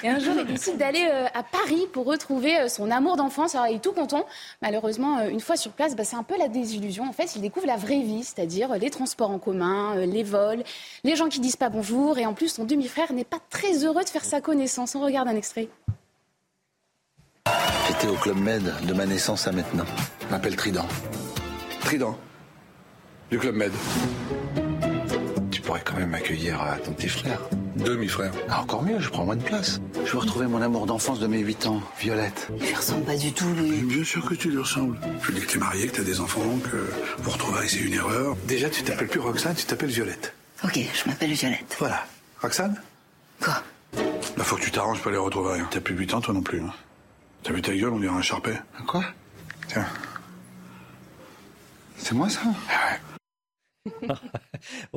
et un jour, il décide d'aller euh, à Paris pour retrouver euh, son amour d'enfance. Alors, il est tout content. Malheureusement, euh, une fois sur place, bah, c'est un peu la désillusion. En fait, il découvre la vraie vie, c'est-à-dire les transports en commun, les vols, les gens qui disent pas bonjour. Et en plus, son demi-frère n'est pas très heureux de faire sa connaissance. On regarde un extrait. J'étais au Club Med de ma naissance à maintenant. M'appelle Trident. Trident Du Club Med. Pourrais quand même accueillir ton petit frère. Demi-frère. Ah, encore mieux, je prends moins de place. Je veux retrouver mon amour d'enfance de mes 8 ans, Violette. Il lui ressemble pas du tout, lui. Bien sûr que tu lui ressembles. Je dis que tu es marié, que tu as des enfants, que vous retrouver c'est une erreur. Déjà, tu t'appelles plus Roxane, tu t'appelles Violette. Ok, je m'appelle Violette. Voilà. Roxane Quoi? Bah, faut que tu t'arranges pour les retrouver. T'as plus 8 ans, toi non plus. Hein. T'as vu ta gueule, on dirait un charpet. Quoi? Tiens. C'est moi ça? Ah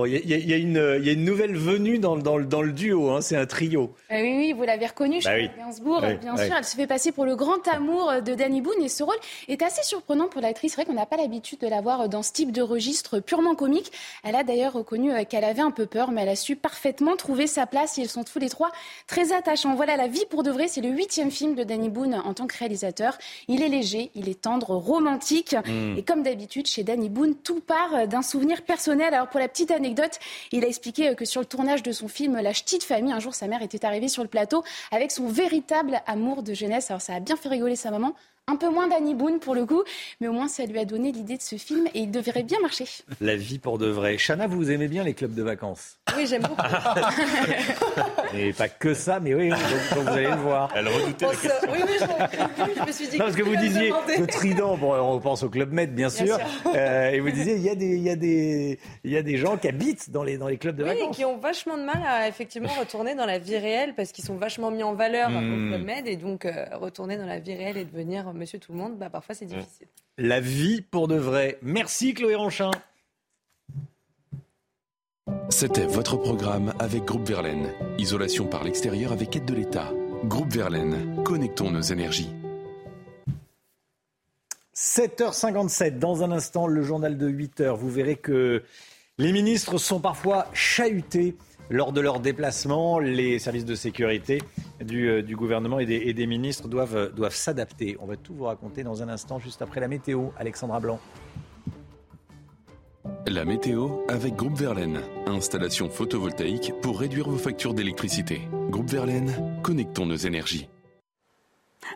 Il y, a une nouvelle venue dans, le duo, hein, c'est un trio. Euh, oui, oui, vous l'avez reconnu, bah Gainsbourg, bien sûr. Elle se fait passer pour le grand amour de Danny Boone et ce rôle est assez surprenant pour l'actrice. C'est vrai qu'on n'a pas l'habitude de la voir dans ce type de registre purement comique. Elle a d'ailleurs reconnu euh, qu'elle avait un peu peur, mais elle a su parfaitement trouver sa place et ils sont tous les trois très attachants. Voilà, La vie pour de vrai, c'est le huitième film de Danny Boone en tant que réalisateur. Il est léger, il est tendre, romantique hmm. et comme d'habitude, chez Danny Boone, tout part euh, d'un souvenir personnel. Alors pour la petite anecdote, il a expliqué que sur le tournage de son film La Ch'tite Famille, un jour sa mère était arrivée sur le plateau avec son véritable amour de jeunesse. Alors ça a bien fait rigoler sa maman. Un peu moins d'Annie Boone pour le coup, mais au moins ça lui a donné l'idée de ce film et il devrait bien marcher. La vie pour de vrai. Chana, vous aimez bien les clubs de vacances? Oui, j'aime beaucoup. et pas que ça, mais oui, donc, vous allez le voir. Elle redoutait la Oui, oui, je, me suis dit. Non, parce que vous disiez le Trident, bon, on pense au Club Med, bien sûr, euh, et vous disiez il y, a des, il, y a des, il y a des gens qui habitent dans les, dans les clubs de vacances. Oui, qui ont vachement de mal à effectivement retourner dans la vie réelle parce qu'ils sont vachement mis en valeur au hmm. Club Med et donc euh, retourner dans la vie réelle et devenir monsieur tout le monde, bah, parfois c'est difficile. La vie pour de vrai. Merci Chloé Ranchin. C'était votre programme avec Groupe Verlaine. Isolation par l'extérieur avec aide de l'État. Groupe Verlaine, connectons nos énergies. 7h57, dans un instant, le journal de 8h. Vous verrez que les ministres sont parfois chahutés lors de leurs déplacements. Les services de sécurité du, euh, gouvernement et des, ministres doivent, doivent s'adapter. On va tout vous raconter dans un instant, juste après la météo. Alexandra Blanc. La météo avec Groupe Verlaine. Installation photovoltaïque pour réduire vos factures d'électricité. Groupe Verlaine, connectons nos énergies.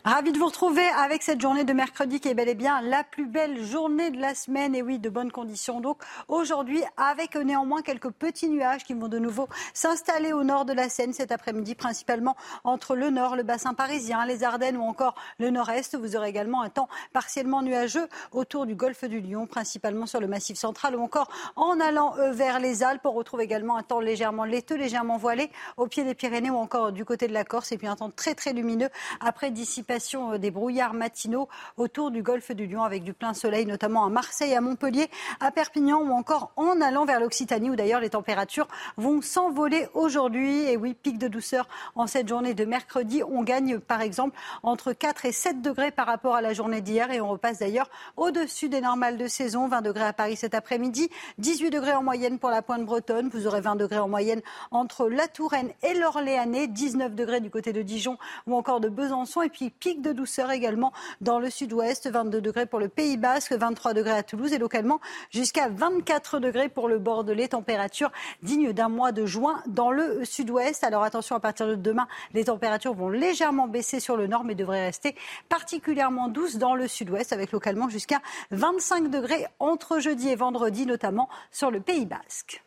Ravi de vous retrouver avec cette journée de mercredi qui est bel et bien la plus belle journée de la semaine. Et oui, de bonnes conditions. Donc aujourd'hui, avec néanmoins quelques petits nuages qui vont de nouveau s'installer au nord de la Seine cet après-midi, principalement entre le nord, le bassin parisien, les Ardennes ou encore le nord-est. Vous aurez également un temps partiellement nuageux autour du golfe du Lion, principalement sur le massif central ou encore en allant euh, vers les Alpes. On retrouve également un temps légèrement laiteux, légèrement voilé au pied des Pyrénées ou encore du côté de la Corse. Et puis un temps très très lumineux après d'ici euh, des brouillards matinaux autour du golfe du Lion avec du plein soleil, notamment à Marseille, à Montpellier, à Perpignan ou encore en allant vers l'Occitanie où d'ailleurs les températures vont s'envoler aujourd'hui. Et oui, pic de douceur en cette journée de mercredi. On gagne par exemple entre 4 et 7 degrés par rapport à la journée d'hier et on repasse d'ailleurs au-dessus des normales de saison. 20 degrés à Paris cet après-midi, 18 degrés en moyenne pour la pointe bretonne. Vous aurez 20 degrés en moyenne entre la Touraine et l'Orléanais, 19 degrés du côté de Dijon ou encore de Besançon. Et puis pic de douceur également dans le sud-ouest, 22 degrés pour le Pays Basque, 23 degrés à Toulouse et localement jusqu'à 24 degrés pour le Bordelais, température digne d'un mois de juin dans le sud-ouest. Alors attention, à partir de demain, les températures vont légèrement baisser sur le nord mais devraient rester particulièrement douces dans le sud-ouest avec localement jusqu'à 25 degrés entre jeudi et vendredi, notamment sur le Pays Basque.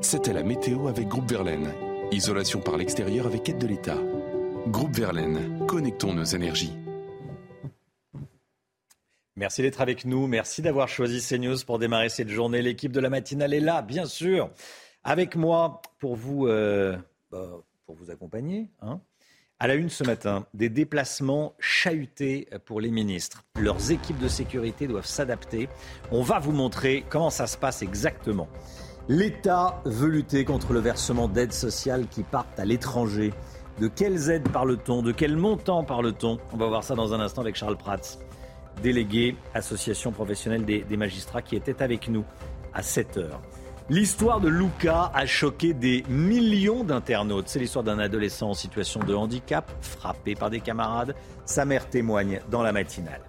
C'était la météo avec Groupe Verlaine. Isolation par l'extérieur avec aide de l'État. Groupe Verlaine, connectons nos énergies. Merci d'être avec nous. Merci d'avoir choisi CNews pour démarrer cette journée. L'équipe de la matinale est là, bien sûr, avec moi pour vous, euh, bah, pour vous accompagner. Hein. À la une ce matin, des déplacements chahutés pour les ministres. Leurs équipes de sécurité doivent s'adapter. On va vous montrer comment ça se passe exactement. L'État veut lutter contre le versement d'aides sociales qui partent à l'étranger. De quelles aides parle-t-on? De quel montant parle-t-on? On va voir ça dans un instant avec Charles Prats, délégué association professionnelle des, magistrats qui était avec nous à 7 heures. L'histoire de Luca a choqué des millions d'internautes. C'est l'histoire d'un adolescent en situation de handicap, frappé par des camarades. Sa mère témoigne dans la matinale.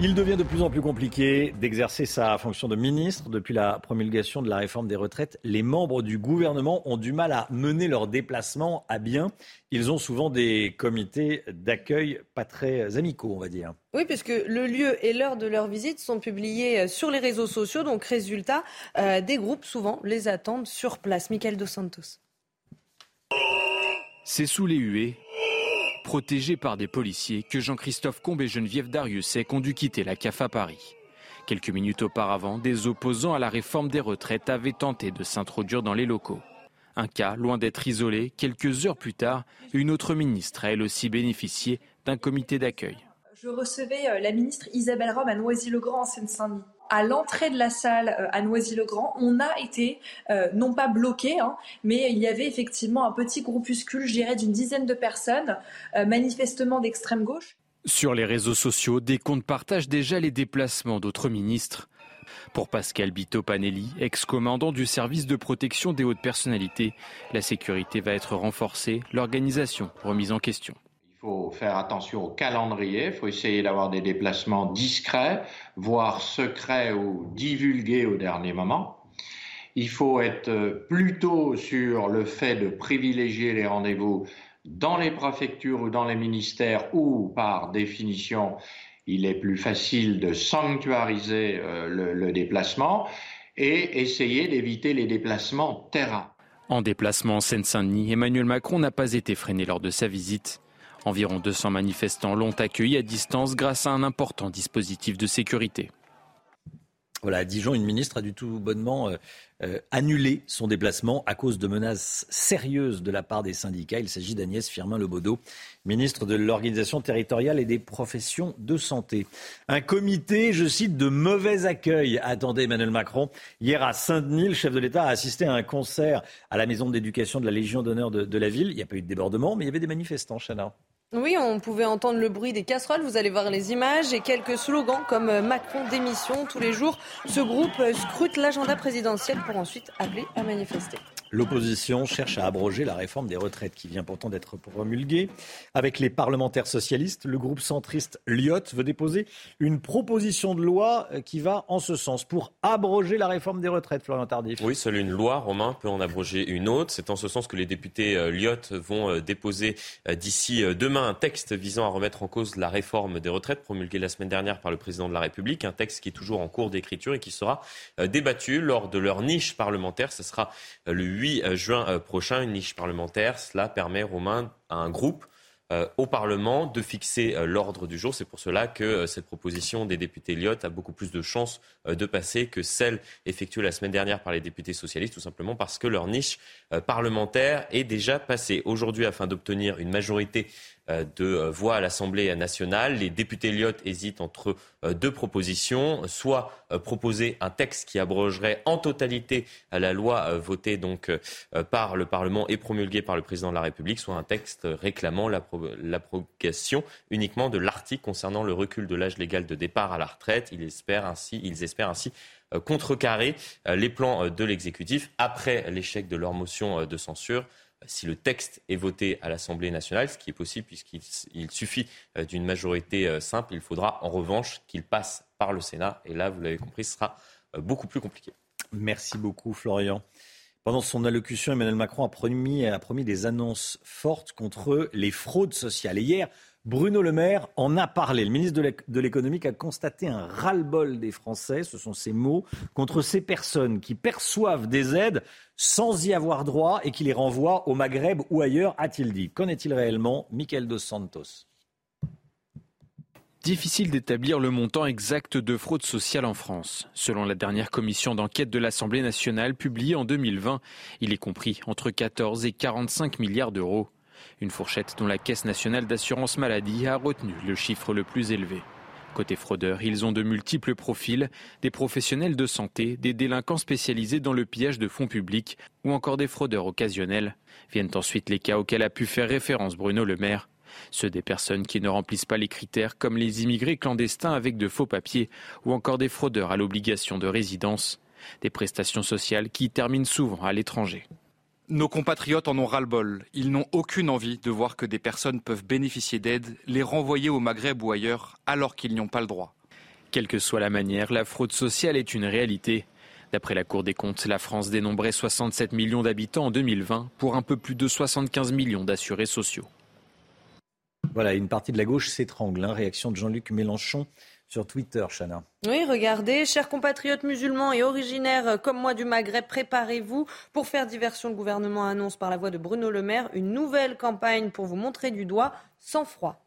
Il devient de plus en plus compliqué d'exercer sa fonction de ministre. Depuis la promulgation de la réforme des retraites, les membres du gouvernement ont du mal à mener leurs déplacements à bien. Ils ont souvent des comités d'accueil pas très amicaux, on va dire. Oui, puisque le lieu et l'heure de leur visite sont publiés sur les réseaux sociaux. Donc, résultat, euh, des groupes souvent les attendent sur place. Michael Dos Santos. C'est sous les huées protégé par des policiers, que Jean-Christophe Combe et Geneviève Dariussec ont dû quitter la CAF à Paris. Quelques minutes auparavant, des opposants à la réforme des retraites avaient tenté de s'introduire dans les locaux. Un cas, loin d'être isolé, quelques heures plus tard, une autre ministre a elle aussi bénéficié d'un comité d'accueil. Je recevais la ministre Isabelle Rome à Noisy-le-Grand en Seine-Saint-Denis à l'entrée de la salle euh, à Noisy-le-Grand, on a été euh, non pas bloqué, hein, mais il y avait effectivement un petit groupuscule, je dirais, d'une dizaine de personnes, euh, manifestement d'extrême gauche. Sur les réseaux sociaux, des comptes partagent déjà les déplacements d'autres ministres. Pour Pascal Bito-Panelli, ex-commandant du service de protection des hautes personnalités, la sécurité va être renforcée, l'organisation remise en question. Il faut faire attention au calendrier, il faut essayer d'avoir des déplacements discrets, voire secrets ou divulgués au dernier moment. Il faut être plutôt sur le fait de privilégier les rendez-vous dans les préfectures ou dans les ministères où, par définition, il est plus facile de sanctuariser euh, le, le déplacement et essayer d'éviter les déplacements terrain. En déplacement en Seine-Saint-Denis, Emmanuel Macron n'a pas été freiné lors de sa visite. Environ 200 manifestants l'ont accueilli à distance grâce à un important dispositif de sécurité. Voilà, à Dijon, une ministre a du tout bonnement euh, euh, annulé son déplacement à cause de menaces sérieuses de la part des syndicats. Il s'agit d'Agnès Firmin-Lebaudot, ministre de l'Organisation territoriale et des professions de santé. Un comité, je cite, de mauvais accueil attendait Emmanuel Macron. Hier à Saint-Denis, le chef de l'État a assisté à un concert à la maison d'éducation de la Légion d'honneur de, de la ville. Il n'y a pas eu de débordement, mais il y avait des manifestants, Chana. Oui, on pouvait entendre le bruit des casseroles, vous allez voir les images et quelques slogans comme euh, Macron démission tous les jours. Ce groupe euh, scrute l'agenda présidentiel pour ensuite appeler à manifester. L'opposition cherche à abroger la réforme des retraites qui vient pourtant d'être promulguée. Avec les parlementaires socialistes, le groupe centriste Lyot veut déposer une proposition de loi euh, qui va en ce sens pour abroger la réforme des retraites, Florian Tardif. Oui, seule une loi, Romain, peut en abroger une autre. C'est en ce sens que les députés euh, Lyot vont euh, déposer d'ici demain un texte visant à remettre en cause la réforme des retraites promulguée la semaine dernière par le président de la République. Un texte qui est toujours en cours d'écriture et qui sera débattu lors de leur niche parlementaire. Ce sera le 8 euh, juin euh, prochain, une niche parlementaire. Cela permet, Romain, à un groupe euh, au Parlement de fixer l'ordre du jour. C'est pour cela que cette proposition des députés Lyot a beaucoup plus de chances de passer que celle effectuée la semaine dernière par les députés socialistes, tout simplement parce que leur niche parlementaire est déjà passée. Aujourd'hui, afin d'obtenir une majorité de euh, voix à l'Assemblée nationale. Les députés Lyot hésitent entre euh, deux propositions, soit proposer un texte qui abrogerait en totalité la loi votée donc par le Parlement et promulguée par le président de la République, soit un texte réclamant l'abrogation uniquement de l'article concernant le recul de l'âge légal de départ à la retraite. Ils espèrent ainsi, ils espèrent ainsi contrecarrer les plans de l'exécutif après l'échec de leur motion de censure si le texte est voté à l'Assemblée nationale, ce qui est possible puisqu'il suffit euh, d'une majorité euh, simple, il faudra en revanche qu'il passe par le Sénat. Et là, vous l'avez compris, ce sera euh, beaucoup plus compliqué. Merci beaucoup, Florian. Pendant son allocution, Emmanuel Macron a promis, a promis des annonces fortes contre les fraudes sociales. Et hier, Bruno Le Maire en a parlé. Le ministre de l'économie a constaté un ras-le-bol des Français, ce sont ses mots, contre ces personnes qui perçoivent des aides sans y avoir droit et qui les renvoient au Maghreb ou ailleurs, a-t-il dit. Qu'en est-il réellement Michael Dos Santos? Difficile d'établir le montant exact de fraude sociale en France. Selon la dernière commission d'enquête de l'Assemblée nationale publiée en 2020, il est compris entre 14 et 45 milliards d'euros. Une fourchette dont la Caisse nationale d'assurance maladie a retenu le chiffre le plus élevé. Côté fraudeurs, ils ont de multiples profils, des professionnels de santé, des délinquants spécialisés dans le pillage de fonds publics ou encore des fraudeurs occasionnels. Viennent ensuite les cas auxquels a pu faire référence Bruno Le Maire. Ceux des personnes qui ne remplissent pas les critères comme les immigrés clandestins avec de faux papiers ou encore des fraudeurs à l'obligation de résidence. Des prestations sociales qui terminent souvent à l'étranger. Nos compatriotes en ont ras-le-bol. Ils n'ont aucune envie de voir que des personnes peuvent bénéficier d'aide, les renvoyer au Maghreb ou ailleurs, alors qu'ils n'y ont pas le droit. Quelle que soit la manière, la fraude sociale est une réalité. D'après la Cour des comptes, la France dénombrait 67 millions d'habitants en 2020 pour un peu plus de 75 millions d'assurés sociaux. Voilà, une partie de la gauche s'étrangle. Hein. Réaction de Jean-Luc Mélenchon sur Twitter, Chana. Oui, regardez, chers compatriotes musulmans et originaires comme moi du Maghreb, préparez-vous. Pour faire diversion, le gouvernement annonce par la voix de Bruno Le Maire une nouvelle campagne pour vous montrer du doigt sans froid.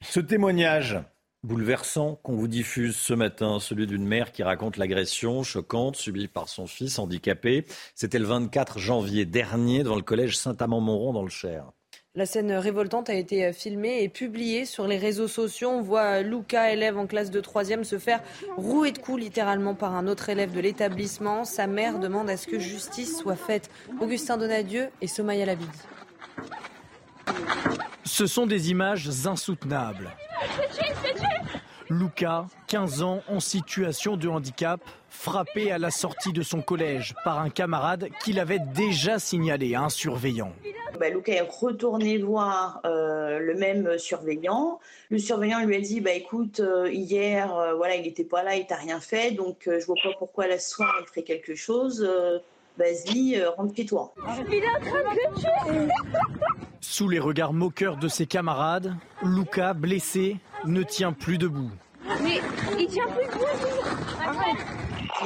Ce témoignage bouleversant qu'on vous diffuse ce matin, celui d'une mère qui raconte l'agression choquante subie par son fils handicapé, c'était le 24 janvier dernier dans le collège Saint-Amand-Montrond dans le Cher. La scène révoltante a été filmée et publiée sur les réseaux sociaux. On voit Luca, élève en classe de 3 se faire rouer de coups littéralement par un autre élève de l'établissement. Sa mère demande à ce que justice soit faite. Augustin Donadieu et Somaya Labidi. Ce sont des images insoutenables. Luca, 15 ans, en situation de handicap, frappé à la sortie de son collège par un camarade qu'il avait déjà signalé à un surveillant. Bah, Luca est retourné voir euh, le même surveillant. Le surveillant lui a dit bah, écoute, euh, hier, euh, voilà, il n'était pas là, il t'a rien fait, donc je vois pas pourquoi la soir il ferait quelque chose. Vas-y, rentre chez toi. Il est en train de tuer Sous les regards moqueurs de ses camarades, Luca, blessé, ne tient plus debout. Mais il tient plus debout.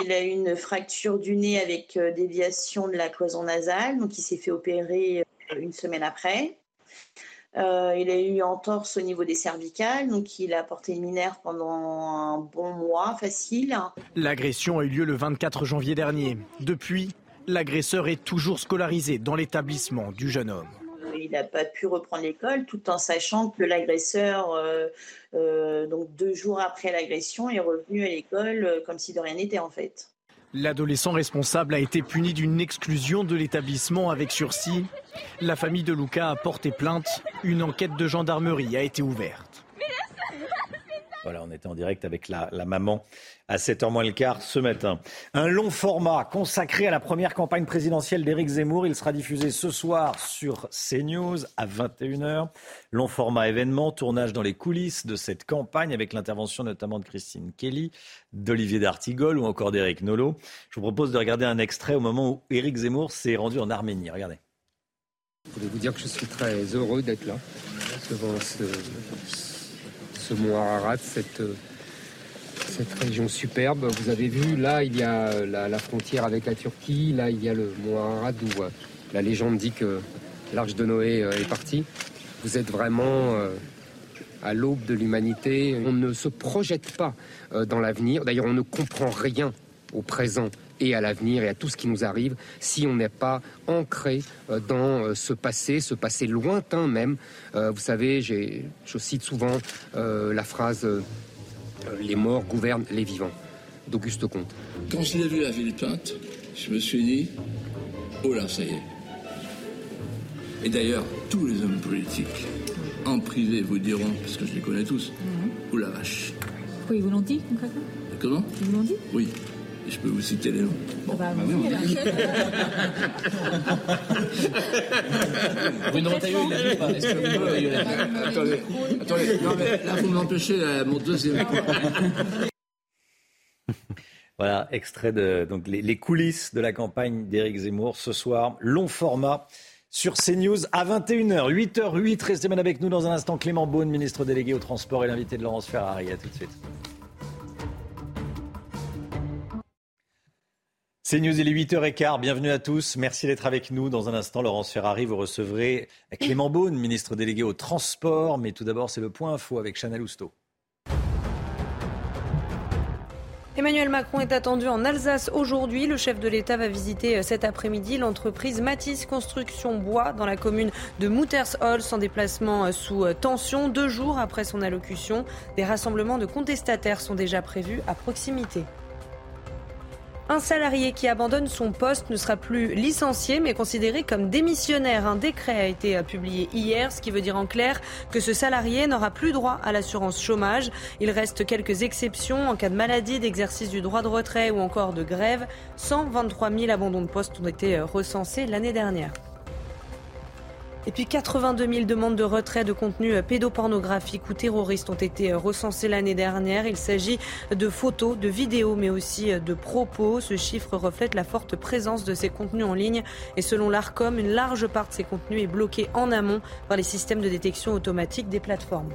Il a eu une fracture du nez avec déviation de la cloison nasale, donc il s'est fait opérer euh, une semaine après. Euh, il a eu entorse au niveau des cervicales, donc il a porté une minerve pendant un bon mois facile. L'agression a eu lieu le 24 janvier dernier. Depuis, l'agresseur est toujours scolarisé dans l'établissement du jeune homme il n'a pas pu reprendre l'école tout en sachant que l'agresseur, euh, euh, donc deux jours après l'agression, est revenu à l'école comme si de rien n'était en fait. L'adolescent responsable a été puni d'une exclusion de l'établissement avec sursis. La famille de Luca a porté plainte. Une enquête de gendarmerie a été ouverte. Voilà, on était en direct avec la, maman à 7h moins le quart ce matin. Un long format consacré à la première campagne présidentielle d'Éric Zemmour. Il sera diffusé ce soir sur CNews à 21h. Long format événement, tournage dans les coulisses de cette campagne avec l'intervention notamment de Christine Kelly, d'Olivier D'Artigol ou encore d'Éric Nolot. Je vous propose de regarder un extrait au moment où Éric Zemmour s'est rendu en Arménie. Regardez. Je voulais vous dire que je suis très heureux d'être là devant ce, ce mont Ararat, cette, cette région superbe. Vous avez vu, là, il y a la, frontière avec la Turquie, là, il y a le mont Ararat où euh, la légende dit que l'arche de Noé euh, est partie. Vous êtes vraiment euh, à l'aube de l'humanité. On ne se projette pas dans l'avenir. D'ailleurs, on ne comprend rien au présent et à l'avenir et à tout ce qui nous arrive si on n'est pas ancré euh, dans euh, ce passé, ce passé lointain même. Euh, vous savez, je cite souvent la phrase Les morts gouvernent les vivants d'Auguste Comte. Quand je l'ai vu la ville peinte, je me suis dit Oh là, ça y est. Et d'ailleurs, tous les hommes politiques en privé vous diront, parce que je les connais tous, mhm. Oh la vache. Pourquoi ils vous l'ont dit concrètement? Comment? Ils vous l'ont dit? Oui je peux vous citer les noms. Bon. Ah bah, bah oui, Bruno Retailleau, il l'a pas Est-ce que Bruno Retailleau l'a vu Attendez, attendez. Non, mais là, vous m'empêchez mon deuxième point. Voilà, extrait de donc les, les coulisses de la campagne d'Éric Zemmour ce soir. Long format sur CNews à 21h. 8h08, restez bien avec nous dans un instant. Clément Beaune, ministre délégué au transport et l'invité de Laurence Ferrari. À tout de suite. C'est News, il est 8h15. Bienvenue à tous. Merci d'être avec nous. Dans un instant, Laurence Ferrari, vous recevrez Clément Beaune, ministre délégué au transport. Mais tout d'abord, c'est le point info avec Chanel Housteau. Emmanuel Macron est attendu en Alsace aujourd'hui. Le chef de l'État va visiter euh, cet après-midi l'entreprise Matisse Construction Bois dans la commune de Moutersholz en déplacement euh, sous euh, tension. Deux jours après son allocution, des rassemblements de contestataires sont déjà prévus à proximité. Un salarié qui abandonne son poste ne sera plus licencié mais considéré comme démissionnaire. Un décret a été publié hier, ce qui veut dire en clair que ce salarié n'aura plus droit à l'assurance chômage. Il reste quelques exceptions en cas de maladie, d'exercice du droit de retrait ou encore de grève. 123 000 abandons de poste ont été recensés l'année dernière. Et puis 82 000 demandes de retrait de contenus pédopornographiques ou terroristes ont été recensées l'année dernière. Il s'agit de photos, de vidéos, mais aussi de propos. Ce chiffre reflète la forte présence de ces contenus en ligne. Et selon l'ARCOM, une large part de ces contenus est bloquée en amont par les systèmes de détection automatique des plateformes.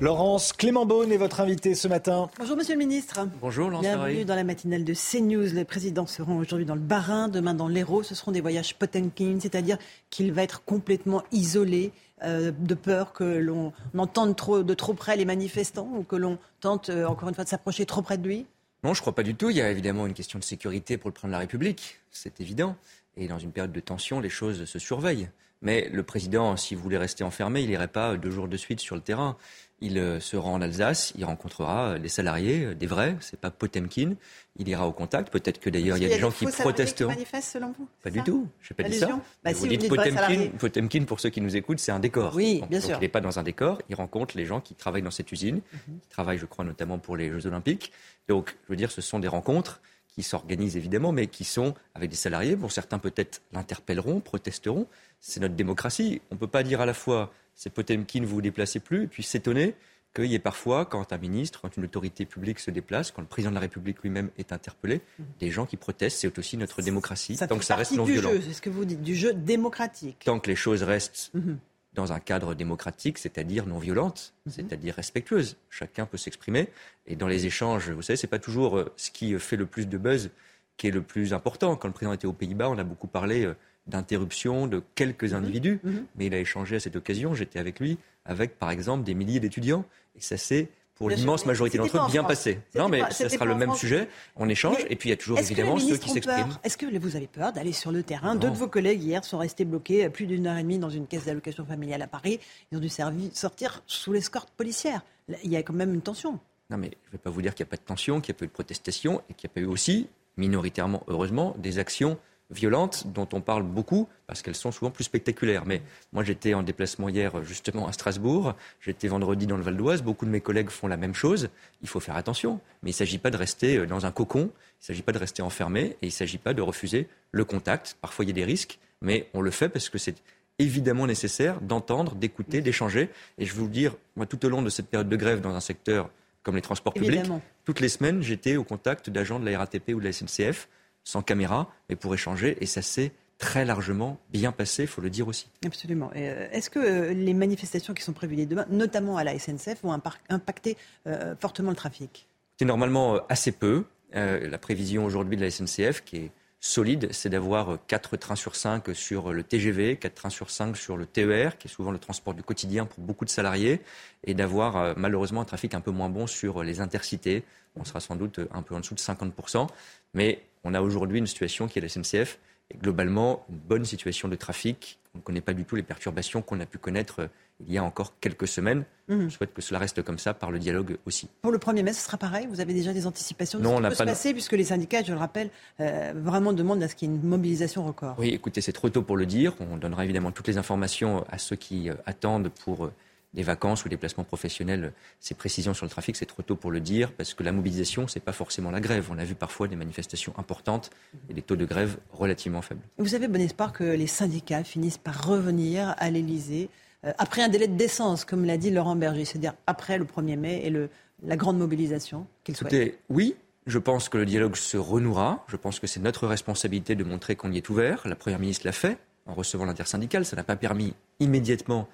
Laurence Clément Beaune est votre invité ce matin. Bonjour Monsieur le Ministre. Bonjour Laurence Bienvenue dans la matinale de CNews. Les présidents seront aujourd'hui dans le Bas-Rhin, demain dans l'Hérault. Ce seront des voyages Potemkin, c'est-à-dire qu'il va être complètement isolé euh, de peur que l'on entende trop, de trop près les manifestants ou que l'on tente euh, encore une fois de s'approcher trop près de lui non, je ne crois pas du tout. Il y a évidemment une question de sécurité pour le président de la République, c'est évident. Et dans une période de tension, les choses se surveillent. Mais le président, s'il voulait rester enfermé, il n'irait pas deux jours de suite sur le terrain. Il euh, se rend en Alsace, il rencontrera des salariés, euh, des vrais, c'est pas Potemkin. Il ira au contact. Peut-être que d'ailleurs il y a, des gens qui protesteront. selon vous Pas du tout. Je n'ai pas dit ça. Bah, vous dites Potemkin, Potemkin, pour ceux qui nous écoutent, c'est un décor. Oui, bien donc, sûr. il n'est pas dans un décor. Il rencontre les gens qui travaillent dans cette usine, Mhm. qui travaillent, je crois, notamment pour les Jeux Olympiques. Donc, je veux dire, ce sont des rencontres qui s'organisent évidemment, mais qui sont avec des salariés. Pour certains, peut-être l'interpelleront, protesteront. C'est notre démocratie. On ne peut pas dire à la fois c'est Potemkin, vous vous déplacez plus, et puis s'étonner qu'il y ait parfois, quand un ministre, quand une autorité publique se déplace, quand le président de la République lui-même est interpellé, des gens qui protestent. C'est aussi notre démocratie. Ça tant que ça reste non du violent. jeu, c'est ce que vous dites, du jeu démocratique. Tant que les choses restent Mhm. Dans un cadre démocratique, c'est-à-dire non violente, c'est-à-dire respectueuse. Chacun peut s'exprimer. Et dans les échanges, vous savez, c'est pas toujours euh, ce qui fait le plus de buzz qui est le plus important. Quand le président était aux Pays-Bas, on a beaucoup parlé euh, d'interruption de quelques individus, mais il a échangé à cette occasion, j'étais avec lui, avec par exemple des milliers d'étudiants. Et ça s'est, pour l'immense majorité d'entre eux, en bien passé. Non, mais pas- ce c'était sera le même France. sujet. On échange, Mais et puis il y a toujours évidemment ceux qui s'expriment. Est-ce que vous avez peur d'aller sur le terrain Deux de vos collègues hier sont restés bloqués plus d'une heure et demie dans une caisse d'allocation familiale à Paris. Ils ont dû sortir sous l'escorte policière. Là, Il y a quand même une tension. Non, mais je ne vais pas vous dire qu'il n'y a pas de tension, qu'il n'y a pas eu de protestation et qu'il n'y a pas eu aussi, minoritairement, heureusement, des actions violentes dont on parle beaucoup parce qu'elles sont souvent plus spectaculaires. Mais moi, j'étais en déplacement hier, justement, à Strasbourg. J'étais vendredi dans le Val d'Oise. Beaucoup de mes collègues font la même chose. Il faut faire attention. Mais il ne s'agit pas de rester euh, dans un cocon. Il ne s'agit pas de rester enfermé et il ne s'agit pas de refuser le contact. Parfois, il y a des risques, mais on le fait parce que c'est évidemment nécessaire d'entendre, d'écouter, d'échanger. Et je vais vous le dire, moi, tout au long de cette période de grève dans un secteur comme les transports publics, Évidemment. toutes les semaines, j'étais au contact d'agents de la RATP ou de la SNCF, sans caméra, mais pour échanger. Et ça s'est très largement bien passé, il faut le dire aussi. Absolument. Euh, Est-ce que euh, les manifestations qui sont prévues les demain, notamment à la SNCF, vont impacter euh, fortement le trafic? C'est normalement assez peu. La prévision aujourd'hui de la SNCF, qui est solide, c'est d'avoir 4 trains sur 5 sur le TGV, 4 trains sur 5 sur le TER, qui est souvent le transport du quotidien pour beaucoup de salariés, et d'avoir malheureusement un trafic un peu moins bon sur les intercités. On sera sans doute un peu en dessous de 50%, mais on a aujourd'hui une situation qui est la SNCF, et globalement une bonne situation de trafic. On ne connaît pas du tout les perturbations qu'on a pu connaître euh, il y a encore quelques semaines. Mhm. Je souhaite que cela reste comme ça par le dialogue aussi. Pour le 1er mai, ce sera pareil? Vous avez déjà des anticipations de Non, ce on qui peut pas se passer, puisque les syndicats, je le rappelle, euh, vraiment demandent à ce qu'il y ait une mobilisation record Oui, écoutez, c'est trop tôt pour le dire. On donnera évidemment toutes les informations à ceux qui euh, attendent pour euh, des vacances ou des placements professionnels. Ces précisions sur le trafic, c'est trop tôt pour le dire parce que la mobilisation, c'est pas forcément la grève. On a vu parfois des manifestations importantes et des taux de grève relativement faibles. Vous avez bon espoir que les syndicats finissent par revenir à l'Élysée euh, après un délai de décence, comme l'a dit Laurent Berger, c'est-à-dire après le 1er mai et le, la grande mobilisation qu'ils souhaitent. Oui, je pense que le dialogue se renouera. Je pense que c'est notre responsabilité de montrer qu'on y est ouvert. La Première ministre l'a fait en recevant l'intersyndicale. Ça n'a pas permis immédiatement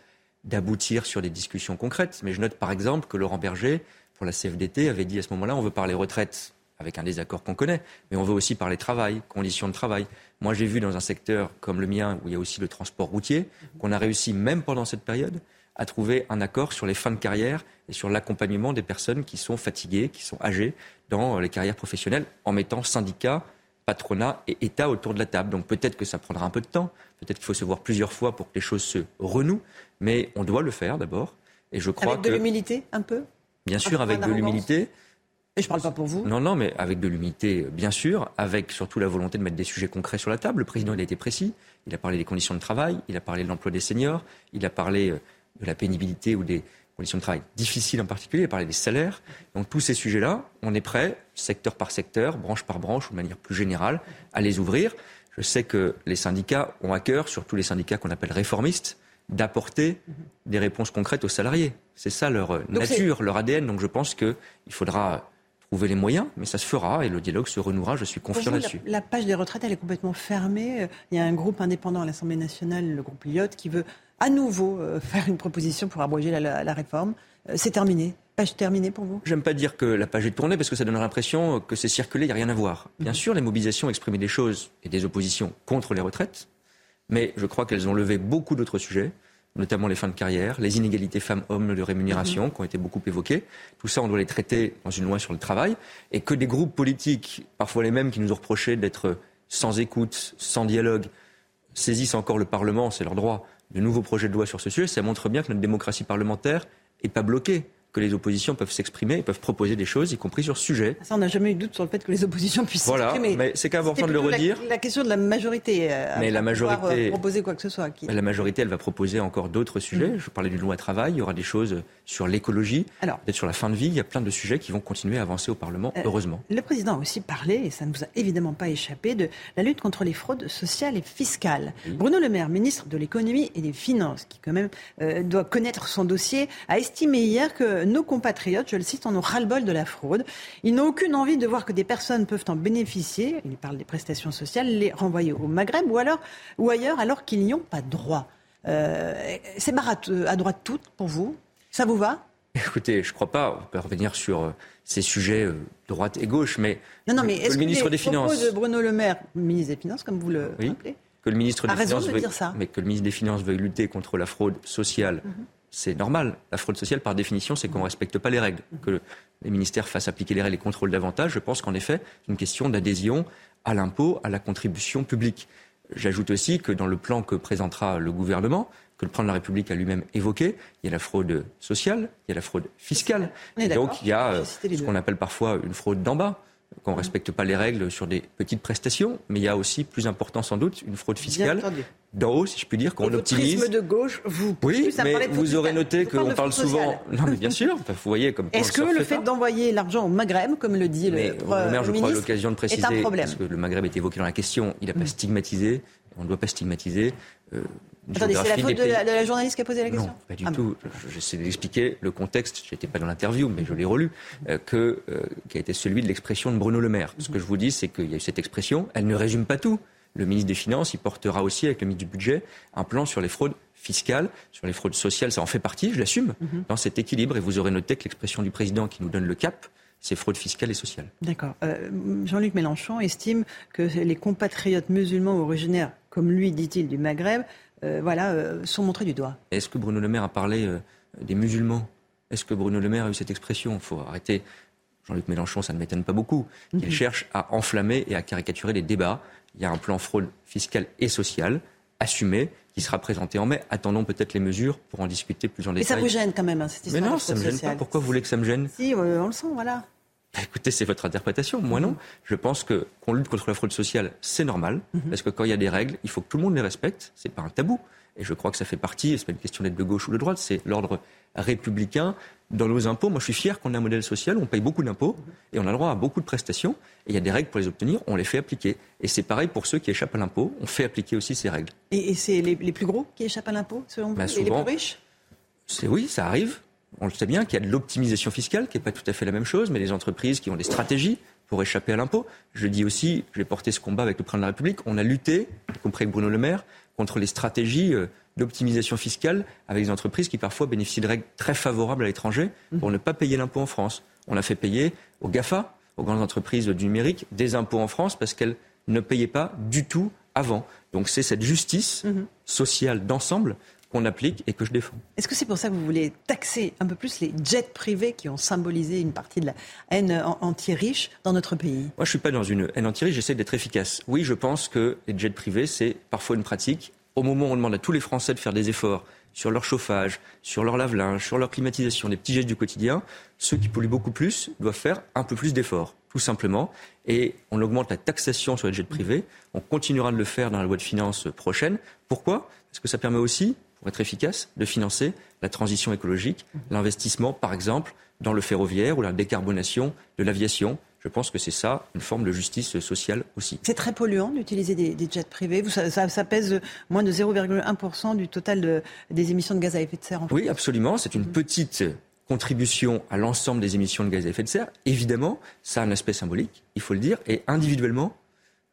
d'aboutir sur des discussions concrètes. Mais je note par exemple que Laurent Berger, pour la CFDT, avait dit à ce moment-là, on veut parler retraite avec un désaccord qu'on connaît, mais on veut aussi parler travail, conditions de travail. Moi, j'ai vu dans un secteur comme le mien, où il y a aussi le transport routier, qu'on a réussi, même pendant cette période, à trouver un accord sur les fins de carrière et sur l'accompagnement des personnes qui sont fatiguées, qui sont âgées dans les carrières professionnelles, en mettant syndicats, patronat et État autour de la table. Donc peut-être que ça prendra un peu de temps, peut-être qu'il faut se voir plusieurs fois pour que les choses se renouent, mais on doit le faire d'abord. Et je crois Avec de que, l'humilité, un peu? Bien sûr, avec de l'humilité, Et je ne parle pas pour vous. non, non, mais avec de l'humilité, bien sûr, avec surtout la volonté de mettre des sujets concrets sur la table. Le président, il a été précis. Il a parlé des conditions de travail, il a parlé de l'emploi des seniors, il a parlé euh, de la pénibilité ou des conditions de travail difficiles en particulier, parlé des salaires. Donc tous ces sujets-là, on est prêt, secteur par secteur, branche par branche, ou de manière plus générale, à les ouvrir. Je sais que les syndicats ont à cœur, surtout les syndicats qu'on appelle réformistes, d'apporter des réponses concrètes aux salariés. C'est ça leur euh, Donc nature, leur ADN. Donc je pense qu'il faudra trouver les moyens, mais ça se fera et le dialogue se renouera, je suis confiant la, là-dessus. la page des retraites, elle est complètement fermée. Euh, Il y a un groupe indépendant à l'Assemblée nationale, le groupe Lyotte, qui veut à nouveau euh, faire une proposition pour abroger la, la- la réforme. Euh, C'est terminé. Page terminée pour vous? J'aime pas dire que la page est tournée parce que ça donne l'impression que c'est circulé, il n'y a rien à voir. Bien sûr, les mobilisations exprimaient des choses et des oppositions contre les retraites, mais je crois qu'elles ont levé beaucoup d'autres sujets, notamment les fins de carrière, les inégalités femmes-hommes de rémunération qui ont été beaucoup évoquées. Tout ça, on doit les traiter dans une loi sur le travail et que des groupes politiques, parfois les mêmes qui nous ont reproché d'être sans écoute, sans dialogue, saisissent encore le Parlement, c'est leur droit, de nouveaux projets de loi sur ce sujet, ça montre bien que notre démocratie parlementaire n'est pas bloquée que les oppositions peuvent s'exprimer, peuvent proposer des choses, y compris sur ce sujet. Ça, on n'a jamais eu de doute sur le fait que les oppositions puissent voilà, s'exprimer. mais c'est important de le redire. La, la, question de la majorité. Euh, mais la majorité. Euh, proposer quoi que ce soit. Qui... La majorité, elle va proposer encore d'autres sujets. Mmh. Je parlais d'une loi travail. Il y aura des choses sur l'écologie, peut-être sur la fin de vie. Il y a plein de sujets qui vont continuer à avancer au Parlement, euh, heureusement. Le président a aussi parlé, et ça ne vous a évidemment pas échappé, de la lutte contre les fraudes sociales et fiscales. Bruno Le Maire, ministre de l'économie et des finances, qui quand même euh, doit connaître son dossier, a estimé hier que nos compatriotes je le cite, en ont ras-le-bol de la fraude. Ils n'ont aucune envie de voir que des personnes peuvent en bénéficier, il parle des prestations sociales, les renvoyer au Maghreb ou, alors, ou ailleurs alors qu'ils n'y ont pas droit. Euh, c'est barato à droite toute pour vous? Ça vous va? Écoutez, je ne crois pas. On peut revenir sur euh, ces sujets euh, droite et gauche, mais, non, non, mais le, le ministre des Finances. de Bruno Le Maire, ministre des Finances, comme vous le oui, rappelez, que le ministre des Finances de veuille, dire ça? mais que le ministre des Finances veuille lutter contre la fraude sociale. Mhm. C'est normal. La fraude sociale, par définition, c'est qu'on ne respecte pas les règles. Que les ministères fassent appliquer les règles et contrôlent davantage, je pense qu'en effet, c'est une question d'adhésion à l'impôt, à la contribution publique. J'ajoute aussi que dans le plan que présentera le gouvernement, que le plan de la République a lui-même évoqué, il y a la fraude sociale, il y a la fraude fiscale. Et donc il y a euh, ce qu'on appelle parfois une fraude d'en bas qu'on ne respecte pas les règles sur des petites prestations, mais il y a aussi, plus important sans doute, une fraude fiscale d'en haut, si je puis dire, qu'on optimise. de gauche, vous. Oui, mais vous aurez noté qu'on parle souvent. Non, mais bien sûr. Vous voyez comme. Est-ce que le fait d'envoyer l'argent au Maghreb, comme le dit le, le maire, je crois, l'occasion de préciser, est un problème. parce que le Maghreb est évoqué dans la question, il n'a pas stigmatisé. On ne doit pas stigmatiser. Attendez, c'est la faute de la, de la, journaliste qui a posé la question Non, pas du ah tout. J'essaie d'expliquer le contexte, je n'étais pas dans l'interview, mais je l'ai relu, euh, que, euh, qui a été celui de l'expression de Bruno Le Maire. Ce que je vous dis, c'est qu'il y a eu cette expression, elle ne résume pas tout. Le ministre des Finances, il portera aussi, avec le ministre du Budget, un plan sur les fraudes fiscales, sur les fraudes sociales. Ça en fait partie, je l'assume, mm -hmm. dans cet équilibre. Et vous aurez noté que l'expression du président qui nous donne le cap, c'est fraude fiscale et sociale. D'accord. Euh, Jean-Luc Mélenchon estime que les compatriotes musulmans originaires, comme lui dit-il, du Maghreb, voilà, euh, sont montrés du doigt. Est-ce que Bruno Le Maire a parlé euh, des musulmans? Est-ce que Bruno Le Maire a eu cette expression? Il faut arrêter. Jean-Luc Mélenchon, ça ne m'étonne pas beaucoup. Il Mhm. cherche à enflammer et à caricaturer les débats. Il y a un plan fraude fiscale et sociale assumé qui sera présenté en mai. Attendons peut-être les mesures pour en discuter plus en Mais détail. ça vous gêne quand même, hein, cette Mais histoire non, de ça ne me gêne sociale. pas. Pourquoi vous voulez que ça me gêne? Si, euh, on le sent, voilà. Bah, Écoutez, c'est votre interprétation. Moi, non. Je pense que qu'on lutte contre la fraude sociale, c'est normal. Parce que quand il y a des règles, il faut que tout le monde les respecte. C'est pas un tabou. Et je crois que ça fait partie, et c'est pas une question d'être de gauche ou de droite, c'est l'ordre républicain. Dans nos impôts, moi je suis fier qu'on ait un modèle social, où on paye beaucoup d'impôts et on a le droit à beaucoup de prestations. Et il y a des règles pour les obtenir, on les fait appliquer. Et c'est pareil pour ceux qui échappent à l'impôt, on fait appliquer aussi ces règles. Et, et c'est les, les plus gros qui échappent à l'impôt, selon vous Bah, Et les plus riches? C'est oui, ça arrive. On le sait bien qu'il y a de l'optimisation fiscale, qui n'est pas tout à fait la même chose, mais les entreprises qui ont des stratégies pour échapper à l'impôt. Je dis aussi, j'ai porté ce combat avec le président de la République, on a lutté, y compris avec Bruno Le Maire, contre les stratégies euh, d'optimisation fiscale avec des entreprises qui parfois bénéficient de règles très favorables à l'étranger pour ne pas payer l'impôt en France. On a fait payer aux GAFA, aux grandes entreprises du numérique, des impôts en France parce qu'elles ne payaient pas du tout avant. Donc c'est cette justice sociale d'ensemble qu'on applique et que je défends. Est-ce que c'est pour ça que vous voulez taxer un peu plus les jets privés qui ont symbolisé une partie de la haine an- anti-riche dans notre pays? Moi, je ne suis pas dans une haine anti j'essaie d'être efficace. Oui, je pense que les jets privés, c'est parfois une pratique. Au moment où on demande à tous les Français de faire des efforts sur leur chauffage, sur leur lave-linge, sur leur climatisation, des petits gestes du quotidien, ceux qui polluent beaucoup plus doivent faire un peu plus d'efforts, tout simplement. Et on augmente la taxation sur les jets privés. On continuera de le faire dans la loi de finances prochaine. Pourquoi? Parce que ça permet aussi, pour être efficace, de financer la transition écologique, l'investissement, par exemple, dans le ferroviaire ou la décarbonation de l'aviation. Je pense que c'est ça, une forme de justice sociale aussi. C'est très polluant d'utiliser des, des jets privés. Ça, ça- ça pèse moins de 0,1% du total de- des émissions de gaz à effet de serre en Oui, absolument. C'est une petite contribution à l'ensemble des émissions de gaz à effet de serre. Évidemment, ça a un aspect symbolique, il faut le dire. Et individuellement,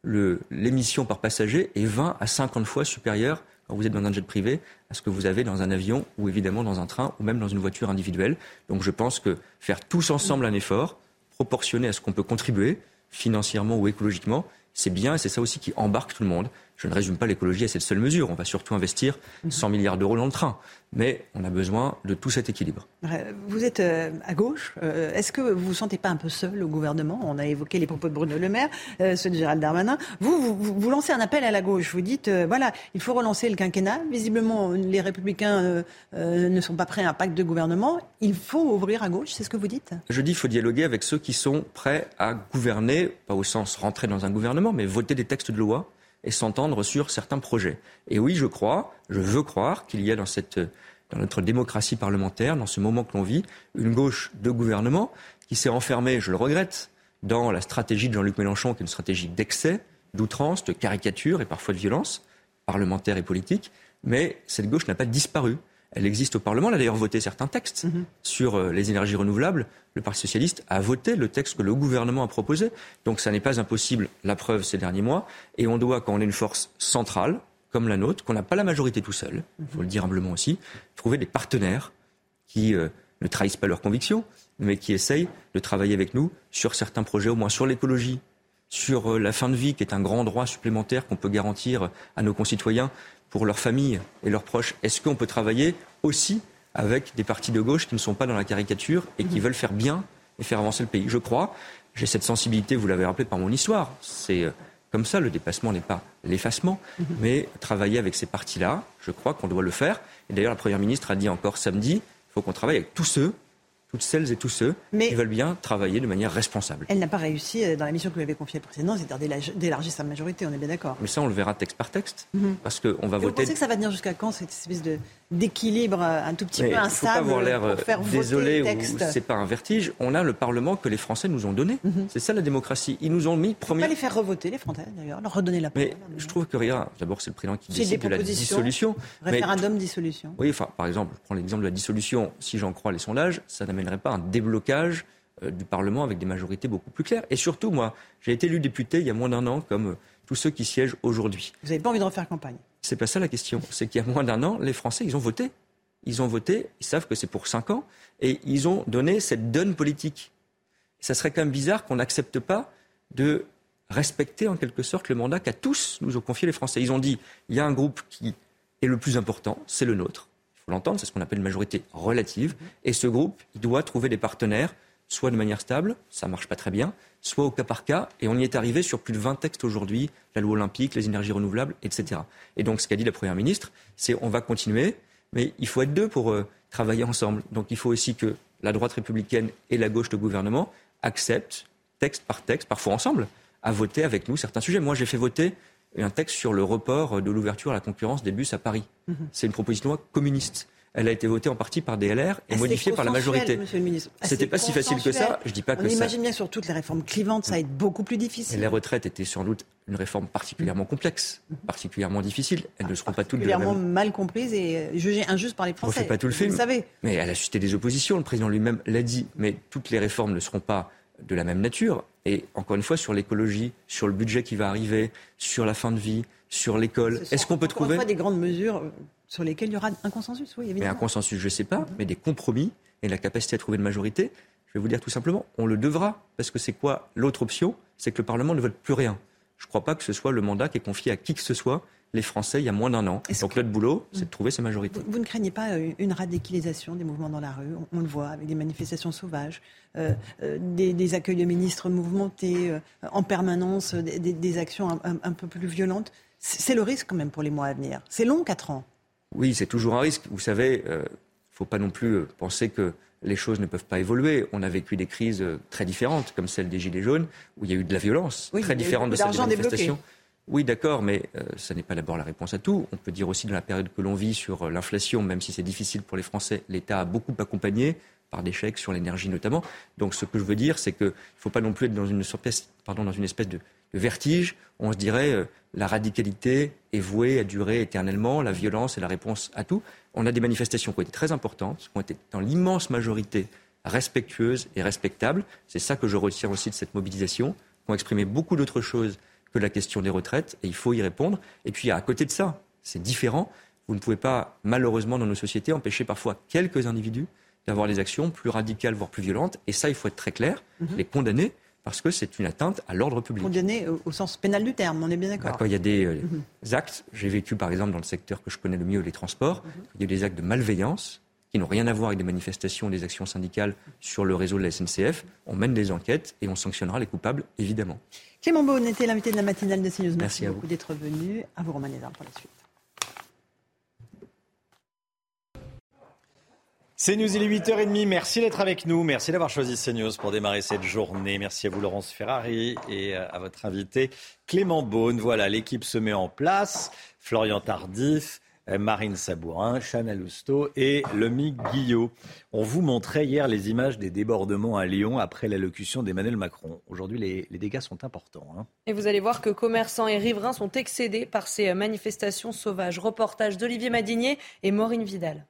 le- l'émission par passager est 20 à 50 fois supérieure vous êtes dans un jet privé à ce que vous avez dans un avion ou évidemment dans un train ou même dans une voiture individuelle. Donc je pense que faire tous ensemble un effort proportionné à ce qu'on peut contribuer financièrement ou écologiquement, c'est bien et c'est ça aussi qui embarque tout le monde. Je ne résume pas l'écologie à cette seule mesure. On va surtout investir 100 milliards d'euros dans le train. Mais on a besoin de tout cet équilibre. Vous êtes euh, à gauche. Euh, est-ce que vous vous sentez pas un peu seul au gouvernement? On a évoqué les propos de Bruno Le Maire, euh, ceux de Gérald Darmanin. Vous, vous, vous, lancez un appel à la gauche. Vous dites, voilà, il faut relancer le quinquennat. Visiblement, les républicains ne sont pas prêts à un pacte de gouvernement. Il faut ouvrir à gauche. C'est ce que vous dites? Je dis, qu'il faut dialoguer avec ceux qui sont prêts à gouverner, pas au sens rentrer dans un gouvernement, mais voter des textes de loi et s'entendre sur certains projets. Et oui, je crois, je veux croire qu'il y a dans, cette, notre démocratie parlementaire, dans ce moment que l'on vit, une gauche de gouvernement qui s'est enfermée, je le regrette, dans la stratégie de Jean-Luc Mélenchon, qui est une stratégie d'excès, d'outrance, de caricature et parfois de violence parlementaire et politique. Mais cette gauche n'a pas disparu. Elle existe au Parlement. Elle a d'ailleurs voté certains textes mhm. sur euh, les énergies renouvelables. Le Parti socialiste a voté le texte que le gouvernement a proposé. Donc ça n'est pas impossible, la preuve ces derniers mois. Et on doit, quand on est une force centrale, comme la nôtre, qu'on n'a pas la majorité tout seul, il faut le dire humblement aussi, trouver des partenaires qui euh, ne trahissent pas leurs convictions, mais qui essayent de travailler avec nous sur certains projets, au moins sur l'écologie, sur euh, la fin de vie, qui est un grand droit supplémentaire qu'on peut garantir à nos concitoyens pour leurs familles et leurs proches. Est-ce qu'on peut travailler aussi avec des partis de gauche qui ne sont pas dans la caricature et qui mhm. veulent faire bien et faire avancer le pays? Je crois. J'ai cette sensibilité, vous l'avez rappelé par mon histoire. C'est euh, comme ça, le dépassement n'est pas l'effacement, mhm. mais travailler avec ces partis-là, je crois qu'on doit le faire. Et d'ailleurs, la Première ministre a dit encore samedi, il faut qu'on travaille avec tous ceux toutes celles et tous ceux qui veulent bien travailler de manière responsable. Elle n'a pas réussi euh, dans la mission que vous avez confiée précédemment, c'est-à-dire d'élargir sa majorité, on est bien d'accord. Mais ça, on le verra texte par texte, mhm. parce qu'on va voter. Vous pensez que ça va tenir jusqu'à quand cette espèce d'équilibre euh, un tout petit peu instable faut pas avoir l'air euh, désolé ou c'est pas un vertige. On a le Parlement que les Français nous ont donné. Mhm. C'est ça la démocratie. Ils nous ont mis premier. Pas les faire revoter les Français d'ailleurs, leur redonner la parole. Mais je trouve que rien. D'abord, c'est le président qui décide de la dissolution. Référendum dissolution. Oui, enfin, par exemple, je prends l'exemple de la dissolution. Si j'en crois les sondages, ça n'amènerait pas un déblocage euh, du Parlement avec des majorités beaucoup plus claires. Et surtout, moi, j'ai été élu député il y a moins d'un an, comme tous ceux qui siègent aujourd'hui. Vous n'avez pas envie de refaire campagne? C'est pas ça la question. C'est qu'il y a moins d'un an, les Français, ils ont voté ils ont voté, ils savent que c'est pour 5 ans, et ils ont donné cette donne politique. Ça serait quand même bizarre qu'on n'accepte pas de respecter en quelque sorte le mandat qu'à tous nous ont confié les Français. Ils ont dit, il y a un groupe qui est le plus important, c'est le nôtre. Faut l'entendre, c'est ce qu'on appelle une majorité relative. Et ce groupe, doit trouver des partenaires, soit de manière stable, ça ne marche pas très bien, soit au cas par cas. Et on y est arrivé sur plus de 20 textes aujourd'hui, la loi olympique, les énergies renouvelables, etc. Et donc ce qu'a dit la Première ministre, c'est on va continuer, mais il faut être deux pour euh, travailler ensemble. Donc il faut aussi que la droite républicaine et la gauche de gouvernement acceptent, texte par texte, parfois ensemble, à voter avec nous certains sujets. Moi, j'ai fait voter un texte sur le report de l'ouverture à la concurrence des bus à Paris. Mhm. C'est une proposition de loi communiste elle a été votée en partie par des LR et modifiée par la majorité. C'était pas si facile que ça. Je dis pas que On imagine bien sur toutes les réformes clivantes, ça va être beaucoup plus difficile. Et les retraites étaient sans doute une réforme particulièrement complexe, particulièrement difficile. Elles ne seront pas toutes particulièrement mal comprises et euh, jugées injustes par les Français. On fait pas tout le film. Vous savez. Mais elle a suscité des oppositions. Le président lui-même l'a dit. Mais toutes les réformes ne seront pas de la même nature. Et encore une fois, sur l'écologie, sur le budget qui va arriver, sur la fin de vie, sur l'école, est-ce qu'on peut trouver des grandes mesures euh, sur lesquels il y aura un consensus, oui, évidemment. Mais un consensus, je ne sais pas, mais des compromis et la capacité à trouver une majorité, je vais vous dire tout simplement, on le devra. Parce que c'est quoi l'autre option C'est que le Parlement ne vote plus rien. Je ne crois pas que ce soit le mandat qui est confié à qui que ce soit les Français il y a moins d'un an. Donc notre boulot, c'est de trouver ces majorités. Vous, ne craignez pas euh, une radicalisation des mouvements dans la rue? On, le voit avec des manifestations sauvages, euh, euh, des, accueils de ministres mouvementés, en permanence, des, actions un, un, peu plus violentes. C'est le risque quand même pour les mois à venir. C'est long, quatre ans. Oui, c'est toujours un risque. Vous savez, il euh, ne faut pas non plus penser que les choses ne peuvent pas évoluer. On a vécu des crises très différentes, comme celle des Gilets jaunes, où il y a eu de la violence, très différente de celle des manifestations. Oui, d'accord, mais ce n'est pas d'abord la réponse à tout. On peut dire aussi dans la période que l'on vit sur l'inflation, même si c'est difficile pour les Français, l'État a beaucoup accompagné par des chèques sur l'énergie notamment. Donc ce que je veux dire, c'est qu'il ne faut pas non plus être dans une, espèce de, vertige. On se dirait la radicalité est vouée à durer éternellement, la violence est la réponse à tout. On a des manifestations qui ont été très importantes, qui ont été dans l'immense majorité respectueuses et respectables. C'est ça que je retiens aussi de cette mobilisation, qui ont exprimé beaucoup d'autres choses que la question des retraites, et il faut y répondre. Et puis, à côté de ça, c'est différent. Vous ne pouvez pas, malheureusement, dans nos sociétés, empêcher parfois quelques individus d'avoir des actions plus radicales, voire plus violentes. Et ça, il faut être très clair, mhm. les condamner parce que c'est une atteinte à l'ordre public. Condamné au, sens pénal du terme, on est bien d'accord. Bah, quand il y a des euh, actes, j'ai vécu par exemple dans le secteur que je connais le mieux, les transports, il y a des actes de malveillance qui n'ont rien à voir avec des manifestations, des actions syndicales sur le réseau de la SNCF. On mène des enquêtes et on sanctionnera les coupables, évidemment. Clément Beaune était l'invité de la matinale de CNews. Merci, Merci à beaucoup d'être venu. À vous, Romain Lézard, pour la suite. CNews, il est 8h30. Merci d'être avec nous. Merci d'avoir choisi CNews pour démarrer cette journée. Merci à vous, Laurence Ferrari, et à votre invité, Clément Beaune. Voilà, l'équipe se met en place. Florian Tardif, euh, Marine Sabourin, Chana Lousteau et Lomi Guillot. On vous montrait hier les images des débordements à Lyon après l'allocution d'Emmanuel Macron. Aujourd'hui, les, les dégâts sont importants. hein. Et vous allez voir que commerçants et riverains sont excédés par ces euh, manifestations sauvages. Reportage d'Olivier Madinier et Maureen Vidal.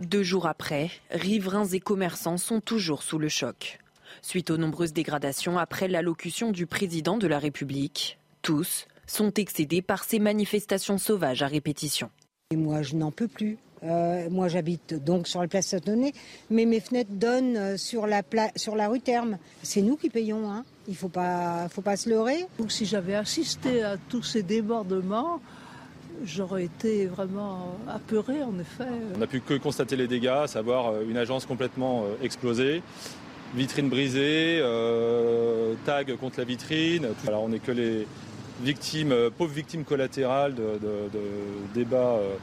Deux jours après, riverains et commerçants sont toujours sous le choc. Suite aux nombreuses dégradations après l'allocution du président de la République, tous sont excédés par ces manifestations sauvages à répétition. Et moi, je n'en peux plus. Euh, moi, j'habite donc sur la place Saint-Denis, mais mes fenêtres donnent euh, sur la, pla- sur la rue Terme. C'est nous qui payons, hein. il ne faut pas, faut pas se leurrer. Donc, si j'avais assisté à tous ces débordements, j'aurais été vraiment apeurée, en effet. On n'a pu que constater les dégâts, à savoir euh, une agence complètement explosée, vitrine brisée, euh, tag contre la vitrine. Tout- Alors on n'est que les victimes, euh, pauvres victimes collatérales de, de- de débats euh,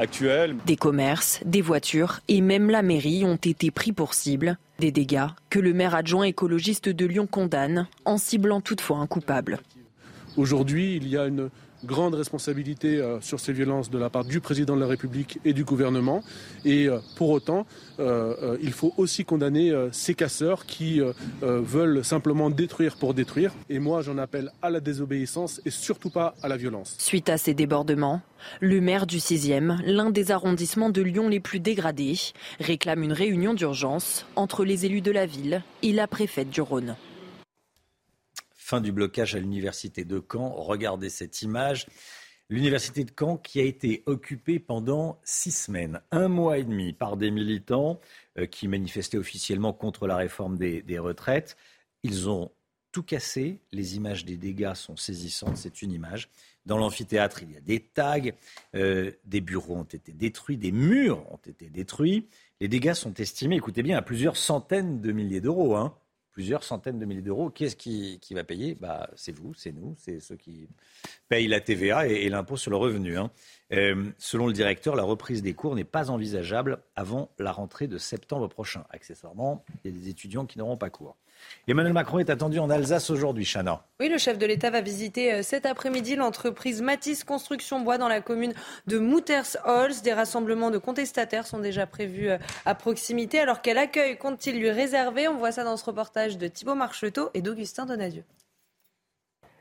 actuels. Des commerces, des voitures et même la mairie ont été pris pour cible. Des dégâts que le maire adjoint écologiste de Lyon condamne, en ciblant toutefois un coupable. Aujourd'hui, il y a une grande responsabilité euh, sur ces violences de la part du président de la République et du gouvernement. Et euh, pour autant, euh, il faut aussi condamner ces casseurs qui veulent simplement détruire pour détruire. Et moi, j'en appelle à la désobéissance et surtout pas à la violence. Suite à ces débordements, le maire du 6e, l'un des arrondissements de Lyon les plus dégradés, réclame une réunion d'urgence entre les élus de la ville et la préfète du Rhône. Fin du blocage à l'université de Caen. Regardez cette image. L'université de Caen qui a été occupée pendant six semaines, un mois et demi par des militants euh, qui manifestaient officiellement contre la réforme des, retraites. Ils ont tout cassé. Les images des dégâts sont saisissantes. C'est une image. Dans l'amphithéâtre, il y a des tags, euh, des bureaux ont été détruits, des murs ont été détruits. Les dégâts sont estimés, écoutez bien, à plusieurs centaines de milliers d'euros. Hein plusieurs centaines de milliers d'euros. Qui est-ce qui, qui va payer? Bah, C'est vous, c'est nous, c'est ceux qui payent la TVA et, l'impôt sur le revenu. hein. Euh, selon le directeur, la reprise des cours n'est pas envisageable avant la rentrée de septembre prochain. Accessoirement, il y a des étudiants qui n'auront pas cours. Emmanuel Macron est attendu en Alsace aujourd'hui, Chana. Oui, le chef de l'État va visiter euh, cet après-midi l'entreprise Matisse Construction Bois dans la commune de Mouters-Holz. Des rassemblements de contestataires sont déjà prévus euh, à proximité. Alors quel accueil compte-t-il lui réserver? On voit ça dans ce reportage de Thibault Marcheteau et d'Augustin Donadieu.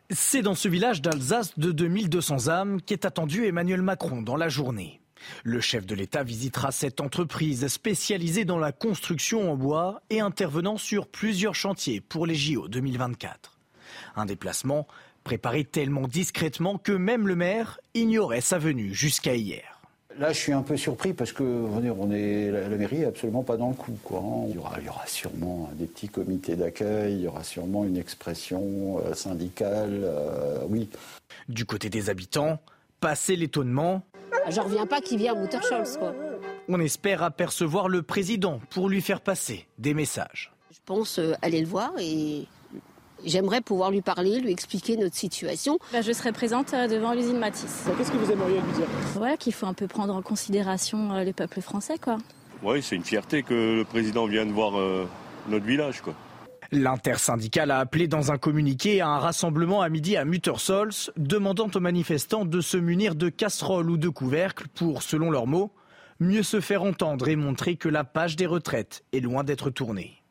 C'est dans ce village d'Alsace de 2200 âmes qu'est attendu Emmanuel Macron dans la journée. Le chef de l'État visitera cette entreprise spécialisée dans la construction en bois et intervenant sur plusieurs chantiers pour les JO 2024. Un déplacement préparé tellement discrètement que même le maire ignorait sa venue jusqu'à hier. Là, je suis un peu surpris parce que on est, on est- la, la mairie est absolument pas dans le coup. Quoi, hein. il, y aura, il y aura sûrement des petits comités d'accueil, il y aura sûrement une expression euh, syndicale. euh, oui. Du côté des habitants, passé l'étonnement, J'en reviens pas qu'il vient à Mutterscholz, quoi. on espère apercevoir le président pour lui faire passer des messages. Je pense euh, aller le voir et j'aimerais pouvoir lui parler, lui expliquer notre situation. Bah, je serai présente euh, devant l'usine Matisse. Qu'est-ce que vous aimeriez lui dire Voilà, qu'il faut un peu prendre en considération euh, le peuple français, quoi. Oui, c'est une fierté que le président vienne voir euh, notre village, quoi. L'intersyndicale a appelé dans un communiqué à un rassemblement à midi à Muttersols, demandant aux manifestants de se munir de casseroles ou de couvercles pour, selon leurs mots, mieux se faire entendre et montrer que la page des retraites est loin d'être tournée.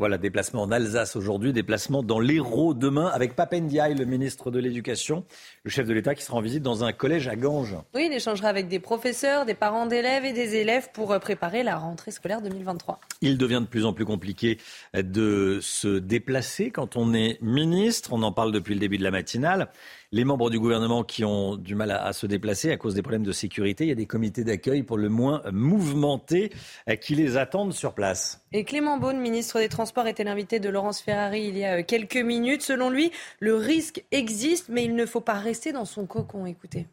Voilà, déplacement en Alsace aujourd'hui, déplacement dans l'Hérault demain avec Papendiaï, le ministre de l'Éducation, le chef de l'État qui sera en visite dans un collège à Ganges. Oui, il échangera avec des professeurs, des parents d'élèves et des élèves pour euh, préparer la rentrée scolaire 2023. Il devient de plus en plus compliqué de se déplacer quand on est ministre. On en parle depuis le début de la matinale. Les membres du gouvernement qui ont du mal à, se déplacer à cause des problèmes de sécurité. Il y a des comités d'accueil pour le moins mouvementés euh, qui les attendent sur place. Et Clément Beaune, ministre des Transports, était l'invité de Laurence Ferrari il y a euh, quelques minutes. Selon lui, le risque existe, mais il ne faut pas rester dans son cocon. Écoutez.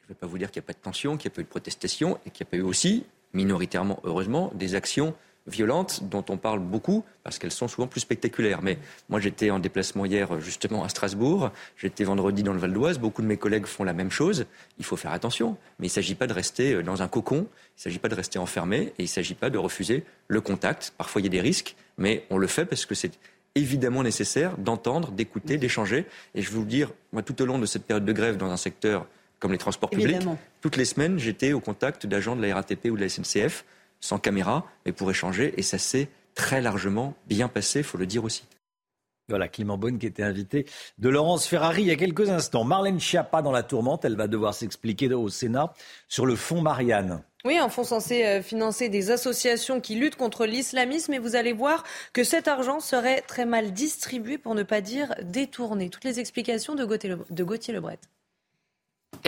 Je ne vais pas vous dire qu'il n'y a pas de tension, qu'il n'y a pas eu de protestation et qu'il n'y a pas eu aussi, minoritairement heureusement, des actions violentes dont on parle beaucoup parce qu'elles sont souvent plus spectaculaires. Mais moi, j'étais en déplacement hier justement à Strasbourg, j'étais vendredi dans le Val d'Oise, beaucoup de mes collègues font la même chose. Il faut faire attention, mais il ne s'agit pas de rester euh, dans un cocon, il ne s'agit pas de rester enfermé et il ne s'agit pas de refuser le contact. Parfois, il y a des risques, mais on le fait parce que c'est évidemment nécessaire d'entendre, d'écouter, d'échanger. Et je vais vous dire, moi, tout au long de cette période de grève dans un secteur comme les transports publics, toutes les semaines, j'étais au contact d'agents de la RATP ou de la SNCF sans caméra, mais pour échanger. Et ça s'est très largement bien passé, il faut le dire aussi. Voilà, Clément Bonne qui était invité de Laurence Ferrari il y a quelques instants. Marlène Schiappa dans la tourmente, elle va devoir s'expliquer au Sénat sur le fonds Marianne. Oui, un fonds censé euh, financer des associations qui luttent contre l'islamisme et vous allez voir que cet argent serait très mal distribué pour ne pas dire détourné. Toutes les explications de Gauthier Lebret.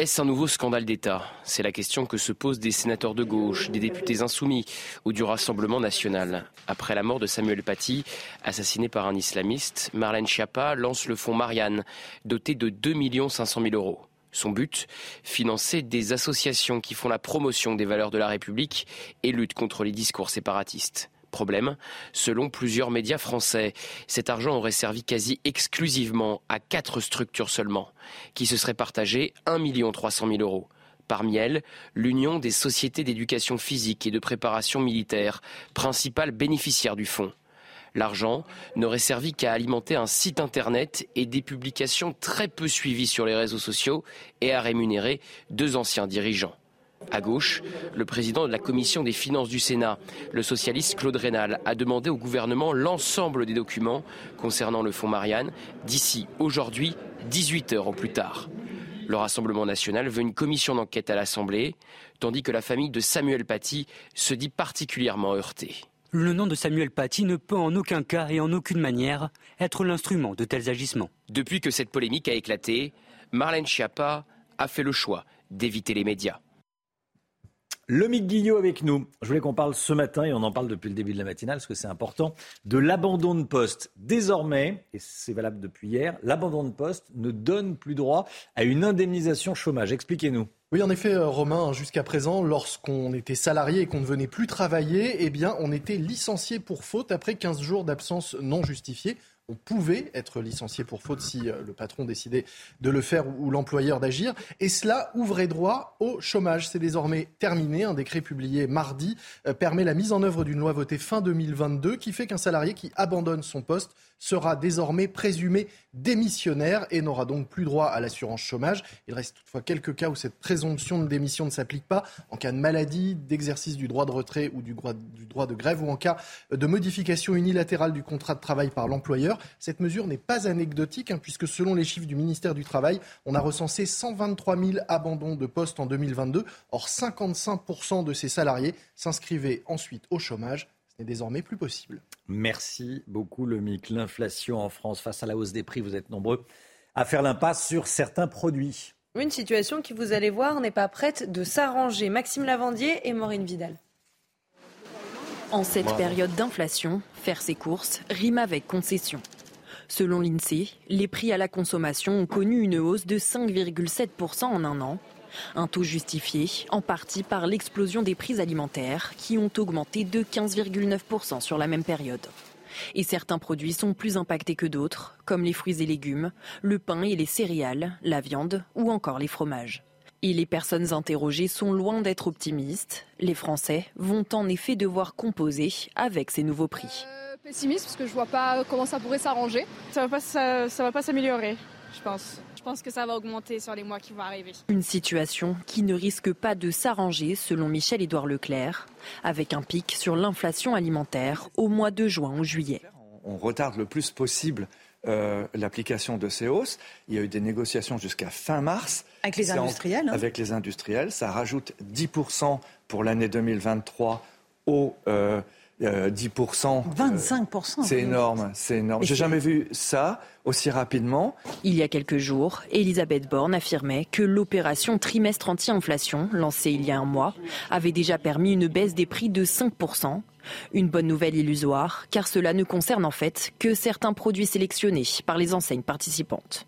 Est-ce un nouveau scandale d'État? C'est la question que se posent des sénateurs de gauche, des députés insoumis ou du Rassemblement national. Après la mort de Samuel Paty, assassiné par un islamiste, Marlène Schiappa lance le fonds Marianne, doté de 2 500 000 euros. Son but? Financer des associations qui font la promotion des valeurs de la République et luttent contre les discours séparatistes. Problème, selon plusieurs médias français, cet argent aurait servi quasi exclusivement à quatre structures seulement, qui se seraient partagées 1 300 000 euros. Parmi elles, l'Union des sociétés d'éducation physique et de préparation militaire, principale bénéficiaire du fonds. L'argent n'aurait servi qu'à alimenter un site internet et des publications très peu suivies sur les réseaux sociaux et à rémunérer deux anciens dirigeants. À gauche, le président de la commission des finances du Sénat, le socialiste Claude Rénal, a demandé au gouvernement l'ensemble des documents concernant le fonds Marianne d'ici aujourd'hui, 18 heures au plus tard. Le Rassemblement national veut une commission d'enquête à l'Assemblée, tandis que la famille de Samuel Paty se dit particulièrement heurtée. Le nom de Samuel Paty ne peut en aucun cas et en aucune manière être l'instrument de tels agissements. Depuis que cette polémique a éclaté, Marlène Schiappa a fait le choix d'éviter les médias. Mick Guillot avec nous. Je voulais qu'on parle ce matin, et on en parle depuis le début de la matinale, parce que c'est important, de l'abandon de poste. Désormais, et c'est valable depuis hier, l'abandon de poste ne donne plus droit à une indemnisation chômage. Expliquez-nous. Oui, en effet, euh, Romain, jusqu'à présent, lorsqu'on était salarié et qu'on ne venait plus travailler, eh bien, on était licencié pour faute après 15 jours d'absence non justifiée on pouvait être licencié pour faute si euh, le patron décidait de le faire ou l'employeur d'agir. Et cela ouvrait droit au chômage. C'est désormais terminé. Un décret publié mardi euh, permet la mise en œuvre d'une loi votée fin 2022 qui fait qu'un salarié qui abandonne son poste sera désormais présumé démissionnaire et n'aura donc plus droit à l'assurance chômage. Il reste toutefois quelques cas où cette présomption de démission ne s'applique pas en cas de maladie, d'exercice du droit de retrait ou du droit, de grève ou en cas de modification unilatérale du contrat de travail par l'employeur. Cette mesure n'est pas anecdotique hein, puisque selon les chiffres du ministère du Travail, on a recensé 123 000 abandons de postes en 2022. Or, 55% de ces salariés s'inscrivaient ensuite au chômage n'est désormais plus possible. Merci beaucoup, le MIC. L'inflation en France face à la hausse des prix, vous êtes nombreux à faire l'impasse sur certains produits. Une situation qui, vous allez voir, n'est pas prête de s'arranger. Maxime Lavandier et Maureen Vidal. En cette période d'inflation, faire ses courses rime avec concession. Selon l'INSEE, les prix à la consommation ont connu une hausse de 5,7% en un an, un taux justifié en partie par l'explosion des prix alimentaires qui ont augmenté de 15,9% sur la même période. Et certains produits sont plus impactés que d'autres, comme les fruits et légumes, le pain et les céréales, la viande ou encore les fromages. Et les personnes interrogées sont loin d'être optimistes. Les Français vont en effet devoir composer avec ces nouveaux prix. Euh, pessimiste parce que je vois pas comment ça pourrait s'arranger. Ça va va pas s'améliorer, je pense. Je pense que ça va augmenter sur les mois qui vont arriver. Une situation qui ne risque pas de s'arranger selon Michel-Édouard Leclerc, avec un pic sur l'inflation alimentaire au mois de juin ou juillet. On retarde le plus possible euh, l'application de ces hausses. Il y a eu des négociations jusqu'à fin mars. Avec les industriels hein. Avec les industriels. Ça rajoute 10% pour l'année 2023 aux, euh, 10%. 25%. C'est énorme, c'est énorme. J'ai jamais vu ça aussi rapidement. Il y a quelques jours, Elisabeth Borne affirmait que l'opération trimestre anti-inflation, lancée il y a un mois, avait déjà permis une baisse des prix de 5%. Une bonne nouvelle illusoire, car cela ne concerne en fait que certains produits sélectionnés par les enseignes participantes.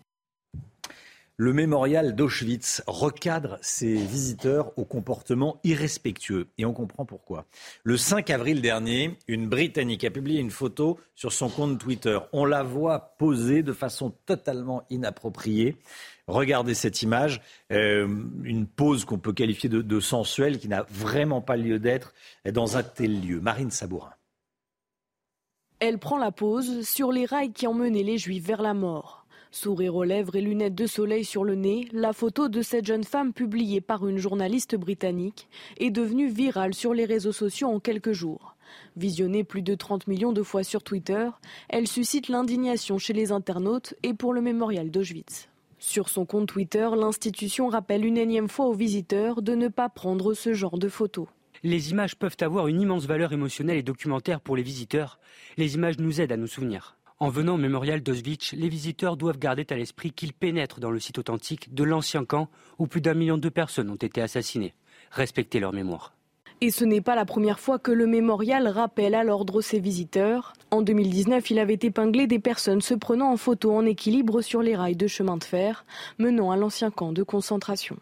Le mémorial d'Auschwitz recadre ses visiteurs au comportement irrespectueux. Et on comprend pourquoi. Le 5 avril dernier, une Britannique a publié une photo sur son compte Twitter. On la voit posée de façon totalement inappropriée. Regardez cette image, euh, une pose qu'on peut qualifier de, de sensuelle, qui n'a vraiment pas lieu d'être dans un tel lieu. Marine Sabourin. Elle prend la pose sur les rails qui emmenaient les Juifs vers la mort. Sourire aux lèvres et lunettes de soleil sur le nez, la photo de cette jeune femme publiée par une journaliste britannique est devenue virale sur les réseaux sociaux en quelques jours. Visionnée plus de 30 millions de fois sur Twitter, elle suscite l'indignation chez les internautes et pour le mémorial d'Auschwitz. Sur son compte Twitter, l'institution rappelle une énième fois aux visiteurs de ne pas prendre ce genre de photos. Les images peuvent avoir une immense valeur émotionnelle et documentaire pour les visiteurs. Les images nous aident à nous souvenir. En venant au mémorial d'Auschwitz, les visiteurs doivent garder à l'esprit qu'ils pénètrent dans le site authentique de l'ancien camp où plus d'un million de personnes ont été assassinées. Respectez leur mémoire. Et ce n'est pas la première fois que le mémorial rappelle à l'ordre ses visiteurs. En 2019, il avait épinglé des personnes se prenant en photo en équilibre sur les rails de chemin de fer menant à l'ancien camp de concentration.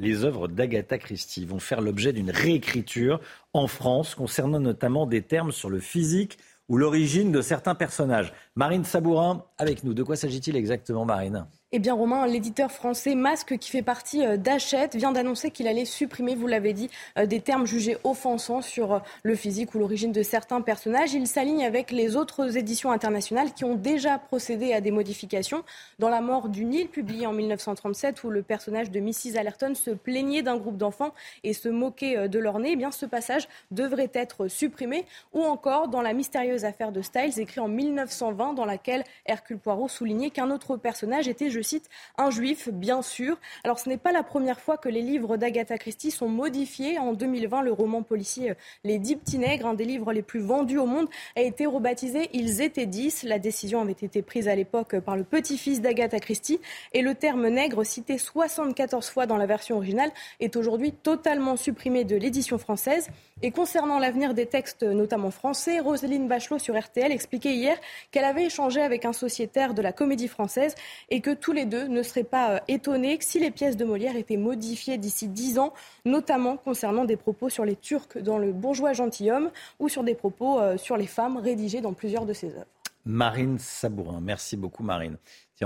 Les œuvres d'Agatha Christie vont faire l'objet d'une réécriture en France concernant notamment des termes sur le physique ou l'origine de certains personnages. Marine Sabourin avec nous. De quoi s'agit-il exactement, Marine? Eh bien, Romain, l'éditeur français Masque, qui fait partie euh, d'Hachette, vient d'annoncer qu'il allait supprimer, vous l'avez dit, euh, des termes jugés offensants sur euh, le physique ou l'origine de certains personnages. Il s'aligne avec les autres éditions internationales qui ont déjà procédé à des modifications. Dans La mort du Nil, publié en 1937, où le personnage de Mrs. Allerton se plaignait d'un groupe d'enfants et se moquait de leur nez, eh bien, ce passage devrait être supprimé. Ou encore dans La mystérieuse affaire de Styles, écrit en 1920, dans laquelle Hercule Poirot soulignait qu'un autre personnage était je cite, un juif, bien sûr. Alors ce n'est pas la première fois que les livres d'Agatha Christie sont modifiés. En 2020, le roman policier Les Dix Petits Nègres, un des livres les plus vendus au monde, a été rebaptisé Ils étaient dix. La décision avait été prise à l'époque par le petit-fils d'Agatha Christie et le terme nègre, cité 74 fois dans la version originale, est aujourd'hui totalement supprimé de l'édition française. Et concernant l'avenir des textes, notamment français, Roselyne Bachelot sur RTL expliquait hier qu'elle avait échangé avec un sociétaire de la comédie française et que tous les deux ne seraient pas euh, étonnés si les pièces de Molière étaient modifiées d'ici dix ans, notamment concernant des propos sur les Turcs dans Le bourgeois gentilhomme ou sur des propos euh, sur les femmes rédigés dans plusieurs de ses œuvres. Marine Sabourin, merci beaucoup Marine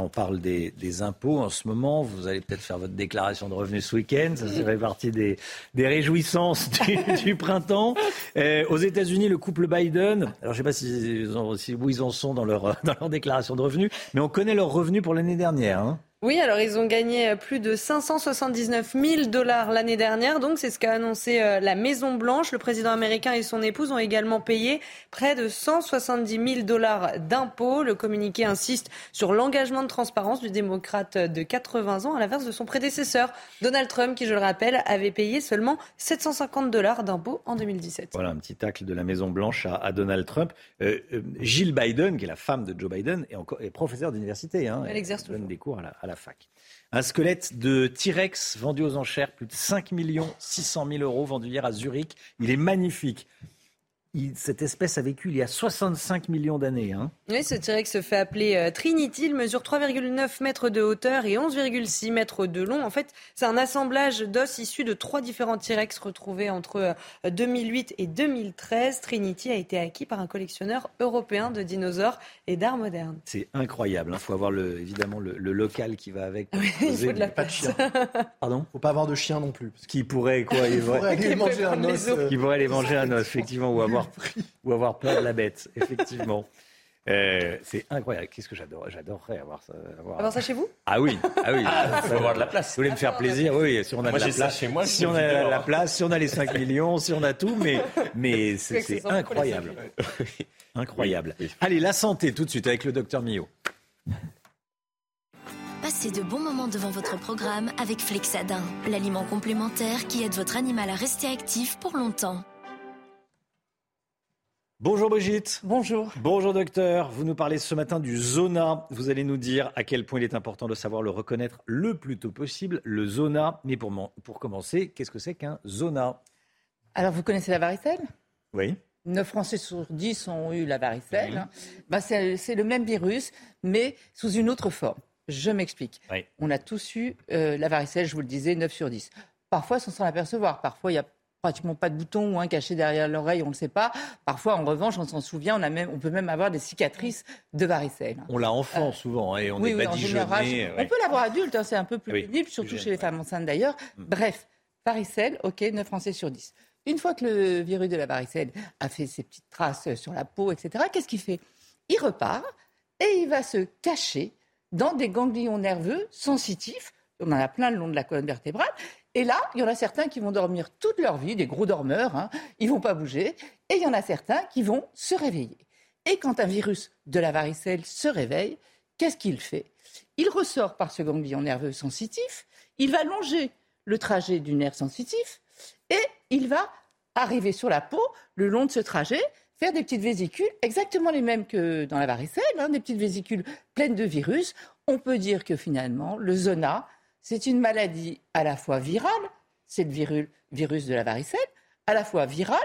on parle des, impôts en ce moment. Vous allez peut-être faire votre déclaration de revenus ce week-end. Ça fait partie des, réjouissances du, printemps. Euh, aux États-Unis, le couple Biden, alors je ne sais pas si, où ils en sont dans leur, dans leur déclaration de revenus, mais on connaît leurs revenus pour l'année dernière. Hein. Oui, alors ils ont gagné plus de 579 000 dollars l'année dernière, donc c'est ce qu'a annoncé euh, la Maison Blanche. Le président américain et son épouse ont également payé près de 170 000 dollars d'impôts. Le communiqué insiste sur l'engagement de transparence du démocrate de 80 ans, à l'inverse de son prédécesseur, Donald Trump, qui, je le rappelle, avait payé seulement 750 dollars d'impôts en 2017. Voilà un petit tacle de la Maison Blanche à, Donald Trump. Euh, euh, Jill Biden, qui est la femme de Joe Biden, est, encore, est professeure d'université. Hein, elle, exerce donne des cours à la fac. Un squelette de T-Rex vendu aux enchères, plus de 5 600 000 euros vendu hier à Zurich. Il est magnifique cette espèce a vécu il y a 65 millions d'années. Hein. Oui, ce T-Rex se fait appeler euh, Trinity. Il mesure 3,9 mètres de hauteur et 11,6 mètres de long. En fait, c'est un assemblage d'os issus de trois différents T-Rex retrouvés entre 2008 euh, et 2013. Trinity a été acquis par un collectionneur européen de dinosaures et d'art moderne. C'est incroyable. Il hein. faut avoir le, évidemment le, local qui va avec. il faut de la pas de chien. Pardon? Faut pas avoir de chien non plus. Qui pourrait quoi Il pourrait aller manger un os. Qui pourrait aller manger un os, effectivement, ou avoir ou avoir peur de la bête, effectivement. Euh, c'est incroyable. Qu'est-ce que j'adore J'adorerais avoir ça. Avoir... ça chez vous? Ah oui, ah oui. Ah, faut avoir de la place. Vous voulez me faire plaisir? Oui, si on a de la place. chez moi, si on a la place, si on a les 5 millions, si on a tout, mais, mais c'est incroyable. incroyable. Allez, la santé tout de suite avec le docteur Mio. Passez de bons moments devant votre programme avec Flexadin, l'aliment complémentaire qui aide votre animal à rester actif pour longtemps. Bonjour Brigitte. Bonjour. Bonjour docteur. Vous nous parlez ce matin du zona. Vous allez nous dire à quel point il est important de savoir le reconnaître le plus tôt possible, le zona. Mais pour, pour commencer, qu'est-ce que c'est qu'un zona? Alors vous connaissez la varicelle? Oui. 9 Français sur 10 ont eu la varicelle. Bah, c'est le même virus, mais sous une autre forme. Je m'explique. On a tous eu euh, la varicelle, je vous le disais, 9 sur 10. Parfois sans s'en apercevoir. Parfois, il y a pratiquement pas de bouton ou un caché derrière l'oreille, on ne le sait pas. Parfois, en revanche, on s'en souvient, on, a même, on peut même avoir des cicatrices de varicelle. On l'a enfant euh, souvent, hein, et on oui, est oui, badigeonné. On peut l'avoir adulte, hein, c'est un peu plus pénible, surtout chez les femmes enceintes d'ailleurs. Mm. Bref, varicelle, ok, 9 Français sur 10. Une fois que le virus de la varicelle a fait ses petites traces sur la peau, etc., qu'est-ce qu'il fait? Il repart et il va se cacher dans des ganglions nerveux sensitifs. On en a plein le long de la colonne vertébrale. Et là, il y en a certains qui vont dormir toute leur vie, des gros dormeurs, hein, ils vont pas bouger. Et il y en a certains qui vont se réveiller. Et quand un virus de la varicelle se réveille, qu'est-ce qu'il fait? Il ressort par ce ganglion nerveux sensitif, il va longer le trajet du nerf sensitif et il va arriver sur la peau le long de ce trajet, faire des petites vésicules, exactement les mêmes que dans la varicelle, hein, des petites vésicules pleines de virus. On peut dire que finalement, le zona, c'est une maladie à la fois virale, c'est le virus de la varicelle, à la fois virale,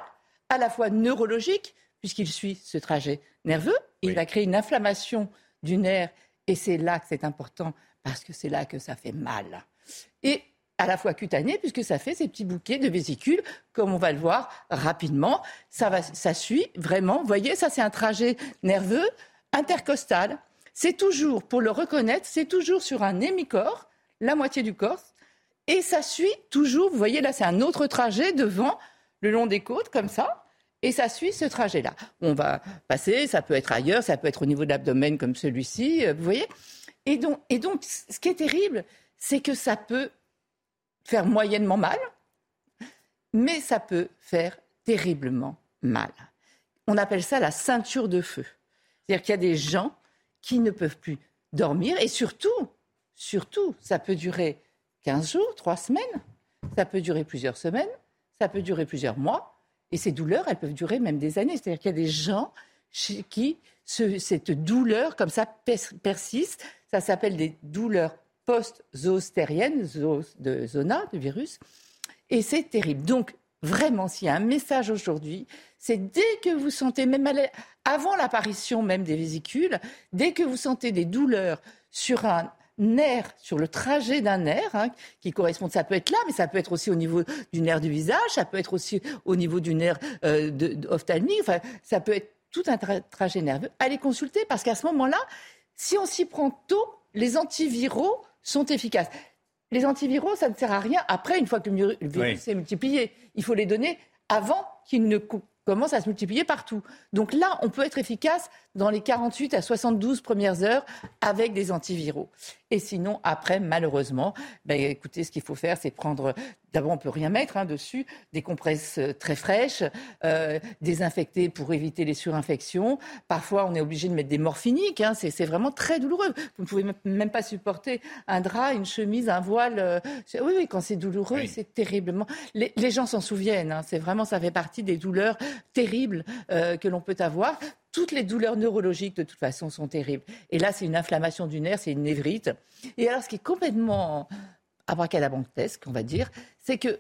à la fois neurologique, puisqu'il suit ce trajet nerveux. Il va créer une inflammation du nerf, et c'est là que c'est important, parce que c'est là que ça fait mal. Et à la fois cutané, puisque ça fait ces petits bouquets de vésicules, comme on va le voir rapidement. Ça, va, ça suit vraiment, vous voyez, ça c'est un trajet nerveux intercostal. C'est toujours, pour le reconnaître, c'est toujours sur un hémicorps, la moitié du corps. Et ça suit toujours, vous voyez là, c'est un autre trajet devant, le long des côtes, comme ça. Et ça suit ce trajet-là. On va passer, ça peut être ailleurs, ça peut être au niveau de l'abdomen comme celui-ci, euh, vous voyez. Et donc, et donc, ce qui est terrible, c'est que ça peut faire moyennement mal, mais ça peut faire terriblement mal. On appelle ça la ceinture de feu. C'est-à-dire qu'il y a des gens qui ne peuvent plus dormir et surtout, Surtout, ça peut durer 15 jours, 3 semaines, ça peut durer plusieurs semaines, ça peut durer plusieurs mois, et ces douleurs, elles peuvent durer même des années. C'est-à-dire qu'il y a des gens chez qui cette douleur comme ça persiste. Ça s'appelle des douleurs post-zoostériennes, de zona, de virus, et c'est terrible. Donc, vraiment, s'il y a un message aujourd'hui, c'est dès que vous sentez, même avant l'apparition même des vésicules, dès que vous sentez des douleurs sur un nerf, sur le trajet d'un nerf, hein, qui correspond, ça peut être là, mais ça peut être aussi au niveau du nerf du visage, ça peut être aussi au niveau du nerf euh, de, ophtalmique, enfin, ça peut être tout un trajet nerveux. Allez consulter, parce qu'à ce moment-là, si on s'y prend tôt, les antiviraux sont efficaces. Les antiviraux, ça ne sert à rien après, une fois que le virus s'est multiplié. Il faut les donner avant qu'il ne commence à se multiplier partout. Donc là, on peut être efficace dans les 48 à 72 premières heures avec des antiviraux. Et sinon, après, malheureusement, ben, écoutez, ce qu'il faut faire, c'est prendre. D'abord, on peut rien mettre hein, dessus, des compresses euh, très fraîches, euh, désinfecter pour éviter les surinfections. Parfois, on est obligé de mettre des morphiniques. Hein, c'est vraiment très douloureux. Vous ne pouvez même pas supporter un drap, une chemise, un voile. Euh, oui, oui, quand c'est douloureux, c'est terriblement. Les, gens s'en souviennent. Hein, c'est vraiment, ça fait partie des douleurs terribles que l'on peut avoir toutes les douleurs neurologiques, de toute façon, sont terribles. Et là, c'est une inflammation du nerf, c'est une névrite. Et alors, ce qui est complètement abracadabrantesque, on va dire, c'est que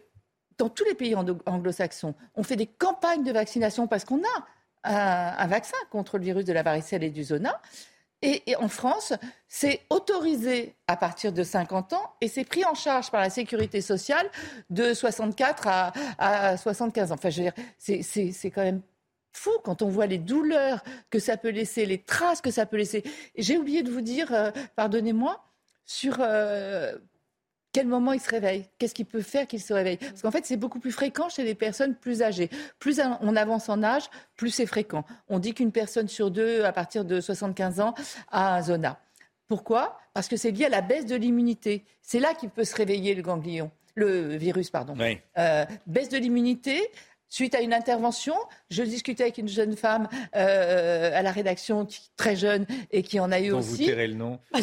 dans tous les pays anglo-saxons, on fait des campagnes de vaccination parce qu'on a un, vaccin contre le virus de la varicelle et du zona. Et, en France, c'est autorisé à partir de 50 ans et c'est pris en charge par la sécurité sociale de 64 à, à 75 ans. Enfin, je veux dire, c'est quand même fou quand on voit les douleurs que ça peut laisser, les traces que ça peut laisser. J'ai oublié de vous dire, euh, pardonnez-moi, sur euh, quel moment il se réveille, qu'est-ce qui peut faire qu'il se réveille. Parce qu'en fait, c'est beaucoup plus fréquent chez les personnes plus âgées. Plus on avance en âge, plus c'est fréquent. On dit qu'une personne sur deux, à partir de 75 ans, a un zona. Pourquoi? Parce que c'est lié à la baisse de l'immunité. C'est là qu'il peut se réveiller le ganglion, le virus, pardon. Euh, baisse de l'immunité, suite à une intervention. Je discutais avec une jeune femme euh, à la rédaction, qui, très jeune, et qui en a eu Dont aussi. vous tairez le nom.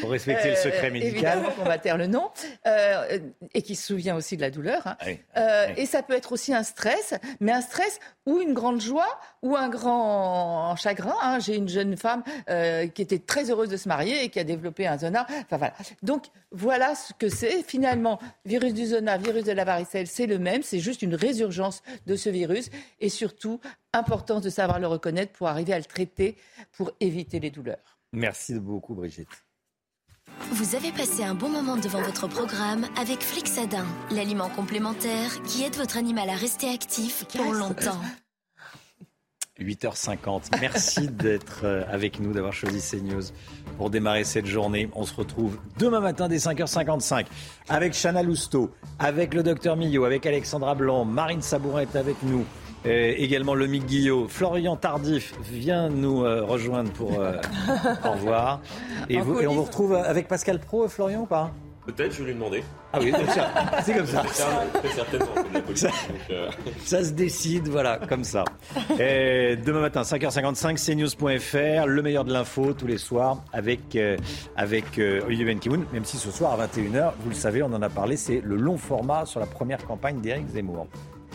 Pour respecter le secret Euh, médical. Évidemment qu'on va taire le nom. Euh, et qui se souvient aussi de la douleur. hein. Oui. Euh, Oui. Et ça peut être aussi un stress, mais un stress ou une grande joie ou un grand chagrin. hein. J'ai une jeune femme euh, qui était très heureuse de se marier et qui a développé un zona. Enfin voilà. Donc voilà ce que c'est. Finalement, virus du zona, virus de la varicelle, c'est le même. C'est juste une résurgence de ce virus. Et surtout, importance de savoir le reconnaître pour arriver à le traiter, pour éviter les douleurs. Merci beaucoup, Brigitte. Vous avez passé un bon moment devant votre programme avec Flixadin, l'aliment complémentaire qui aide votre animal à rester actif pour longtemps. 8h50. Merci d'être euh, avec nous, d'avoir choisi CNews pour démarrer cette journée. On se retrouve demain matin dès 5h55 avec Chana Lousteau, avec le docteur Millot, avec Alexandra Blanc, Marine Sabourin est avec nous. euh, également le Mick Guillot, Florian Tardif vient nous euh, rejoindre pour euh, au revoir. Et, vous- et on vous retrouve avec Pascal Pro, Florian, ou pas? Peut-être, je vais lui demander. Ah oui. C'est comme ça. Certainement. Ça- euh, se décide, voilà, comme ça. Et demain matin, 5h55, cnews.fr, le meilleur de l'info tous les soirs avec, euh, avec euh, Olivier Benkemoun, même si ce soir à 21h, vous le savez, on en a parlé, c'est le long format sur la première campagne d'Éric Zemmour.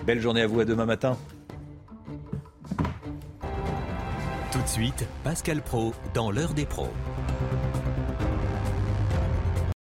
Belle journée à vous, à demain matin. Tout de suite, Pascal Pro dans l'heure des pros.